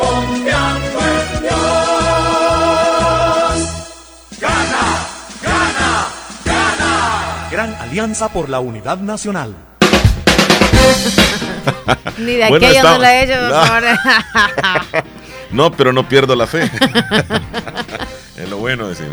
Alianza por la Unidad Nacional. Ni de Bueno, aquello no está- lo he hecho, por No. favor. No, pero no pierdo la fe. es lo bueno de decir.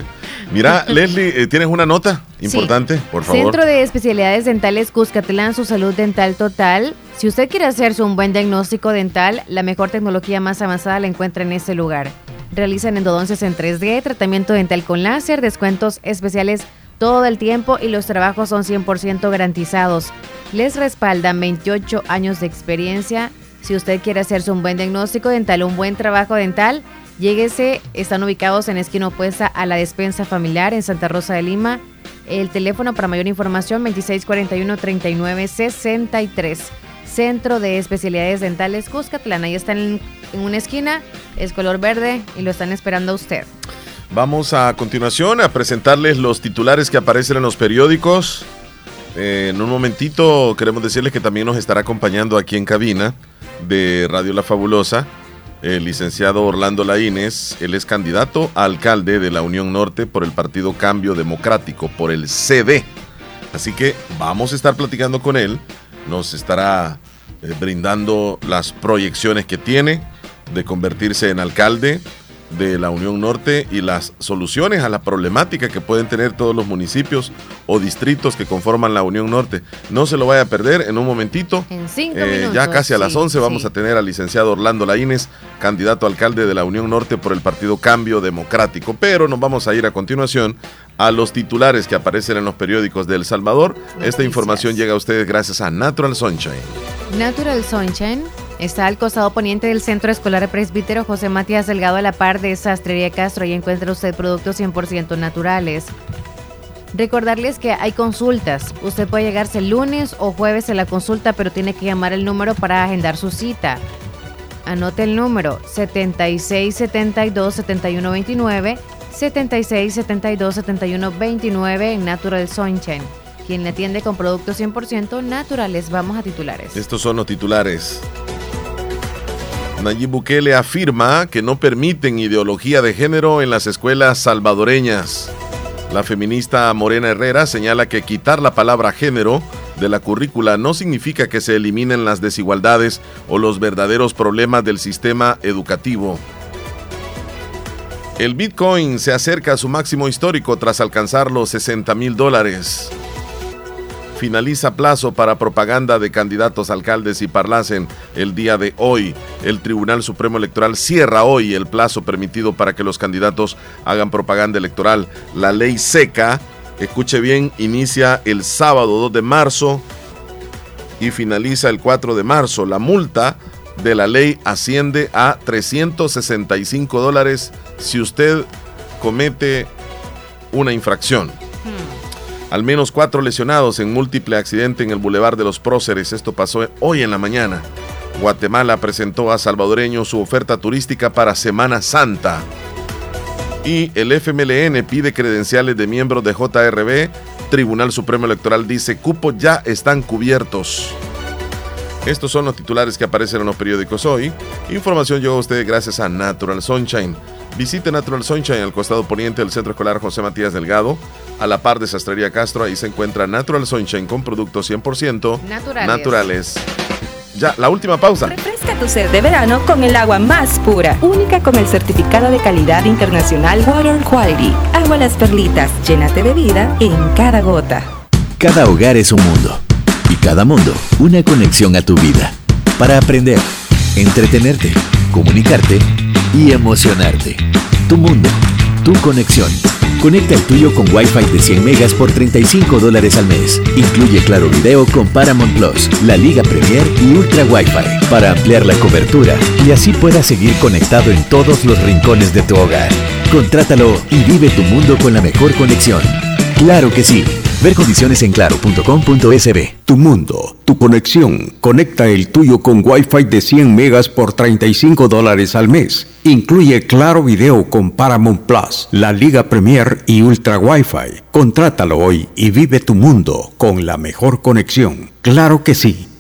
Mira, Leslie, eh, ¿tienes una nota importante? Por favor. Centro de Especialidades Dentales Cuscatlán, su salud dental total. Si usted quiere hacerse un buen diagnóstico dental, la mejor tecnología más avanzada la encuentra en este lugar. Realizan endodoncias en 3D, tratamiento dental con láser, descuentos especiales todo el tiempo y los trabajos son 100% garantizados. Les respaldan 28 años de experiencia. Si usted quiere hacerse un buen diagnóstico dental, un buen trabajo dental, lléguese. Están ubicados en esquina opuesta a la despensa familiar en Santa Rosa de Lima. El teléfono para mayor información 2641-3963. Centro de Especialidades Dentales Cuscatlán. Ahí están en, en una esquina, es color verde y lo están esperando a usted. Vamos a continuación a presentarles los titulares que aparecen en los periódicos. Eh, en un momentito queremos decirles que también nos estará acompañando aquí en cabina de Radio La Fabulosa el licenciado Orlando Laínez. Él es candidato a alcalde de la Unión Norte por el Partido Cambio Democrático, por el CD. Así que vamos a estar platicando con él. Nos estará eh, brindando las proyecciones que tiene de convertirse en alcalde de la Unión Norte y las soluciones a la problemática que pueden tener todos los municipios o distritos que conforman la Unión Norte. No se lo vaya a perder en un momentito. En cinco Eh, minutos. ya casi a las sí, 11 vamos sí. a tener al licenciado Orlando Laínez, candidato a alcalde de la Unión Norte por el partido Cambio Democrático. Pero nos vamos a ir a continuación a los titulares que aparecen en los periódicos de El Salvador. Esta información llega a ustedes gracias a Natural Sunshine. Natural Sunshine está al costado poniente del Centro Escolar Presbítero José Matías Delgado a la par de Sastrería Castro. Ahí encuentra usted productos 100% naturales. Recordarles que hay consultas. Usted puede llegarse el lunes o jueves a la consulta, pero tiene que llamar el número para agendar su cita. Anote el número 7672-7129, 7672-7129 en Natural Sunshine. Quien le atiende con productos 100% naturales. Vamos a titulares. Estos son los titulares. Nayib Bukele afirma que no permiten ideología de género en las escuelas salvadoreñas. La feminista Morena Herrera señala que quitar la palabra género de la currícula no significa que se eliminen las desigualdades o los verdaderos problemas del sistema educativo. El Bitcoin se acerca a su máximo histórico tras alcanzar los 60 mil dólares. Finaliza plazo para propaganda de candidatos alcaldes y parlacen el día de hoy. El Tribunal Supremo Electoral cierra hoy el plazo permitido para que los candidatos hagan propaganda electoral. La ley seca, escuche bien, inicia el sábado 2 de marzo y finaliza el 4 de marzo. La multa de la ley asciende a 365 dólares si usted comete una infracción. Al menos cuatro lesionados en múltiple accidente en el Boulevard de los Próceres. Esto pasó hoy en la mañana. Guatemala presentó a salvadoreños su oferta turística para Semana Santa. Y el FMLN pide credenciales de miembros de JRB. Tribunal Supremo Electoral dice cupos ya están cubiertos. Estos son los titulares que aparecen en los periódicos hoy. Información llegó a ustedes gracias a Natural Sunshine. Visite Natural Sunshine al costado poniente del Centro Escolar José Matías Delgado. A la par de Sastrería Castro, ahí se encuentra Natural Sunshine con productos 100% Naturales. naturales. Ya, la última pausa. Refresca tu sed de verano con el agua más pura, única con el certificado de calidad internacional Water Quality. Agua Las Perlitas, llénate de vida en cada gota. Cada hogar es un mundo y cada mundo una conexión a tu vida. Para aprender, entretenerte, comunicarte y emocionarte. Tu mundo, tu conexión. Conecta el tuyo con Wi-Fi de 100 megas por 35 dólares al mes. Incluye Claro Video con Paramount Plus, la Liga Premier y Ultra Wi-Fi para ampliar la cobertura y así puedas seguir conectado en todos los rincones de tu hogar. Contrátalo y vive tu mundo con la mejor conexión. Claro que sí. Ver condiciones en claro.com.sb. Tu mundo, tu conexión. Conecta el tuyo con Wi-Fi de 100 megas por 35 dólares al mes. Incluye Claro Video con Paramount Plus, la Liga Premier y Ultra Wi-Fi. Contrátalo hoy y vive tu mundo con la mejor conexión. Claro que sí.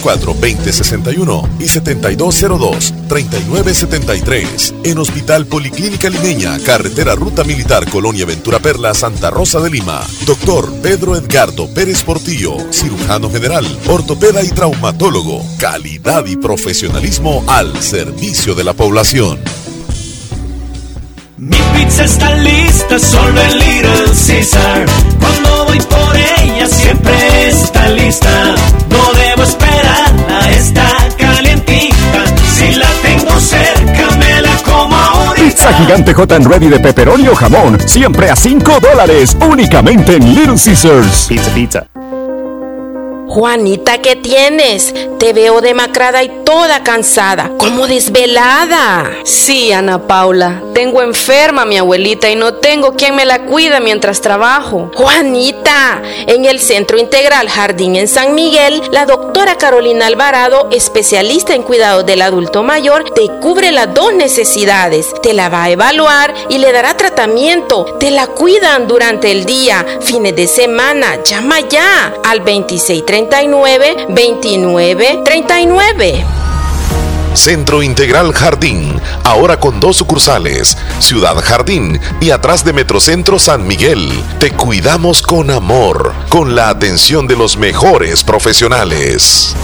2061 y 7202-3973. En Hospital Policlínica Limeña, Carretera Ruta Militar Colonia Ventura Perla, Santa Rosa de Lima. Doctor Pedro Edgardo Pérez Portillo, cirujano general, ortopeda y traumatólogo. Calidad y profesionalismo al servicio de la población. Mi pizza está lista, solo en Little Caesar. Cuando voy por ella siempre está lista. No esperarla, está calientita. Si la tengo cerca, me la como ahorita. Pizza gigante hot and ready de pepperoni o jamón, siempre a 5 dólares, únicamente en Little Caesars. Pizza, pizza. Juanita, ¿qué tienes? Te veo demacrada y toda cansada, como desvelada. Sí, Ana Paula, tengo enferma a mi abuelita y no tengo quien me la cuida mientras trabajo. Juanita, en el Centro Integral Jardín en San Miguel, la doctora Carolina Alvarado, especialista en cuidados del adulto mayor, te cubre las dos necesidades. Te la va a evaluar y le dará tratamiento. Te la cuidan durante el día, fines de semana. Llama ya al 2630 39 29 39. Centro Integral Jardín, ahora con dos sucursales, Ciudad Jardín y atrás de Metrocentro San Miguel. Te cuidamos con amor, con la atención de los mejores profesionales.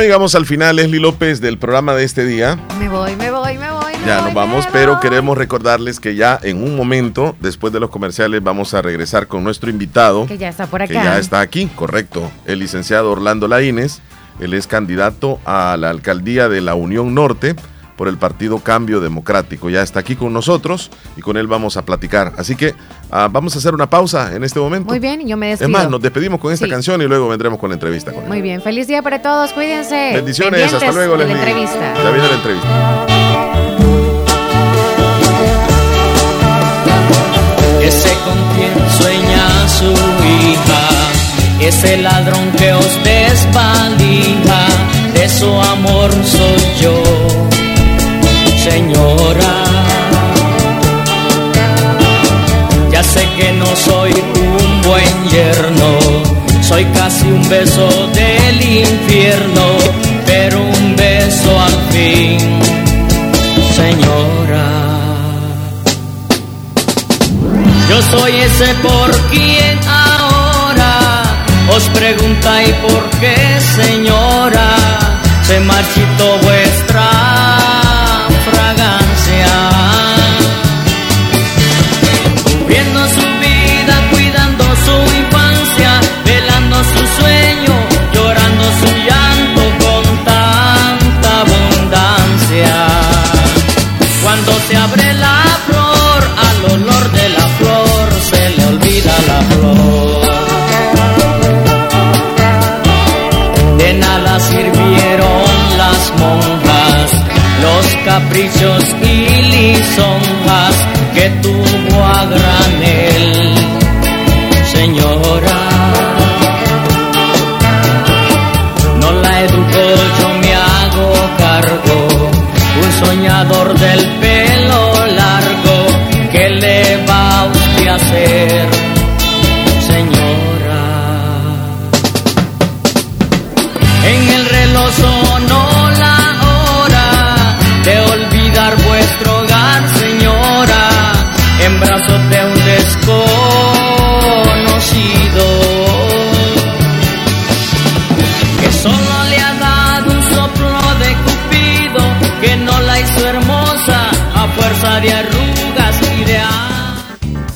Bueno, llegamos al final, Leslie López, del programa de este día. Me voy, me voy, me voy. me Ya voy, nos vamos, pero voy. queremos recordarles que ya en un momento, después de los comerciales, vamos a regresar con nuestro invitado. Que ya está por Que acá. ya está aquí, correcto. El licenciado Orlando Laínez. Él es candidato a la alcaldía de la Unión Norte por el Partido Cambio Democrático. Ya está aquí con nosotros y con él vamos a platicar. Así que ah, vamos a hacer una pausa en este momento. Muy bien, yo me despido. Es más, nos despedimos con esta Sí. canción y luego vendremos con la entrevista con él. Muy bien, feliz día para todos, cuídense. Bendiciones, hasta luego, la entrevista. Ya viene la entrevista. Ese con quien sueña su hija, ese ladrón que os desvalija, de su amor soy yo, señora. Que no soy un buen yerno, soy casi un beso del infierno, pero un beso al fin, señora. Yo soy ese por quien ahora os pregunta y por qué, señora, se marchitó vuestra llanto con tanta abundancia. Cuando se abre la flor, al olor de la flor se le olvida la flor. De nada sirvieron las monjas caprichos y lisonjas que tuvo a granel,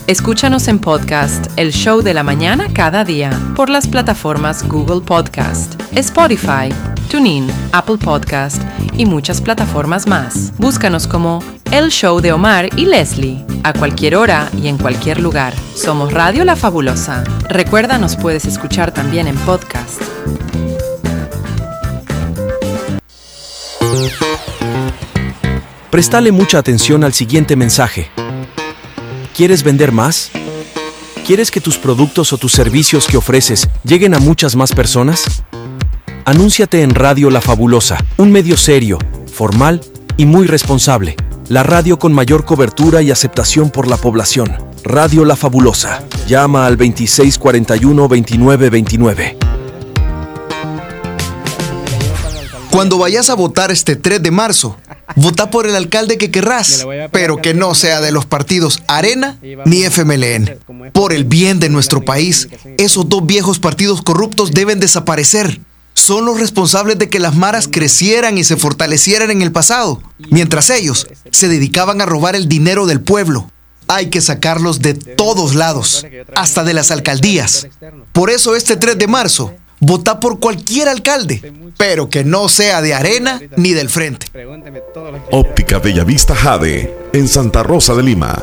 Escúchanos en podcast El Show de la Mañana cada día por las plataformas Google Podcast, Spotify, TuneIn, Apple Podcast y muchas plataformas más. Búscanos como El Show de Omar y Leslie a cualquier hora y en cualquier lugar. Somos Radio La Fabulosa. Recuerda, nos puedes escuchar también en podcast. Prestale mucha atención al siguiente mensaje. ¿Quieres vender más? ¿Quieres que tus productos o tus servicios que ofreces lleguen a muchas más personas? Anúnciate en Radio La Fabulosa, un medio serio, formal y muy responsable. La radio con mayor cobertura y aceptación por la población. Radio La Fabulosa. Llama al 2641-2929. Cuando vayas a votar este 3 de marzo, vota por el alcalde que querrás, pero que no sea de los partidos Arena ni FMLN. Por el bien de nuestro país, esos dos viejos partidos corruptos deben desaparecer. Son los responsables de que las maras crecieran y se fortalecieran en el pasado, mientras ellos se dedicaban a robar el dinero del pueblo. Hay que sacarlos de todos lados, hasta de las alcaldías. Por eso este 3 de marzo, vota por cualquier alcalde, pero que no sea de arena ni del frente. Óptica Bellavista Jade, en Santa Rosa de Lima.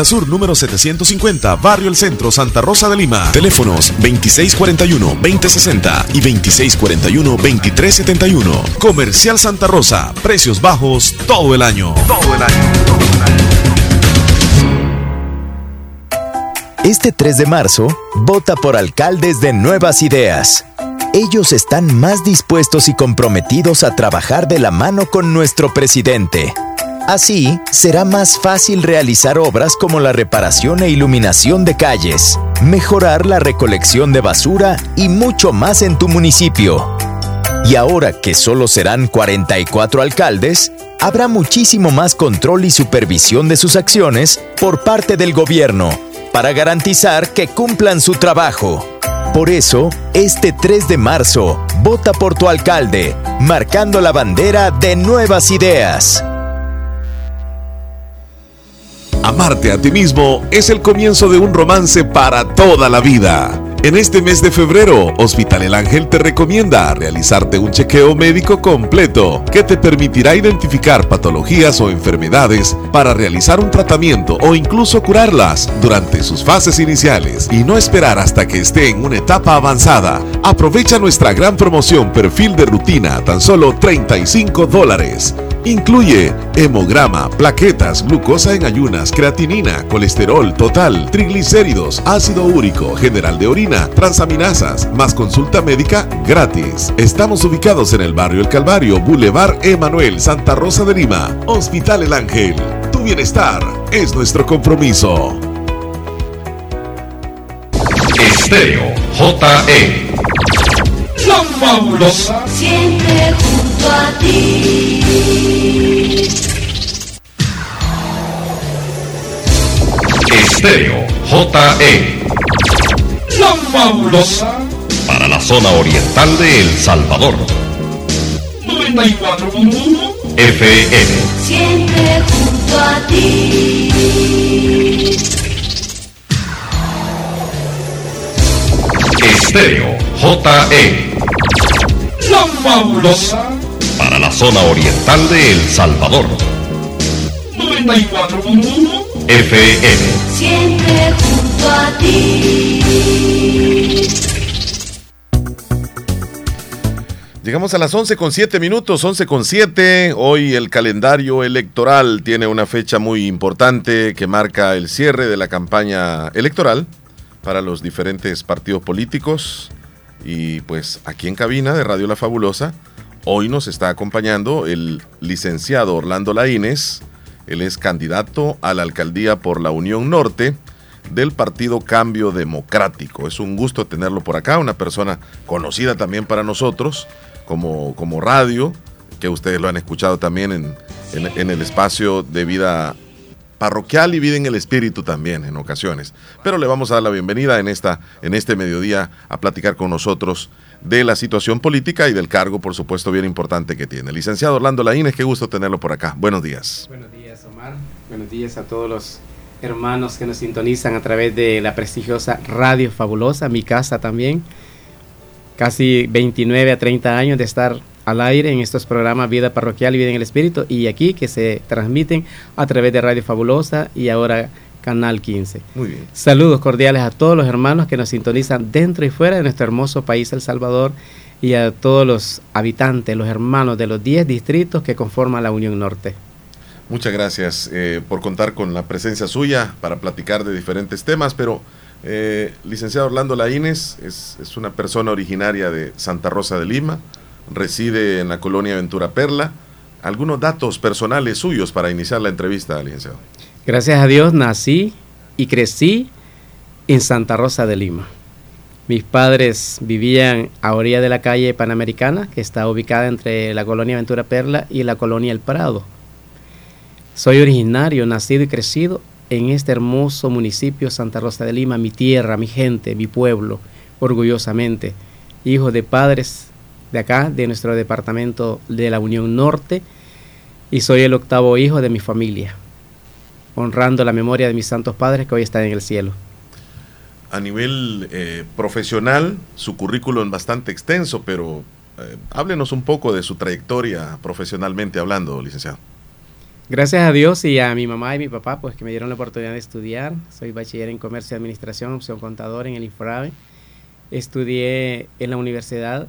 Sur número 750, Barrio El Centro, Santa Rosa de Lima. Teléfonos 2641-2060 y 2641-2371. Comercial Santa Rosa, precios bajos todo el año. Todo el año. Este 3 de marzo, vota por alcaldes de nuevas ideas. Ellos están más dispuestos y comprometidos a trabajar de la mano con nuestro presidente. Así, será más fácil realizar obras como la reparación e iluminación de calles, mejorar la recolección de basura y mucho más en tu municipio. Y ahora que solo serán 44 alcaldes, habrá muchísimo más control y supervisión de sus acciones por parte del gobierno para garantizar que cumplan su trabajo. Por eso, este 3 de marzo, vota por tu alcalde, marcando la bandera de nuevas ideas. Amarte a ti mismo es el comienzo de un romance para toda la vida. En este mes de febrero, Hospital El Ángel te recomienda realizarte un chequeo médico completo que te permitirá identificar patologías o enfermedades para realizar un tratamiento o incluso curarlas durante sus fases iniciales y no esperar hasta que esté en una etapa avanzada. Aprovecha nuestra gran promoción perfil de rutina tan solo 35 dólares. Incluye hemograma, plaquetas, glucosa en ayunas, creatinina, colesterol total, triglicéridos, ácido úrico, general de orina, transaminasas, más consulta médica gratis. Estamos ubicados en el barrio El Calvario, Boulevard Emanuel, Santa Rosa de Lima, Hospital El Ángel. Tu bienestar es nuestro compromiso. Estéreo JE. La fabulosa. Siempre junto a ti. Estéreo JE. La fabulosa. Para la zona oriental de El Salvador. 94.1 FM. Siempre junto a ti. Estéreo JE. La fabulosa. Para la zona oriental de El Salvador. 94.1 FM. Siempre junto Llegamos a las 11 con 7 minutos, 11 con 7. Hoy el calendario electoral tiene una fecha muy importante que marca el cierre de la campaña electoral para los diferentes partidos políticos. Y pues aquí en cabina de Radio La Fabulosa, hoy nos está acompañando el licenciado Orlando Laínez. Él es candidato a la alcaldía por la Unión Norte del Partido Cambio Democrático. Es un gusto tenerlo por acá, una persona conocida también para nosotros como, como radio, que ustedes lo han escuchado también en, en, en el espacio de vida parroquial y vida en el espíritu también en ocasiones. Pero le vamos a dar la bienvenida en, esta, en este mediodía a platicar con nosotros de la situación política y del cargo, por supuesto, bien importante que tiene. Licenciado Orlando Laínez, qué gusto tenerlo por acá. Buenos días. Buenos días, Omar. Buenos días a todos los hermanos que nos sintonizan a través de la prestigiosa Radio Fabulosa, mi casa también. Casi 29 a 30 años de estar al aire en estos programas Vida Parroquial y Vida en el Espíritu y aquí que se transmiten a través de Radio Fabulosa y ahora Canal 15. Muy bien. Saludos cordiales a todos los hermanos que nos sintonizan dentro y fuera de nuestro hermoso país El Salvador y a todos los habitantes, los hermanos de los 10 distritos que conforman la Unión Norte. Muchas gracias eh, por contar con la presencia suya para platicar de diferentes temas, pero eh, licenciado Orlando Laínez es, es una persona originaria de Santa Rosa de Lima, reside en la colonia Ventura Perla. Algunos datos personales suyos para iniciar la entrevista, licenciado. Gracias a Dios nací y crecí en Santa Rosa de Lima. Mis padres vivían a orilla de la calle Panamericana, que está ubicada entre la colonia Ventura Perla y la colonia El Prado. Soy originario, nacido y crecido en este hermoso municipio Santa Rosa de Lima, mi tierra, mi gente, mi pueblo, orgullosamente. Hijo de padres de acá, de nuestro departamento de la Unión Norte, y soy el octavo hijo de mi familia, honrando la memoria de mis santos padres que hoy están en el cielo. A nivel eh, profesional, su currículum es bastante extenso, pero eh, háblenos un poco de su trayectoria profesionalmente hablando, licenciado. Gracias a Dios y a mi mamá y mi papá, pues que me dieron la oportunidad de estudiar. Soy bachiller en Comercio y Administración, opción contador en el Infrabe. Estudié en la universidad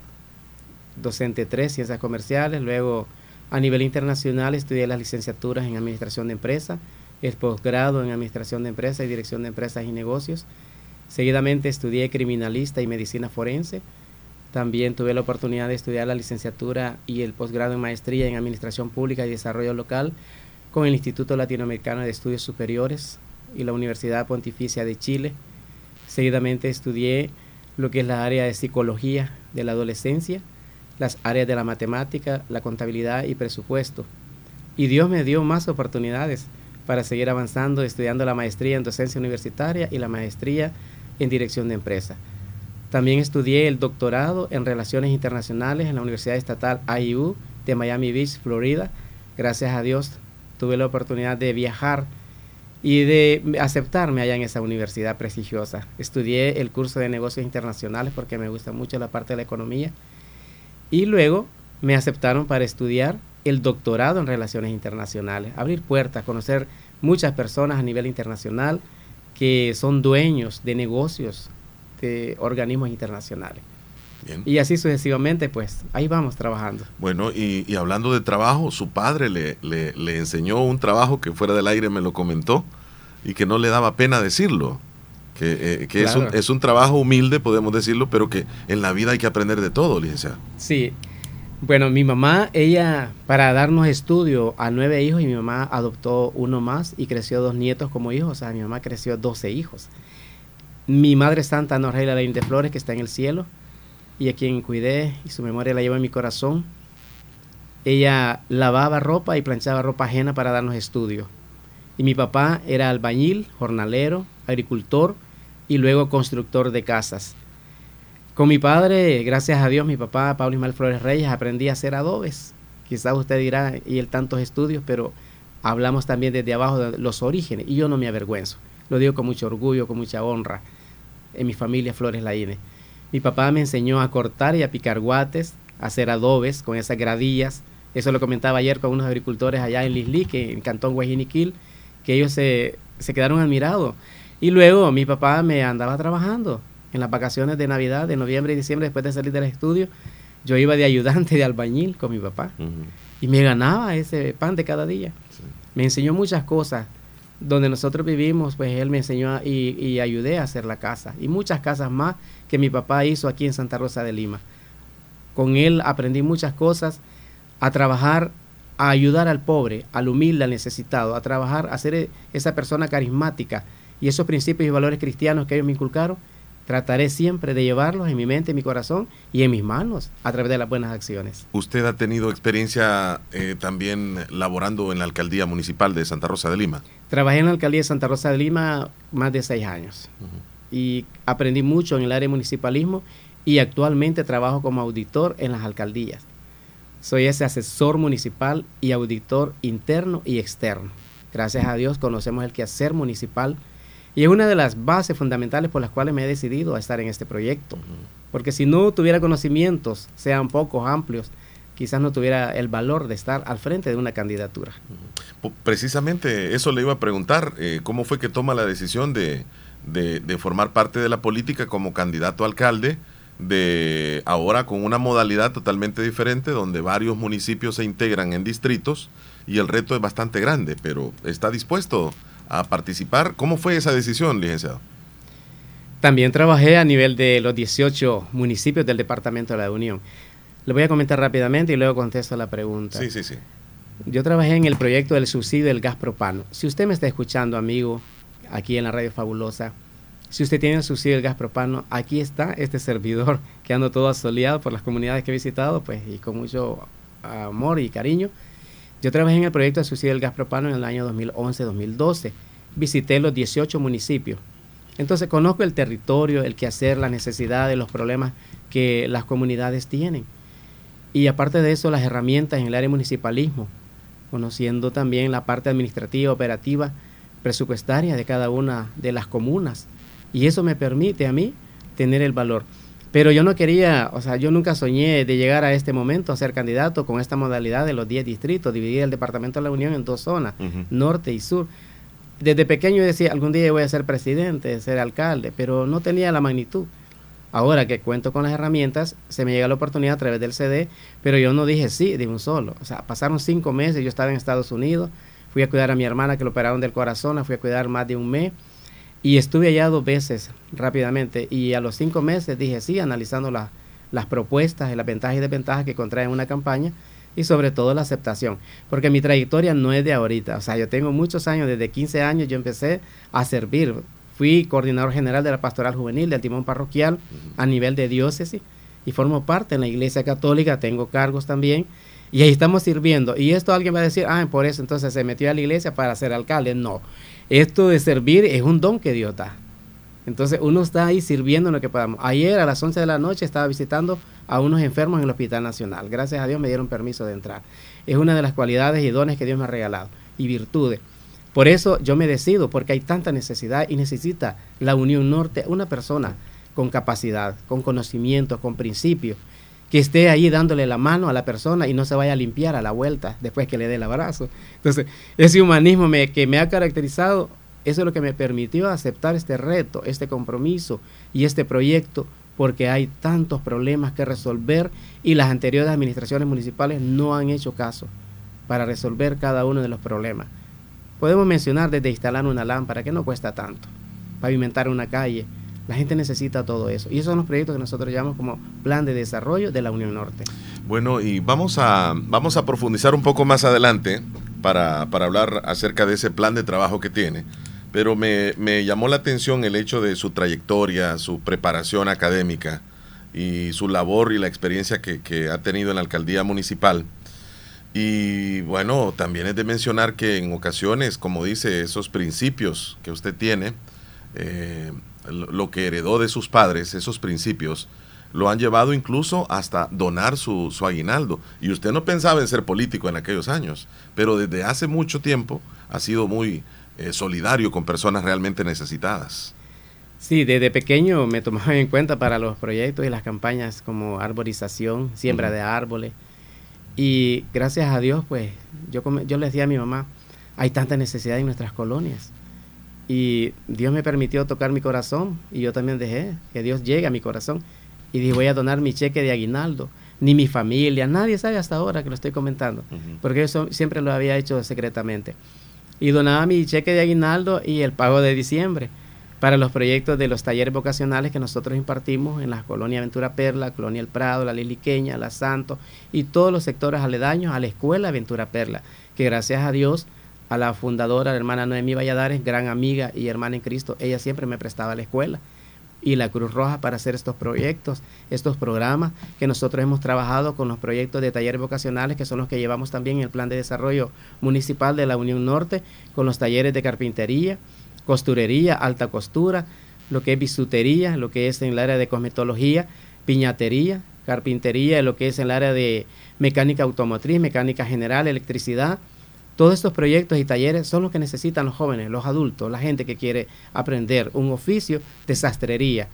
docente 3, ciencias comerciales, luego a nivel internacional estudié las licenciaturas en administración de empresas, el posgrado en administración de empresas y dirección de empresas y negocios. Seguidamente estudié criminalista y medicina forense. También tuve la oportunidad de estudiar la licenciatura y el posgrado en maestría en administración pública y desarrollo local con el Instituto Latinoamericano de Estudios Superiores y la Universidad Pontificia de Chile. Seguidamente estudié lo que es la área de psicología de la adolescencia las áreas de la matemática, la contabilidad y presupuesto. Y Dios me dio más oportunidades para seguir avanzando, estudiando la maestría en docencia universitaria y la maestría en dirección de empresa. También estudié el doctorado en Relaciones Internacionales en la Universidad Estatal IU de Miami Beach, Florida. Gracias a Dios tuve la oportunidad de viajar y de aceptarme allá en esa universidad prestigiosa. Estudié el curso de negocios internacionales porque me gusta mucho la parte de la economía y luego me aceptaron para estudiar el doctorado en relaciones internacionales, abrir puertas, conocer muchas personas a nivel internacional que son dueños de negocios de organismos internacionales. Y así sucesivamente, pues ahí vamos trabajando. Bueno, y, y hablando de trabajo, su padre le, le, le, enseñó un trabajo que fuera del aire me lo comentó y que no le daba pena decirlo. Que, eh, que claro. es, un, es un trabajo humilde, podemos decirlo, pero que en la vida hay que aprender de todo, licenciado. Sí. Bueno, mi mamá, ella, para darnos estudio a nueve hijos, y mi mamá adoptó uno más y creció dos nietos como hijos, o sea, mi mamá creció doce hijos. Mi madre santa, Norreila Lain de Flores, que está en el cielo, y a quien cuidé y su memoria la llevo en mi corazón. Ella lavaba ropa y planchaba ropa ajena para darnos estudio. Y mi papá era albañil, jornalero, agricultor y luego constructor de casas. Con mi padre, gracias a Dios, mi papá, Pablo Ismael Flores Reyes, aprendí a hacer adobes. Quizás usted dirá, y él tantos estudios, pero hablamos también desde abajo de los orígenes, y yo no me avergüenzo. Lo digo con mucho orgullo, con mucha honra, en mi familia Flores Laine. Mi papá me enseñó a cortar y a picar guates, a hacer adobes con esas gradillas. Eso lo comentaba ayer con unos agricultores allá en Lisli, que en Cantón Guajiniquil, que ellos se, se quedaron admirados. Y luego mi papá me andaba trabajando en las vacaciones de Navidad, de noviembre y diciembre, después de salir del estudio. Yo iba de ayudante de albañil con mi papá uh -huh. y me ganaba ese pan de cada día. Sí. Me enseñó muchas cosas. Donde nosotros vivimos, pues él me enseñó y, y ayudé a hacer la casa y muchas casas más que mi papá hizo aquí en Santa Rosa de Lima. Con él aprendí muchas cosas, a trabajar, a ayudar al pobre, al humilde, al necesitado, a trabajar, a ser esa persona carismática y esos principios y valores cristianos que ellos me inculcaron, trataré siempre de llevarlos en mi mente, en mi corazón y en mis manos a través de las buenas acciones. ¿Usted ha tenido experiencia eh, también laborando en la alcaldía municipal de Santa Rosa de Lima? Trabajé en la alcaldía de Santa Rosa de Lima más de seis años uh -huh. y aprendí mucho en el área de municipalismo y actualmente trabajo como auditor en las alcaldías. Soy ese asesor municipal y auditor interno y externo. Gracias a Dios conocemos el quehacer municipal y es una de las bases fundamentales por las cuales me he decidido a estar en este proyecto. Uh -huh. Porque si no tuviera conocimientos, sean pocos, amplios, quizás no tuviera el valor de estar al frente de una candidatura. Uh -huh. Precisamente eso le iba a preguntar, eh, ¿cómo fue que toma la decisión de, de, de, formar parte de la política como candidato a alcalde? de ahora con una modalidad totalmente diferente donde varios municipios se integran en distritos y el reto es bastante grande, pero está dispuesto a participar. ¿Cómo fue esa decisión, licenciado? También trabajé a nivel de los 18 municipios del Departamento de la Unión. Le voy a comentar rápidamente y luego contesto la pregunta. Sí, sí, sí. Yo trabajé en el proyecto del subsidio del gas propano. Si usted me está escuchando, amigo, aquí en la Radio Fabulosa, si usted tiene el subsidio del gas propano, aquí está este servidor que ando todo asoleado por las comunidades que he visitado, pues, y con mucho amor y cariño. Yo trabajé en el proyecto de subsidio del gas propano en el año 2011-2012. Visité los 18 municipios. Entonces conozco el territorio, el quehacer, las necesidades, los problemas que las comunidades tienen. Y aparte de eso, las herramientas en el área de municipalismo, conociendo también la parte administrativa, operativa, presupuestaria de cada una de las comunas. Y eso me permite a mí tener el valor. Pero yo no quería, o sea, yo nunca soñé de llegar a este momento a ser candidato con esta modalidad de los 10 distritos, dividir el departamento de la Unión en dos zonas, uh -huh. norte y sur. Desde pequeño decía, algún día voy a ser presidente, ser alcalde, pero no tenía la magnitud. Ahora que cuento con las herramientas, se me llega la oportunidad a través del CD, pero yo no dije sí de un solo. O sea, pasaron cinco meses, yo estaba en Estados Unidos, fui a cuidar a mi hermana que lo operaron del corazón, la fui a cuidar más de un mes y estuve allá dos veces rápidamente y a los cinco meses dije sí, analizando la, las propuestas, las ventajas y desventajas que contraen una campaña y sobre todo la aceptación, porque mi trayectoria no es de ahorita, o sea, yo tengo muchos años, desde 15 años yo empecé a servir, fui coordinador general de la pastoral juvenil del timón parroquial a nivel de diócesis y formo parte en la iglesia católica, tengo cargos también y ahí estamos sirviendo. Y esto alguien va a decir, ah, por eso entonces se metió a la iglesia para ser alcalde, no, esto de servir es un don que Dios da. Entonces uno está ahí sirviendo en lo que podamos. Ayer a las 11 de la noche estaba visitando a unos enfermos en el Hospital Nacional. Gracias a Dios me dieron permiso de entrar. Es una de las cualidades y dones que Dios me ha regalado y virtudes. Por eso yo me decido, porque hay tanta necesidad y necesita la Unión Norte una persona con capacidad, con conocimiento, con principios, que esté ahí dándole la mano a la persona y no se vaya a limpiar a la vuelta después que le dé el abrazo. Entonces, ese humanismo que me ha caracterizado, eso es lo que me permitió aceptar este reto, este compromiso y este proyecto porque hay tantos problemas que resolver y las anteriores administraciones municipales no han hecho caso para resolver cada uno de los problemas. Podemos mencionar desde instalar una lámpara, que no cuesta tanto, pavimentar una calle. La gente necesita todo eso. Y esos son los proyectos que nosotros llamamos como Plan de Desarrollo de la Unión Norte. Bueno, y vamos a, vamos a profundizar un poco más adelante para, para hablar acerca de ese plan de trabajo que tiene. Pero me, me llamó la atención el hecho de su trayectoria, su preparación académica y su labor y la experiencia que, que ha tenido en la alcaldía municipal. Y bueno, también es de mencionar que en ocasiones, como dice, esos principios que usted tiene, eh, lo que heredó de sus padres, esos principios, lo han llevado incluso hasta donar su, su aguinaldo. Y usted no pensaba en ser político en aquellos años, pero desde hace mucho tiempo ha sido muy eh, solidario con personas realmente necesitadas. Sí, desde pequeño me tomaba en cuenta para los proyectos y las campañas como arborización, siembra de árboles. Y gracias a Dios, pues yo, yo le decía a mi mamá, hay tanta necesidad en nuestras colonias. Y Dios me permitió tocar mi corazón y yo también dejé que Dios llegue a mi corazón. Y dije, voy a donar mi cheque de aguinaldo. Ni mi familia, nadie sabe hasta ahora que lo estoy comentando, porque eso siempre lo había hecho secretamente. Y donaba mi cheque de aguinaldo y el pago de diciembre para los proyectos de los talleres vocacionales que nosotros impartimos en la colonia Ventura Perla, Colonia El Prado, la Liliqueña, la Santo y todos los sectores aledaños a la escuela Ventura Perla, que gracias a Dios, a la fundadora, la hermana Noemí Valladares, gran amiga y hermana en Cristo, ella siempre me prestaba la escuela y la Cruz Roja para hacer estos proyectos, estos programas que nosotros hemos trabajado con los proyectos de talleres vocacionales, que son los que llevamos también en el Plan de Desarrollo Municipal de la Unión Norte, con los talleres de carpintería, costurería, alta costura, lo que es bisutería, lo que es en el área de cosmetología, piñatería, carpintería, lo que es en el área de mecánica automotriz, mecánica general, electricidad. Todos estos proyectos y talleres son los que necesitan los jóvenes, los adultos, la gente que quiere aprender un oficio de sastrería.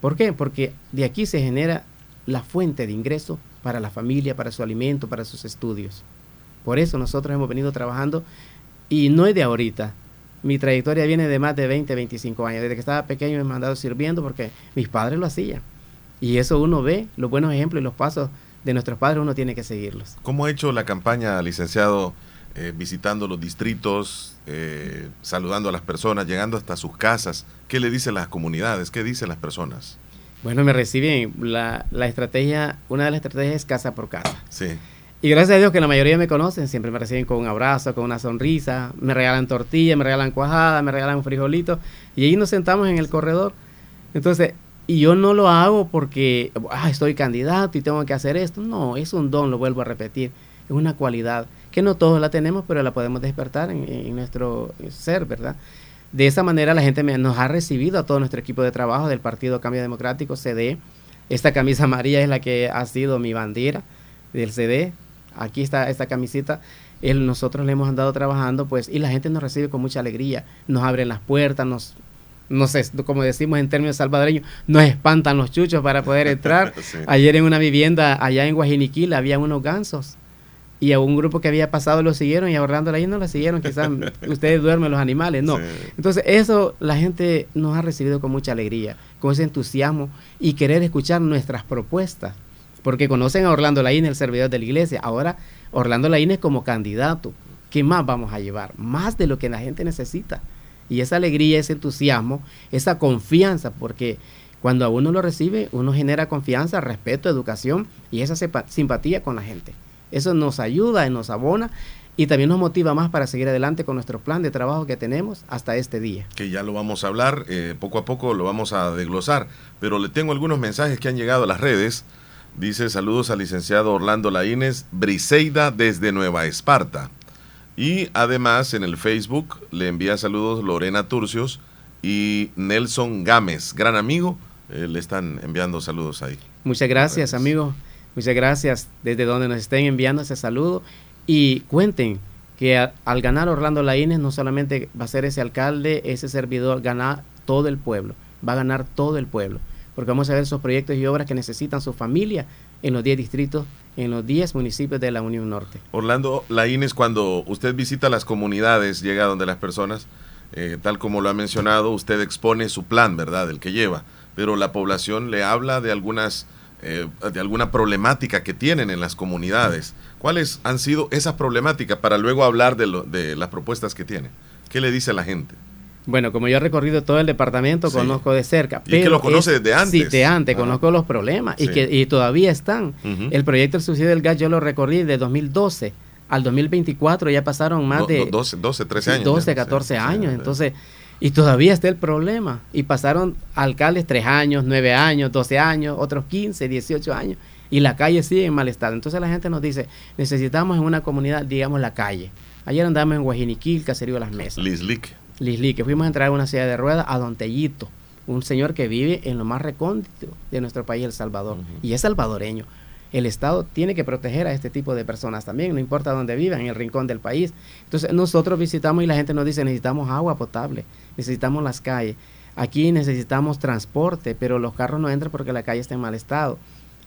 ¿Por qué? Porque de aquí se genera la fuente de ingreso para la familia, para su alimento, para sus estudios. Por eso nosotros hemos venido trabajando y no es de ahorita. Mi trayectoria viene de más de 20, 25 años. Desde que estaba pequeño me he mandado sirviendo porque mis padres lo hacían. Y eso uno ve, los buenos ejemplos y los pasos de nuestros padres, uno tiene que seguirlos. ¿Cómo ha hecho la campaña, licenciado, eh, visitando los distritos, eh, saludando a las personas, llegando hasta sus casas? ¿Qué le dicen las comunidades? ¿Qué dicen las personas? Bueno, me reciben. La, la estrategia, una de las estrategias es casa por casa. Sí. Y gracias a Dios que la mayoría me conocen, siempre me reciben con un abrazo, con una sonrisa, me regalan tortilla, me regalan cuajada, me regalan un frijolito, y ahí nos sentamos en el corredor. Entonces, y yo no lo hago porque ah, estoy candidato y tengo que hacer esto. No, es un don, lo vuelvo a repetir. Es una cualidad que no todos la tenemos, pero la podemos despertar en, en nuestro ser, ¿verdad? De esa manera la gente me- nos ha recibido a todo nuestro equipo de trabajo del Partido Cambio Democrático, CD. Esta camisa amarilla es la que ha sido mi bandera del CD. Aquí está esta camiseta. El- nosotros le hemos andado trabajando, pues, y la gente nos recibe con mucha alegría. Nos abren las puertas, nos, no sé, como decimos en términos salvadoreños, nos espantan los chuchos para poder entrar. Sí. Ayer en una vivienda allá en Guajiniquil había unos gansos y a un grupo que había pasado lo siguieron y a Orlando ahí no lo siguieron, quizás ustedes duermen los animales, no. Entonces eso la gente nos ha recibido con mucha alegría, con ese entusiasmo y querer escuchar nuestras propuestas, porque conocen a Orlando Laín, el servidor de la iglesia, ahora Orlando Laín es como candidato, ¿qué más vamos a llevar? Más de lo que la gente necesita. Y esa alegría, ese entusiasmo, esa confianza, porque cuando a uno lo recibe, uno genera confianza, respeto, educación y esa simpatía con la gente. Eso nos ayuda y nos abona y también nos motiva más para seguir adelante con nuestro plan de trabajo que tenemos hasta este día. que ya lo vamos a hablar, eh, poco a poco lo vamos a desglosar, pero le tengo algunos mensajes que han llegado a las redes. Dice saludos al licenciado Orlando Laínez, Briseida desde Nueva Esparta. Y además en el Facebook le envía saludos Lorena Turcios y Nelson Gámez, gran amigo, eh, le están enviando saludos ahí. Muchas gracias, amigos. Muchas gracias desde donde nos estén enviando ese saludo. Y cuenten que al ganar Orlando Laínez no solamente va a ser ese alcalde, ese servidor, ganar todo el pueblo. Va a ganar todo el pueblo. Porque vamos a ver esos proyectos y obras que necesitan su familia en los 10 distritos, en los 10 municipios de la Unión Norte. Orlando Laínez, cuando usted visita las comunidades, llega donde las personas, eh, tal como lo ha mencionado, usted expone su plan, ¿verdad? El que lleva. pero la población le habla de algunas eh, de alguna problemática que tienen en las comunidades. ¿Cuáles han sido esas problemáticas para luego hablar de, lo, de las propuestas que tienen? ¿Qué le dice a la gente? Bueno, como yo he recorrido todo el departamento, conozco de cerca. Y que lo conoce desde antes. Sí, de antes, conozco los problemas y que y todavía están. El proyecto del subsidio del gas yo lo recorrí de 2012 al 2024, ya pasaron más de 12, 12, 13 años. 12, 14 años. Entonces, y todavía está el problema. Y pasaron alcaldes 3 años, 9 años, 12 años, otros 15, 18 años. Y la calle sigue en mal estado. Entonces la gente nos dice, necesitamos en una comunidad, digamos, la calle. Ayer andamos en Guajiniquil, Caserío de las Mesas. Lislic. Lisli, que fuimos a entrar a una silla de ruedas a Don Tellito, un señor que vive en lo más recóndito de nuestro país, El Salvador, y es salvadoreño. El Estado tiene que proteger a este tipo de personas también, no importa dónde vivan, en el rincón del país. Entonces nosotros visitamos y la gente nos dice, necesitamos agua potable, necesitamos las calles. Aquí necesitamos transporte, pero los carros no entran porque la calle está en mal estado.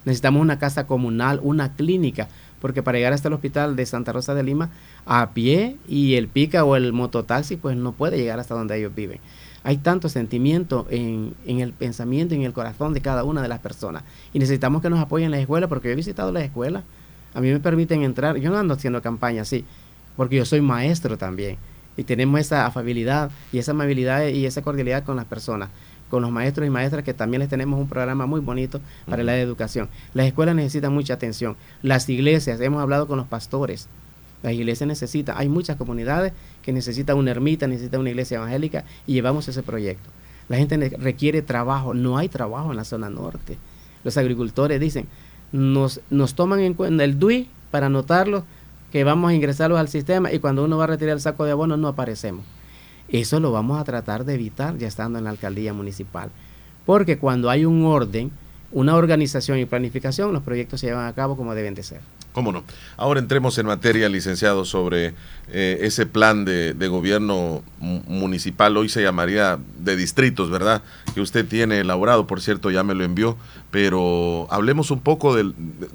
Necesitamos una casa comunal, una clínica, porque para llegar hasta el hospital de Santa Rosa de Lima a pie y el pica o el mototaxi pues no puede llegar hasta donde ellos viven. Hay tanto sentimiento en, en el pensamiento y en el corazón de cada una de las personas y necesitamos que nos apoyen las escuelas porque yo he visitado las escuelas, a mí me permiten entrar, yo no ando haciendo campaña así, porque yo soy maestro también y tenemos esa afabilidad y esa amabilidad y esa cordialidad con las personas con los maestros y maestras que también les tenemos un programa muy bonito para la educación. Las escuelas necesitan mucha atención. Las iglesias, hemos hablado con los pastores. Las iglesias necesitan, hay muchas comunidades que necesitan una ermita, necesitan una iglesia evangélica y llevamos ese proyecto. La gente requiere trabajo, no hay trabajo en la zona norte. Los agricultores dicen, nos, nos toman en cuenta el DUI para anotarlo, que vamos a ingresarlos al sistema y cuando uno va a retirar el saco de abono no aparecemos. Eso lo vamos a tratar de evitar ya estando en la alcaldía municipal. Porque cuando hay un orden, una organización y planificación, los proyectos se llevan a cabo como deben de ser. ¿Cómo no? Ahora entremos en materia, licenciado, sobre eh, ese plan de, gobierno municipal, hoy se llamaría de distritos, ¿verdad? Que usted tiene elaborado, por cierto, ya me lo envió, pero hablemos un poco del,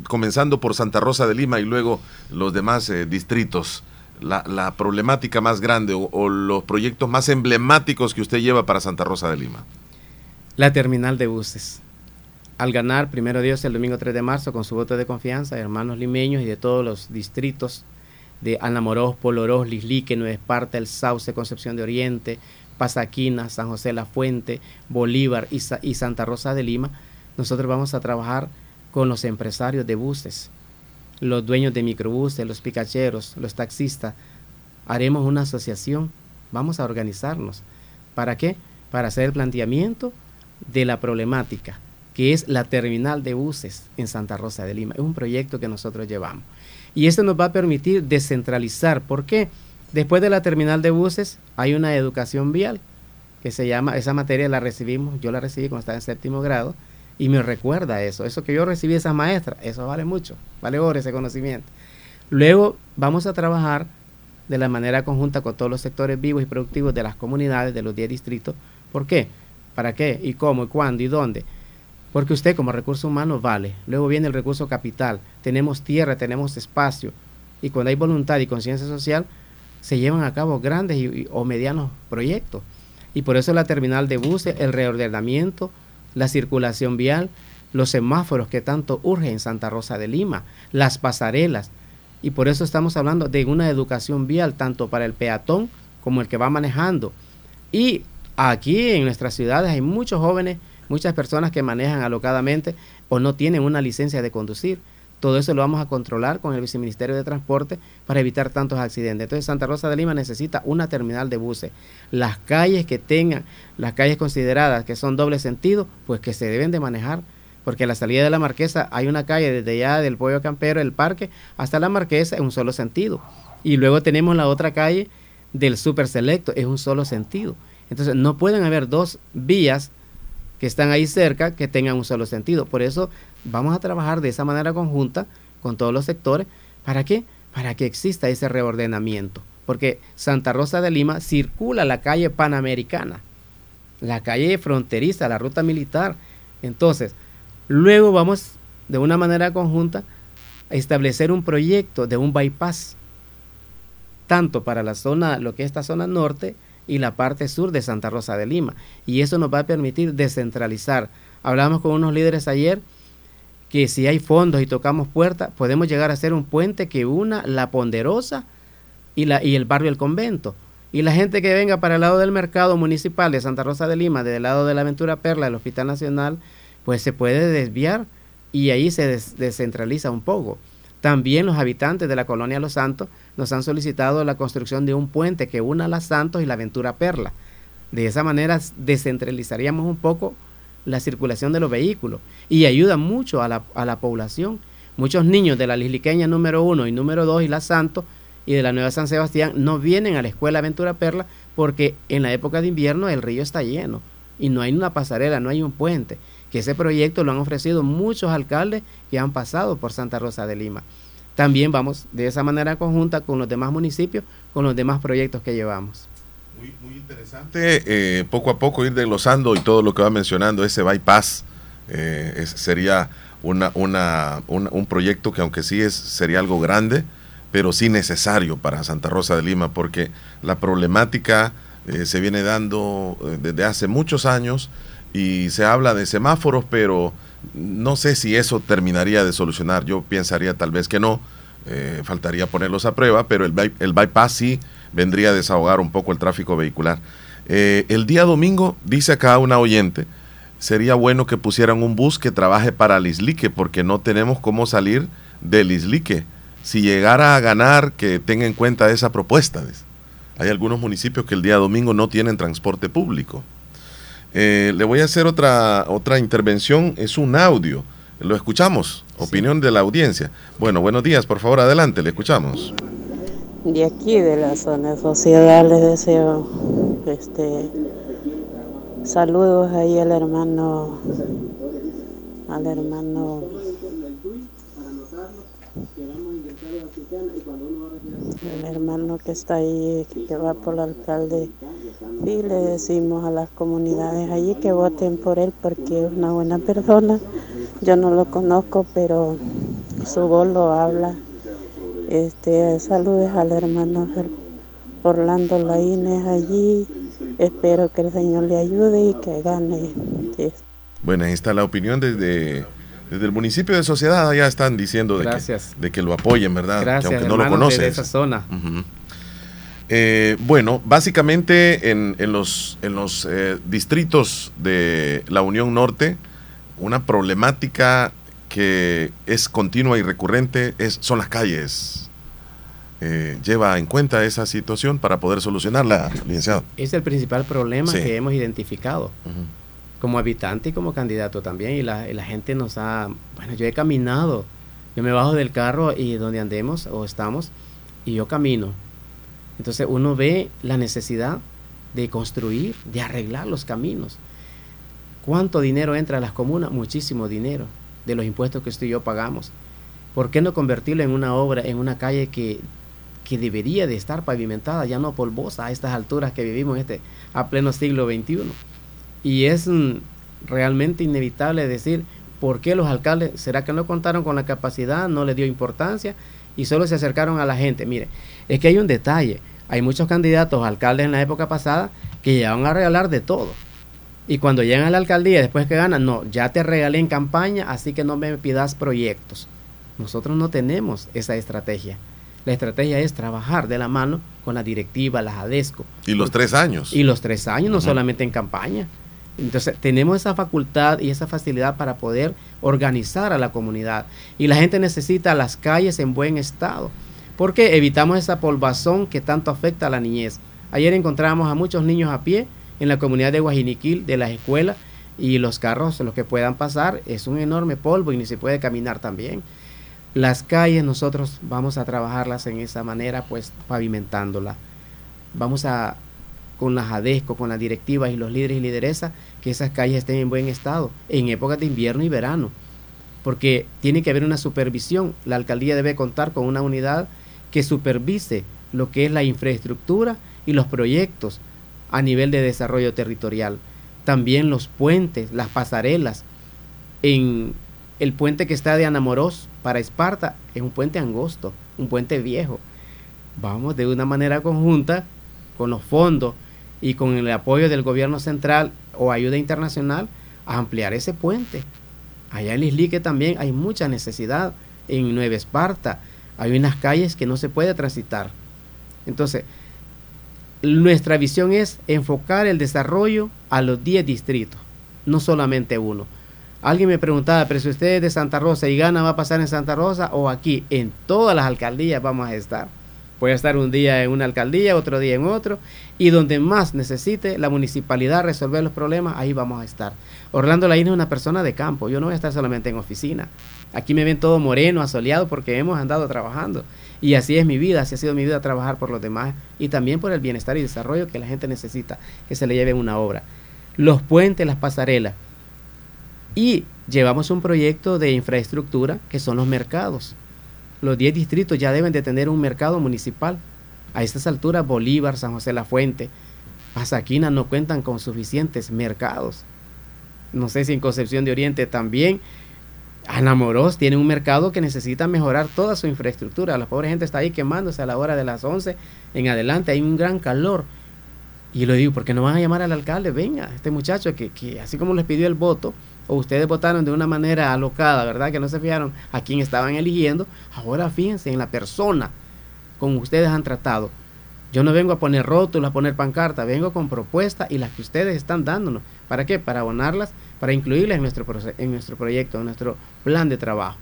comenzando por Santa Rosa de Lima y luego los demás eh, distritos la, problemática más grande o, los proyectos más emblemáticos que usted lleva para Santa Rosa de Lima? La terminal de buses. Al ganar, primero Dios, el domingo 3 de marzo, con su voto de confianza, hermanos limeños y de todos los distritos de Anamorós, Polorós, Lislique, Nueva Esparta, El Sauce, Concepción de Oriente, Pasaquina, San José La Fuente, Bolívar y, y Santa Rosa de Lima, nosotros vamos a trabajar con los empresarios de buses, los dueños de microbuses, los picacheros, los taxistas, haremos una asociación, vamos a organizarnos. ¿Para qué? Para hacer el planteamiento de la problemática, que es la terminal de buses en Santa Rosa de Lima. Es un proyecto que nosotros llevamos. Y esto nos va a permitir descentralizar. ¿Por qué? Después de la terminal de buses hay una educación vial que se llama, esa materia la recibimos, yo la recibí cuando estaba en séptimo grado, y me recuerda eso. Eso que yo recibí esa maestra, eso vale mucho, vale oro ese conocimiento. Luego vamos a trabajar de la manera conjunta con todos los sectores vivos y productivos de las comunidades de los 10 distritos. ¿Por qué? ¿Para qué? ¿Y cómo? ¿Y cuándo? ¿Y dónde? Porque usted como recurso humano vale. Luego viene el recurso capital. Tenemos tierra, tenemos espacio. Y cuando hay voluntad y conciencia social, se llevan a cabo grandes o medianos proyectos. Y por eso la terminal de buses, el reordenamiento, la circulación vial, los semáforos que tanto urgen en Santa Rosa de Lima, las pasarelas. Y por eso estamos hablando de una educación vial tanto para el peatón como el que va manejando. Y aquí en nuestras ciudades hay muchos jóvenes, muchas personas que manejan alocadamente o no tienen una licencia de conducir. Todo eso lo vamos a controlar con el Viceministerio de Transporte para evitar tantos accidentes. Entonces Santa Rosa de Lima necesita una terminal de buses. Las calles que tengan, las calles consideradas que son doble sentido, pues que se deben de manejar. Porque a la salida de la Marquesa hay una calle desde allá del Pollo Campero, el parque, hasta la Marquesa en un solo sentido. Y luego tenemos la otra calle del Super Selecto, es un solo sentido. Entonces no pueden haber dos vías que están ahí cerca que tengan un solo sentido. Por eso vamos a trabajar de esa manera conjunta con todos los sectores. ¿Para qué? Para que exista ese reordenamiento. Porque Santa Rosa de Lima circula la calle panamericana, la calle fronteriza, la ruta militar. Entonces, luego vamos de una manera conjunta a establecer un proyecto de un bypass, tanto para la zona, lo que es esta zona norte, y la parte sur de Santa Rosa de Lima. Y eso nos va a permitir descentralizar Hablábamos con unos líderes ayer que si hay fondos y tocamos puertas, podemos llegar a hacer un puente que una la ponderosa y, la, y el barrio El Convento. Y la gente que venga para el lado del mercado municipal de Santa Rosa de Lima, del lado de la Aventura Perla, del Hospital Nacional, pues se puede desviar y ahí se descentraliza un poco. También los habitantes de la colonia Los Santos nos han solicitado la construcción de un puente que una Las Santos y la Aventura Perla. De esa manera descentralizaríamos un poco la circulación de los vehículos y ayuda mucho a la, a la población. Muchos niños de la Lisliqueña número uno y número dos y la Santos y de la Nueva San Sebastián no vienen a la escuela Aventura Perla porque en la época de invierno el río está lleno y no hay una pasarela, no hay un puente. Que ese proyecto lo han ofrecido muchos alcaldes que han pasado por Santa Rosa de Lima. También vamos de esa manera conjunta con los demás municipios, con los demás proyectos que llevamos. Muy, interesante, eh, poco a poco ir desglosando y todo lo que va mencionando, ese bypass eh, sería una, un proyecto que aunque sí es, sería algo grande, pero sí necesario para Santa Rosa de Lima, porque la problemática eh, se viene dando desde hace muchos años y se habla de semáforos, pero no sé si eso terminaría de solucionar. Yo pensaría tal vez que no, eh, faltaría ponerlos a prueba, pero el, el, bypass sí vendría a desahogar un poco el tráfico vehicular. el día domingo, dice acá una oyente, sería bueno que pusieran un bus que trabaje para Lislique, porque no tenemos cómo salir de Lislique si llegara a ganar, que tenga en cuenta esa propuesta. Hay algunos municipios que el día domingo no tienen transporte público. Eh, le voy a hacer otra, otra intervención, es un audio. Lo escuchamos, opinión de la audiencia. Bueno, buenos días, por favor, adelante, le escuchamos. De aquí, de la zona social, les deseo este, saludos ahí al hermano, al hermano el hermano que está ahí, que va por el alcalde, y le decimos a las comunidades allí que voten por él porque es una buena persona. Yo no lo conozco, pero su voz lo habla. Este, saludes al hermano Orlando Laínez allí. Espero que el Señor le ayude y que gane. Bueno, ahí está la opinión desde desde el municipio de Sociedad ya están diciendo de, que, de que, lo apoyen, ¿verdad? Gracias, aunque no lo conocen. De esa zona. Eh, bueno, básicamente en, los, en los eh, distritos de la Unión Norte, una problemática que es continua y recurrente es, son las calles. Eh, lleva en cuenta esa situación para poder solucionarla, licenciado. Es el principal problema que hemos identificado como habitante y como candidato también. Y la, gente nos ha, bueno, yo he caminado, yo me bajo del carro y donde andemos o estamos y yo camino. Entonces uno ve la necesidad de construir, de arreglar los caminos. ¿Cuánto dinero entra a las comunas? Muchísimo dinero de los impuestos que usted y yo pagamos. ¿Por qué no convertirlo en una obra, en una calle que, que debería de estar pavimentada, ya no polvosa a estas alturas que vivimos este, a pleno siglo XXI? Y es mm, realmente inevitable decir, ¿por qué los alcaldes, será que no contaron con la capacidad, no le dio importancia y solo se acercaron a la gente? Mire, es que hay un detalle, hay muchos candidatos alcaldes en la época pasada que llegaban a regalar de todo. Y cuando llegan a la alcaldía, después que ganan, no, ya te regalé en campaña, así que no me pidas proyectos. Nosotros no tenemos esa estrategia. La estrategia es trabajar de la mano con la directiva, la ADESCO. Y los tres años. Y los tres años, no solamente en campaña. Entonces, tenemos esa facultad y esa facilidad para poder organizar a la comunidad. Y la gente necesita las calles en buen estado, porque evitamos esa polvazón que tanto afecta a la niñez. Ayer encontramos a muchos niños a pie en la comunidad de Guajiniquil, de las escuelas, y los carros, los que puedan pasar, es un enorme polvo y ni se puede caminar también. Las calles nosotros vamos a trabajarlas en esa manera, pues pavimentándola. Vamos a con las ADESCO, con las directivas y los líderes y lideresas, que esas calles estén en buen estado en épocas de invierno y verano. Porque tiene que haber una supervisión. La alcaldía debe contar con una unidad que supervise lo que es la infraestructura y los proyectos a nivel de desarrollo territorial. También los puentes, las pasarelas. En el puente que está de Anamorós para Esparta es un puente angosto, un puente viejo. Vamos de una manera conjunta con los fondos y con el apoyo del gobierno central o ayuda internacional a ampliar ese puente. Allá en Lislique también hay mucha necesidad, en Nueva Esparta hay unas calles que no se puede transitar. Entonces, nuestra visión es enfocar el desarrollo a los 10 distritos, no solamente uno. Alguien me preguntaba, pero si usted es de Santa Rosa y gana, ¿va a pasar en Santa Rosa o aquí? En todas las alcaldías vamos a estar. Puede estar un día en una alcaldía, otro día en otro, y donde más necesite la municipalidad resolver los problemas, ahí vamos a estar. Orlando Laín es una persona de campo, yo no voy a estar solamente en oficina. Aquí me ven todo moreno, asoleado, porque hemos andado trabajando. Y así es mi vida, así ha sido mi vida trabajar por los demás y también por el bienestar y desarrollo que la gente necesita que se le lleve una obra. Los puentes, las pasarelas. Y llevamos un proyecto de infraestructura que son los mercados. Los 10 distritos ya deben de tener un mercado municipal. A estas alturas, Bolívar, San José La Fuente, Pasaquina no cuentan con suficientes mercados. No sé si en Concepción de Oriente también Anamoros tiene un mercado que necesita mejorar toda su infraestructura. La pobre gente está ahí quemándose a la hora de las 11 en adelante. Hay un gran calor. Y lo digo, porque no van a llamar al alcalde? Venga, este muchacho que, que así como les pidió el voto, o ustedes votaron de una manera alocada, ¿verdad? Que no se fijaron a quién estaban eligiendo. Ahora fíjense en la persona con ustedes han tratado. Yo no vengo a poner rótulos, a poner pancarta, vengo con propuestas y las que ustedes están dándonos. ¿Para qué? Para abonarlas para incluirlas en nuestro, en nuestro proyecto, en nuestro plan de trabajo.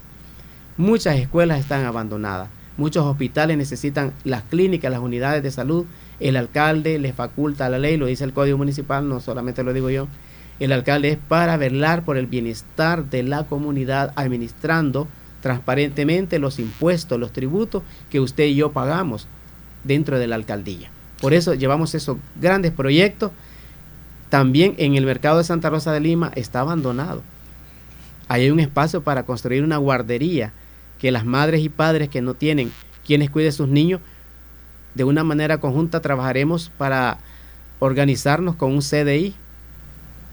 Muchas escuelas están abandonadas, muchos hospitales necesitan las clínicas, las unidades de salud, el alcalde le faculta la ley, lo dice el Código Municipal, no solamente lo digo yo, el alcalde es para velar por el bienestar de la comunidad administrando transparentemente los impuestos, los tributos que usted y yo pagamos dentro de la alcaldía. Por eso llevamos esos grandes proyectos también en el mercado de Santa Rosa de Lima está abandonado. hay un espacio para construir una guardería que las madres y padres que no tienen quienes cuiden sus niños, de una manera conjunta trabajaremos para organizarnos con un CDI,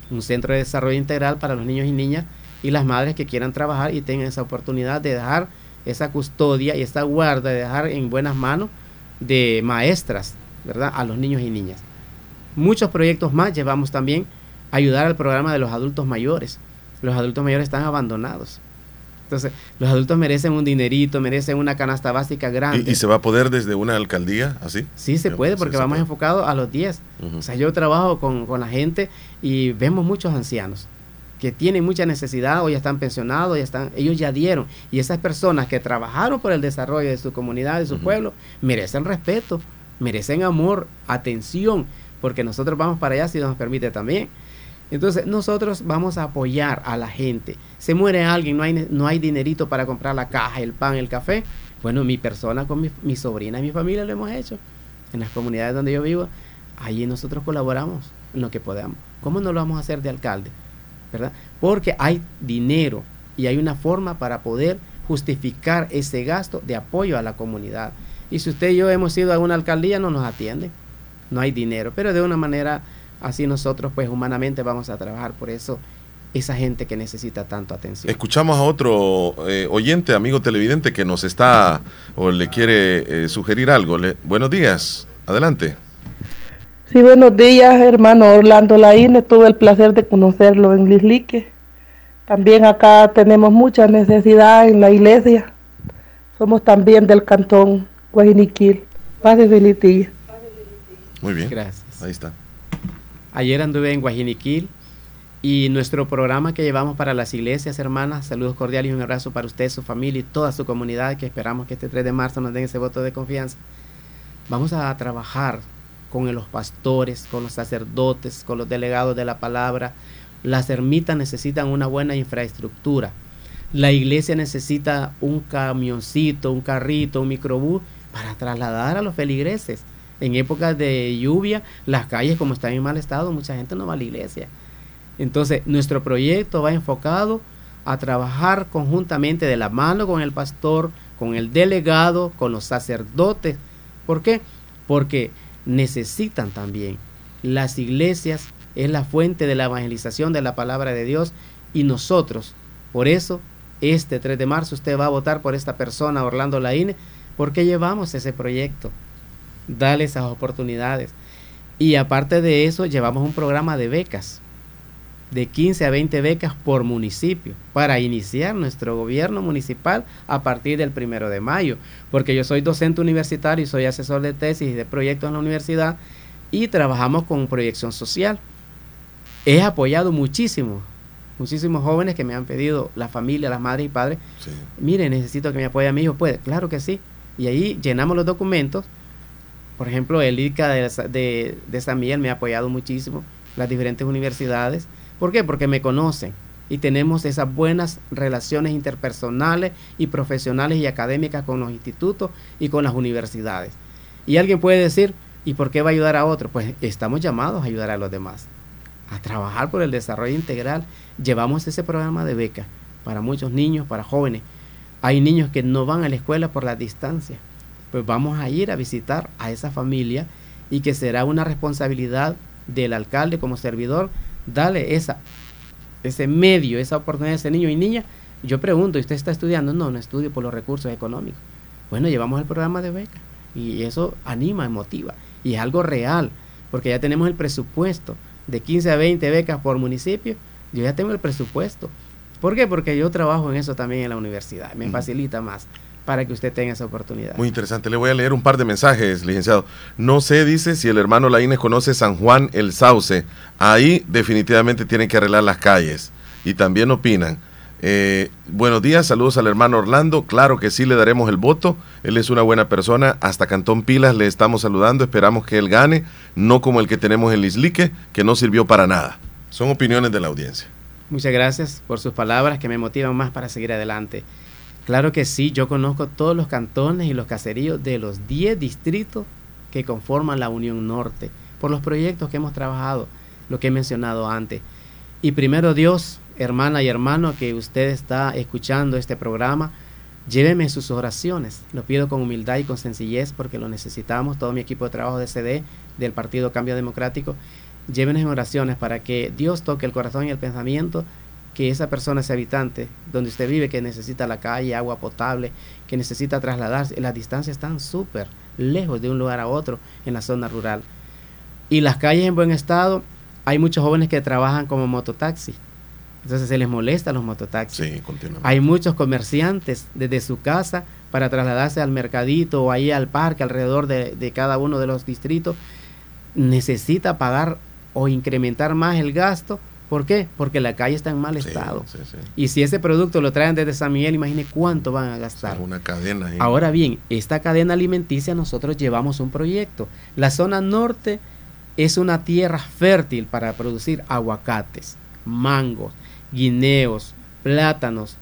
un Centro de Desarrollo Integral para los niños y niñas y las madres que quieran trabajar y tengan esa oportunidad de dejar esa custodia y esta guarda, de dejar en buenas manos de maestras, ¿verdad? A los niños y niñas. Muchos proyectos más llevamos también a ayudar al programa de los adultos mayores. Los adultos mayores están abandonados. Entonces, los adultos merecen un dinerito, merecen una canasta básica grande. ¿Y, se va a poder desde una alcaldía así? Sí, se puede, porque vamos enfocados a los 10. O sea, yo trabajo con, con, la gente y vemos muchos ancianos que tienen mucha necesidad o ya están pensionados, ya están, ellos ya dieron. Y esas personas que trabajaron por el desarrollo de su comunidad, de su pueblo, merecen respeto, merecen amor, atención porque nosotros vamos para allá si nos permite también. Entonces nosotros vamos a apoyar a la gente. Se muere alguien, no hay, no hay dinerito para comprar la caja, el pan, el café. Bueno, mi persona con mi, sobrina y mi familia lo hemos hecho. En las comunidades donde yo vivo, allí nosotros colaboramos en lo que podamos. ¿Cómo no lo vamos a hacer de alcalde? ¿Verdad? Porque hay dinero y hay una forma para poder justificar ese gasto de apoyo a la comunidad. Y si usted y yo hemos ido a una alcaldía, no nos atienden no hay dinero, pero de una manera así nosotros pues humanamente vamos a trabajar por eso esa gente que necesita tanto atención. Escuchamos a otro eh, oyente, amigo televidente, que nos está o le quiere eh, sugerir algo. buenos días, adelante. Sí, buenos días, hermano Orlando Laíne. Tuve el placer de conocerlo en Lislique. También acá tenemos mucha necesidad en la iglesia. Somos también del cantón Guajiniquil. Paz y muy bien. Gracias. Ahí está. Ayer anduve en Guajiniquil y nuestro programa que llevamos para las iglesias hermanas, saludos cordiales y un abrazo para usted, su familia y toda su comunidad que esperamos que este 3 de marzo nos den ese voto de confianza. Vamos a trabajar con los pastores, con los sacerdotes, con los delegados de la palabra. Las ermitas necesitan una buena infraestructura. La iglesia necesita un camioncito, un carrito, un microbús para trasladar a los feligreses en épocas de lluvia, las calles como están en mal estado, mucha gente no va a la iglesia. Entonces, nuestro proyecto va enfocado a trabajar conjuntamente de la mano con el pastor, con el delegado, con los sacerdotes. ¿Por qué? Porque necesitan también. Las iglesias es la fuente de la evangelización de la palabra de Dios y nosotros, por eso, este 3 de marzo usted va a votar por esta persona, Orlando Laine, porque llevamos ese proyecto dale esas oportunidades. Y aparte de eso, llevamos un programa de becas. de 15 a 20 becas por municipio para iniciar nuestro gobierno municipal a partir del primero de mayo, porque yo soy docente universitario y soy asesor de tesis y de proyectos en la universidad y trabajamos con proyección social. He apoyado muchísimo, muchísimos jóvenes que me han pedido, la familia, las madres y padres, mire, necesito que me apoye a mi hijo, puede, claro que sí. Y ahí llenamos los documentos. Por ejemplo, el ICA de, de, San Miguel me ha apoyado muchísimo, las diferentes universidades ¿Por qué? Porque me conocen y tenemos esas buenas relaciones interpersonales y profesionales y académicas con los institutos y con las universidades. Y alguien puede decir, ¿y por qué va a ayudar a otro? Pues estamos llamados a ayudar a los demás, a trabajar por el desarrollo integral. Llevamos ese programa de beca para muchos niños, para jóvenes. Hay niños que no van a la escuela por la distancia. Pues vamos a ir a visitar a esa familia y que será una responsabilidad del alcalde como servidor dale esa, ese medio, esa oportunidad a ese niño y niña. Yo pregunto, ¿usted está estudiando? No, no estudio por los recursos económicos. Bueno, llevamos el programa de beca y eso anima, motiva y es algo real, porque ya tenemos el presupuesto de 15 a 20 becas por municipio. Yo ya tengo el presupuesto. ¿Por qué? Porque yo trabajo en eso también en la universidad, me facilita más para que usted tenga esa oportunidad. Muy interesante. Le voy a leer un par de mensajes, licenciado. No sé, dice, si el hermano Laínez conoce San Juan el Sauce. Ahí definitivamente tienen que arreglar las calles. Y también opinan. Eh, buenos días, saludos al hermano Orlando. Claro que sí le daremos el voto. Él es una buena persona. Hasta Cantón Pilas le estamos saludando. Esperamos que él gane, no como el que tenemos en Lislique, que no sirvió para nada. Son opiniones de la audiencia. Muchas gracias por sus palabras que me motivan más para seguir adelante. Claro que sí, yo conozco todos los cantones y los caseríos de los 10 distritos que conforman la Unión Norte, por los proyectos que hemos trabajado, lo que he mencionado antes. Y primero Dios, hermana y hermano, que usted está escuchando este programa, lléveme sus oraciones. Lo pido con humildad y con sencillez porque lo necesitamos, todo mi equipo de trabajo de CD, del Partido Cambio Democrático. Llévenos en oraciones para que Dios toque el corazón y el pensamiento que esa persona, ese habitante, donde usted vive, que necesita la calle, agua potable, que necesita trasladarse, las distancias están súper lejos de un lugar a otro en la zona rural. Y las calles en buen estado, hay muchos jóvenes que trabajan como mototaxi. Entonces se les molesta los mototaxis. Sí, hay muchos comerciantes desde su casa para trasladarse al mercadito o ahí al parque alrededor de, de cada uno de los distritos. Necesita pagar o incrementar más el gasto ¿Por qué? Porque la calle está en mal estado. Y si ese producto lo traen desde San Miguel, imagine cuánto van a gastar. una cadena ahí. Ahora bien, esta cadena alimenticia nosotros llevamos un proyecto. La zona norte es una tierra fértil para producir aguacates, mangos, guineos, plátanos.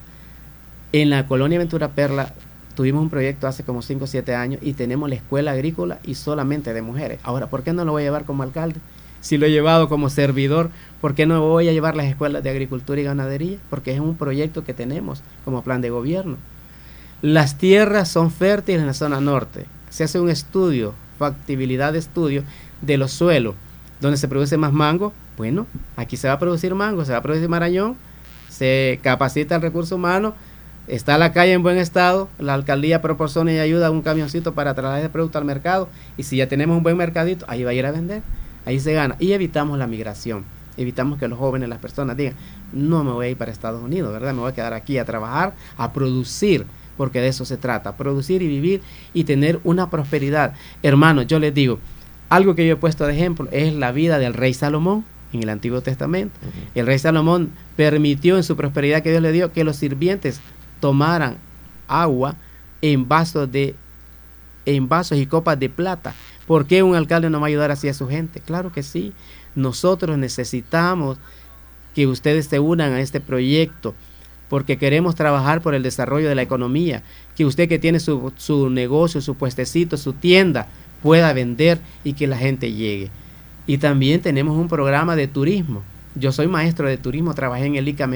En la colonia Ventura Perla tuvimos un proyecto hace como 5 o 7 años y tenemos la escuela agrícola y solamente de mujeres. Ahora, ¿por qué no lo voy a llevar como alcalde? Si lo he llevado como servidor, ¿por qué no voy a llevar las escuelas de agricultura y ganadería? Porque es un proyecto que tenemos como plan de gobierno. Las tierras son fértiles en la zona norte. Se hace un estudio, factibilidad de estudio de los suelos, donde se produce más mango. Bueno, aquí se va a producir mango, se va a producir marañón, se capacita el recurso humano, está la calle en buen estado, la alcaldía proporciona y ayuda a un camioncito para trasladar el producto al mercado y si ya tenemos un buen mercadito, ahí va a ir a vender. Ahí se gana. Y evitamos la migración. Evitamos que los jóvenes, las personas digan, no me voy a ir para Estados Unidos, ¿verdad? Me voy a quedar aquí a trabajar, a producir, porque de eso se trata, producir y vivir y tener una prosperidad. Hermanos, yo les digo, algo que yo he puesto de ejemplo es la vida del rey Salomón en el Antiguo Testamento. El rey Salomón permitió en su prosperidad que Dios le dio que los sirvientes tomaran agua en vasos de en vasos y copas de plata ¿Por qué un alcalde no va a ayudar así a su gente? Claro que sí. Nosotros necesitamos que ustedes se unan a este proyecto porque queremos trabajar por el desarrollo de la economía, que usted que tiene su, su, negocio, su puestecito, su tienda, pueda vender y que la gente llegue. Y también tenemos un programa de turismo. Yo soy maestro de turismo, trabajé en el ICA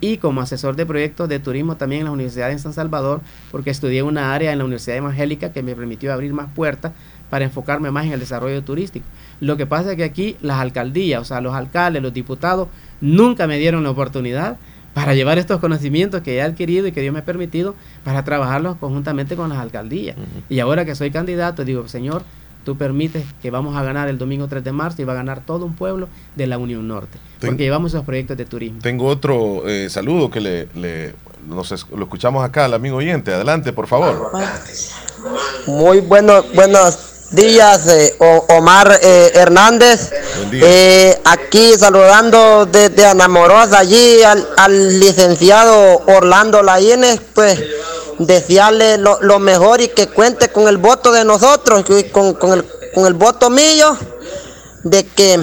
y como asesor de proyectos de turismo también en la Universidad de San Salvador, porque estudié una área en la Universidad Evangélica que me permitió abrir más puertas para enfocarme más en el desarrollo turístico. Lo que pasa es que aquí las alcaldías, o sea, los alcaldes, los diputados, nunca me dieron la oportunidad para llevar estos conocimientos que he adquirido y que Dios me ha permitido para trabajarlos conjuntamente con las alcaldías. Y ahora que soy candidato, digo, Señor, tú permites que vamos a ganar el domingo 3 de marzo y va a ganar todo un pueblo de la Unión Norte. Porque llevamos esos proyectos de turismo. Tengo otro eh, saludo que le, le nos es- lo escuchamos acá al amigo oyente. Adelante, por favor. Muy bueno, buenos días, eh, Omar eh, Hernández. Eh, aquí saludando desde Anamorosa allí al, al licenciado Orlando Laínez, pues desearle lo, lo mejor y que cuente con el voto de nosotros, con, con el, con el voto mío, de que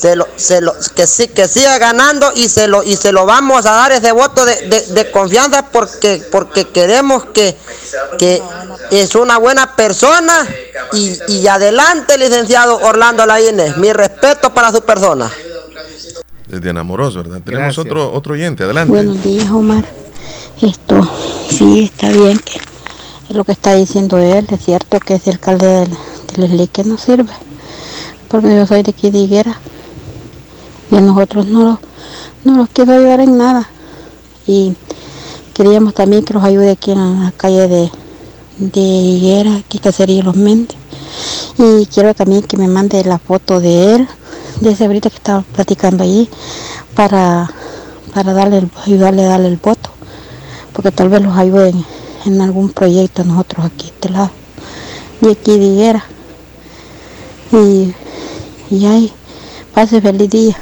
se lo, se lo, que sí, que siga ganando y se lo, y se lo vamos a dar ese voto de, de- de confianza porque, porque queremos que, que es una buena persona y, y adelante licenciado Orlando Laínez, mi respeto para su persona. Desde Enamoros, ¿verdad? Tenemos Gracias. otro, otro oyente. Adelante. Buenos días, Omar. Esto, sí, está bien que es lo que está diciendo él. Es cierto que ese alcalde del, del Eslique no sirve, porque yo soy de aquí de Higuera y a nosotros no, lo- no los quiero ayudar en nada. Y queríamos también que los ayude aquí en la calle de, de Higuera, aquí que sería Los Méndez. Y quiero también que me mande la foto de él, de ese ahorita que estaba platicando allí, para, para darle ayudarle a darle el voto, porque tal vez los ayuden en algún proyecto nosotros aquí, este lado, y aquí de Higuera. Y, y ahí, pase feliz día.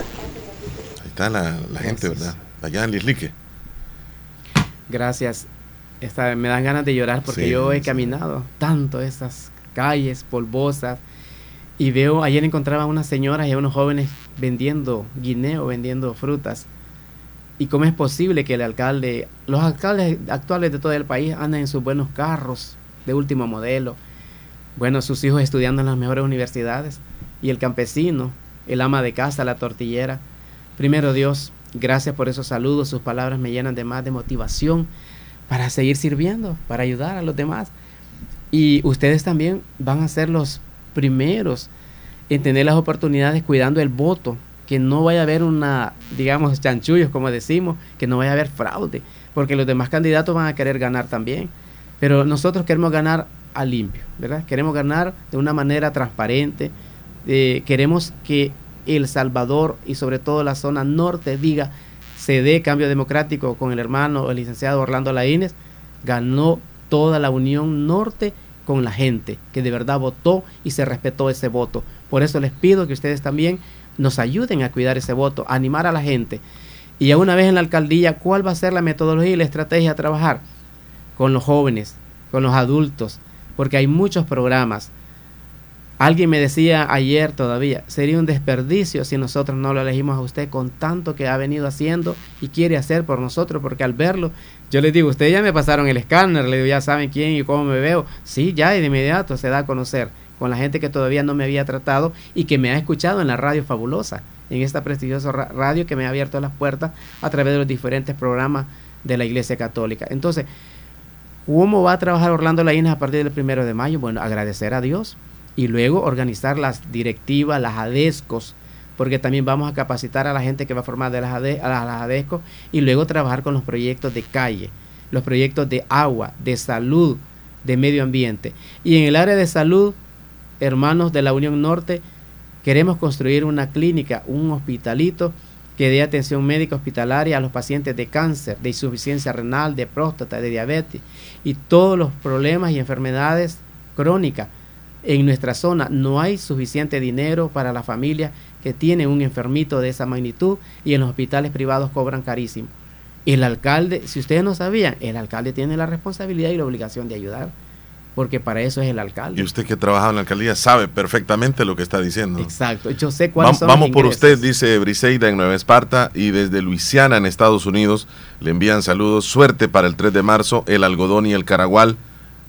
Ahí está la, la gente, ¿verdad? Allá en Lislique. Gracias. Esta, me dan ganas de llorar porque Sí, yo he sí. caminado tanto estas calles polvosas y veo, ayer encontraba unas señoras y a unos jóvenes vendiendo guineo, vendiendo frutas. ¿Y cómo es posible que el alcalde, los alcaldes actuales de todo el país anden en sus buenos carros de último modelo? Bueno, sus hijos estudiando en las mejores universidades y el campesino, el ama de casa, la tortillera. Primero Dios, gracias por esos saludos, sus palabras me llenan de más de motivación para seguir sirviendo, para ayudar a los demás. Y ustedes también van a ser los primeros en tener las oportunidades cuidando el voto, que no vaya a haber una, digamos, chanchullos, como decimos, que no vaya a haber fraude, porque los demás candidatos van a querer ganar también. Pero nosotros queremos ganar a limpio, ¿verdad? Queremos ganar de una manera transparente. Eh, queremos que El Salvador y sobre todo la zona norte diga, se dé cambio democrático con el hermano, el licenciado Orlando Laínez, ganó toda la Unión Norte con la gente, que de verdad votó y se respetó ese voto. Por eso les pido que ustedes también nos ayuden a cuidar ese voto, a animar a la gente. Y ya una vez en la alcaldía, ¿cuál va a ser la metodología y la estrategia a trabajar? Con los jóvenes, con los adultos, porque hay muchos programas. Alguien me decía ayer todavía, sería un desperdicio si nosotros no lo elegimos a usted con tanto que ha venido haciendo y quiere hacer por nosotros, porque al verlo, yo les digo, ustedes ya me pasaron el escáner, le digo, ya saben quién y cómo me veo. Sí, ya y de inmediato se da a conocer con la gente que todavía no me había tratado y que me ha escuchado en la radio fabulosa, en esta prestigiosa ra- radio que me ha abierto las puertas a través de los diferentes programas de la Iglesia Católica. Entonces, ¿Cómo va a trabajar Orlando Laínez a partir del primero de mayo? Bueno, agradecer a Dios y luego organizar las directivas, las ADESCOS, porque también vamos a capacitar a la gente que va a formar de las, ADE a las ADESCOS y luego trabajar con los proyectos de calle, los proyectos de agua, de salud, de medio ambiente. Y en el área de salud, hermanos de la Unión Norte, queremos construir una clínica, un hospitalito que dé atención médica hospitalaria a los pacientes de cáncer, de insuficiencia renal, de próstata, de diabetes y todos los problemas y enfermedades crónicas. En nuestra zona no hay suficiente dinero para la familia que tiene un enfermito de esa magnitud y en los hospitales privados cobran carísimo. El alcalde, si ustedes no sabían, el alcalde tiene la responsabilidad y la obligación de ayudar, porque para eso es el alcalde. Y usted que trabaja en la alcaldía sabe perfectamente lo que está diciendo. Exacto, yo sé cuáles Va- son vamos los por usted, dice Briseida en Nueva Esparta y desde Luisiana en Estados Unidos le envían saludos. Suerte para el 3 de marzo. El algodón y el caragual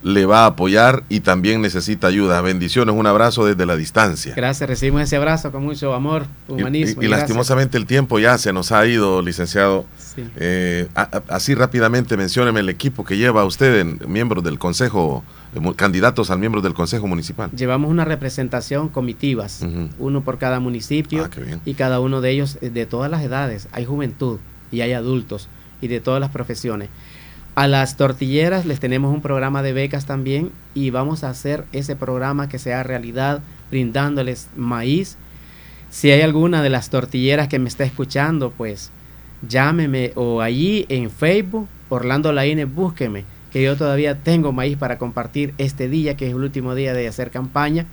le va a apoyar y también necesita ayuda. Bendiciones, un abrazo desde la distancia. Gracias, recibimos ese abrazo con mucho amor, Y- humanismo. Y, y gracias. lastimosamente el tiempo ya se nos ha ido, licenciado. Sí. Eh, a- a- así rápidamente mencióneme el equipo que lleva usted, en, miembros del Consejo, eh, candidatos al miembro del Consejo Municipal. Llevamos una representación comitivas, uno por cada municipio Ah, y cada uno de ellos eh, de todas las edades. Hay juventud y hay adultos y de todas las profesiones. A las tortilleras les tenemos un programa de becas también y vamos a hacer ese programa que sea realidad brindándoles maíz. Si hay alguna de las tortilleras que me está escuchando, pues llámeme o allí en Facebook, Orlando Laine, búsqueme, que yo todavía tengo maíz para compartir este día, que es el último día de hacer campaña.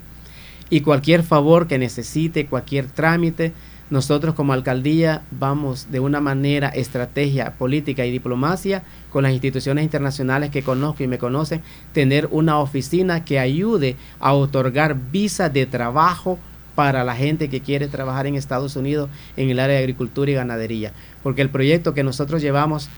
Y cualquier favor que necesite, cualquier trámite, nosotros como alcaldía vamos de una manera, estrategia política y diplomacia con las instituciones internacionales que conozco y me conocen, tener una oficina que ayude a otorgar visa de trabajo para la gente que quiere trabajar en Estados Unidos en el área de agricultura y ganadería. Porque el proyecto que nosotros llevamos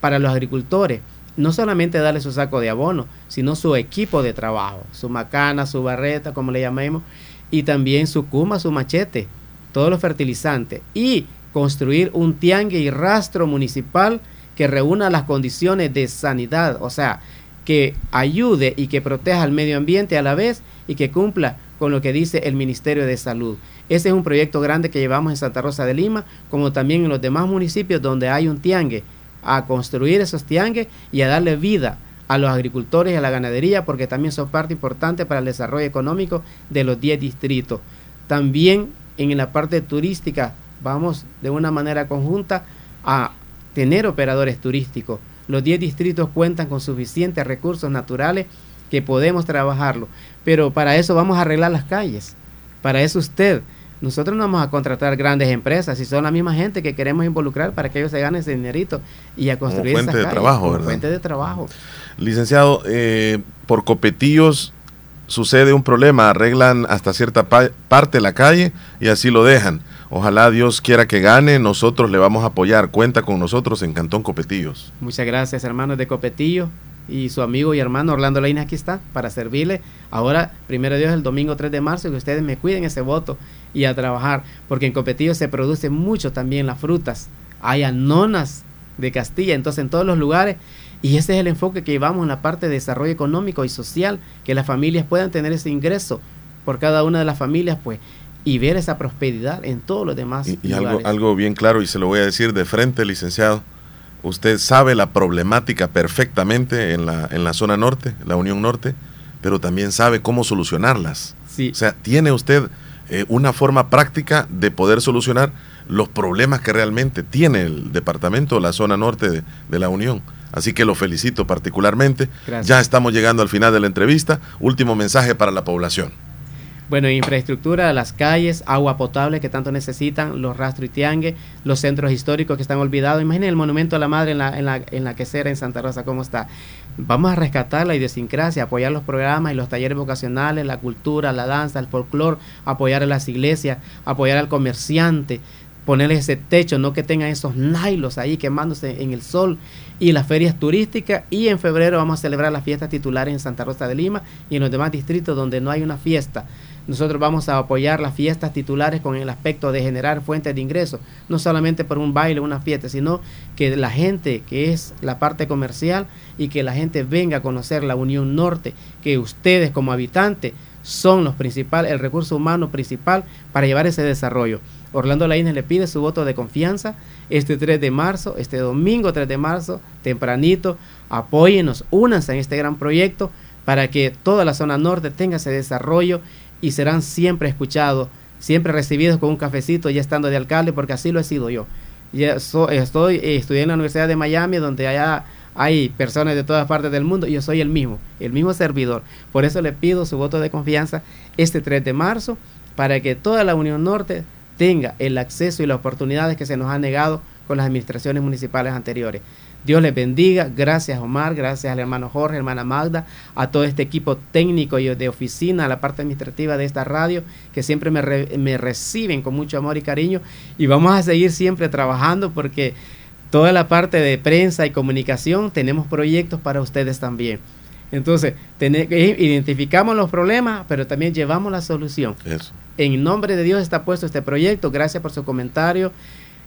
para los agricultores no solamente darle su saco de abono, sino su equipo de trabajo, su macana, su barreta, como le llamemos, y también su cuma, su machete, todos los fertilizantes, y construir un tiangue y rastro municipal que reúna las condiciones de sanidad, o sea, que ayude y que proteja al medio ambiente a la vez y que cumpla con lo que dice el Ministerio de Salud. Ese es un proyecto grande que llevamos en Santa Rosa de Lima, como también en los demás municipios donde hay un tiangue a construir esos tiangues y a darle vida a los agricultores y a la ganadería porque también son parte importante para el desarrollo económico de los 10 distritos. También en la parte turística vamos de una manera conjunta a tener operadores turísticos. Los 10 distritos cuentan con suficientes recursos naturales que podemos trabajarlo, pero para eso vamos a arreglar las calles. Para eso usted nosotros no vamos a contratar grandes empresas, si son la misma gente que queremos involucrar para que ellos se ganen ese dinerito y a construir fuente de trabajo, ¿verdad? Fuente de trabajo. Licenciado, eh, por copetillos sucede un problema, arreglan hasta cierta parte la calle y así lo dejan. Ojalá Dios quiera que gane, nosotros le vamos a apoyar. Cuenta con nosotros en Cantón Copetillos. Muchas gracias, hermanos de Copetillo y su amigo y hermano Orlando Leina aquí está para servirle. Ahora, primero Dios, el domingo 3 de marzo, que ustedes me cuiden ese voto y a trabajar, porque en Copetillo se produce mucho también las frutas. Hay anonas de Castilla, entonces en todos los lugares. Y ese es el enfoque que llevamos en la parte de desarrollo económico y social, que las familias puedan tener ese ingreso por cada una de las familias, pues, y ver esa prosperidad en todos los demás. Y, y algo, algo bien claro, y se lo voy a decir de frente, licenciado Usted sabe la problemática perfectamente en la, en la zona norte, la Unión Norte, pero también sabe cómo solucionarlas. O sea, tiene usted eh, una forma práctica de poder solucionar los problemas que realmente tiene el departamento, la zona norte de, de la Unión. Así que lo felicito particularmente. Ya estamos llegando al final de la entrevista. Último mensaje para la población. Bueno, infraestructura, las calles, agua potable que tanto necesitan, los rastros y tiangue, los centros históricos que están olvidados. Imaginen el monumento a la madre en la, en la, en la quesera en Santa Rosa, cómo está. Vamos a rescatar la idiosincrasia, apoyar los programas y los talleres vocacionales, la cultura, la danza, el folclore, apoyar a las iglesias, apoyar al comerciante, ponerles ese techo, no que tengan esos nailos ahí quemándose en el sol y las ferias turísticas y en febrero vamos a celebrar las fiestas titulares en Santa Rosa de Lima y en los demás distritos donde no hay una fiesta nosotros vamos a apoyar las fiestas titulares con el aspecto de generar fuentes de ingresos, no solamente por un baile, una fiesta, sino que la gente que es la parte comercial y que la gente venga a conocer la Unión Norte, que ustedes como habitantes son los principales, el recurso humano principal para llevar ese desarrollo. Orlando Laínez le pide su voto de confianza este 3 de marzo, este domingo 3 de marzo, tempranito. Apóyenos, únanse en este gran proyecto para que toda la zona norte tenga ese desarrollo y serán siempre escuchados, siempre recibidos con un cafecito ya estando de alcalde, porque así lo he sido yo. Ya estoy, eh, estudié en la Universidad de Miami, donde allá hay personas de todas partes del mundo y yo soy el mismo, el mismo servidor. Por eso le pido su voto de confianza este 3 de marzo para que toda la Unión Norte tenga el acceso y las oportunidades que se nos han negado con las administraciones municipales anteriores. Dios les bendiga. Gracias Omar, gracias al hermano Jorge, hermana Magda, a todo este equipo técnico y de oficina, a la parte administrativa de esta radio, que siempre me, me reciben con mucho amor y cariño. Y vamos a seguir siempre trabajando porque toda la parte de prensa y comunicación tenemos proyectos para ustedes también. Entonces, identificamos los problemas, pero también llevamos la solución. En nombre de Dios está puesto este proyecto. Gracias por su comentario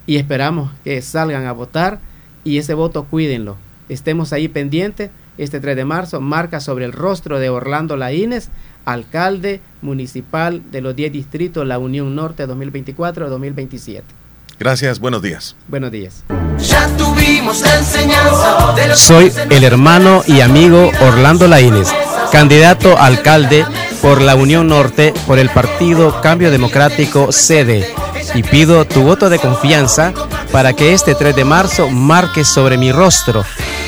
y esperamos que salgan a votar y ese voto cuídenlo. Estemos ahí pendientes. Este 3 de marzo marca sobre el rostro de Orlando Laínez, alcalde municipal de los 10 distritos La Unión Norte 2024-2027. Gracias, buenos días. Buenos días. Ya tuvimos la enseñanza de los Soy el hermano y amigo Orlando Laínez, candidato a alcalde por la Unión Norte por el partido Cambio Democrático CD y pido tu voto de confianza para que este 3 de marzo marque sobre mi rostro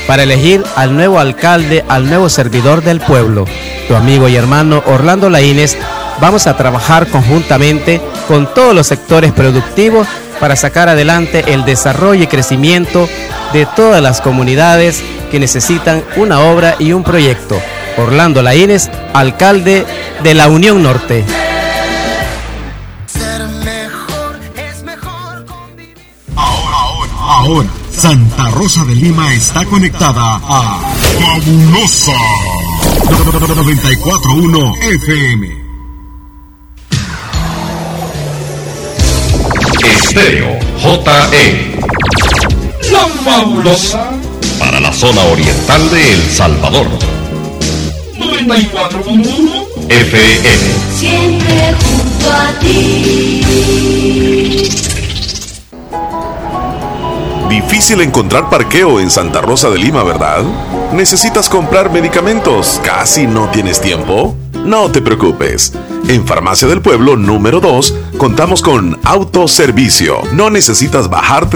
para elegir al nuevo alcalde, al nuevo servidor del pueblo. Tu amigo y hermano Orlando Laínez, vamos a trabajar conjuntamente con todos los sectores productivos para sacar adelante el desarrollo y crecimiento de todas las comunidades que necesitan una obra y un proyecto. Orlando Laínez, alcalde de la Unión Norte. Ahora, Santa Rosa de Lima está conectada a Fabulosa 941 FM. Estéreo JE. La fabulosa para la zona oriental de El Salvador. 94.1 FM. Siempre junto a ti. Difícil encontrar parqueo en Santa Rosa de Lima, ¿verdad? ¿Necesitas comprar medicamentos? ¿Casi no tienes tiempo? No te preocupes. En Farmacia del Pueblo número 2 contamos con autoservicio. No necesitas bajarte de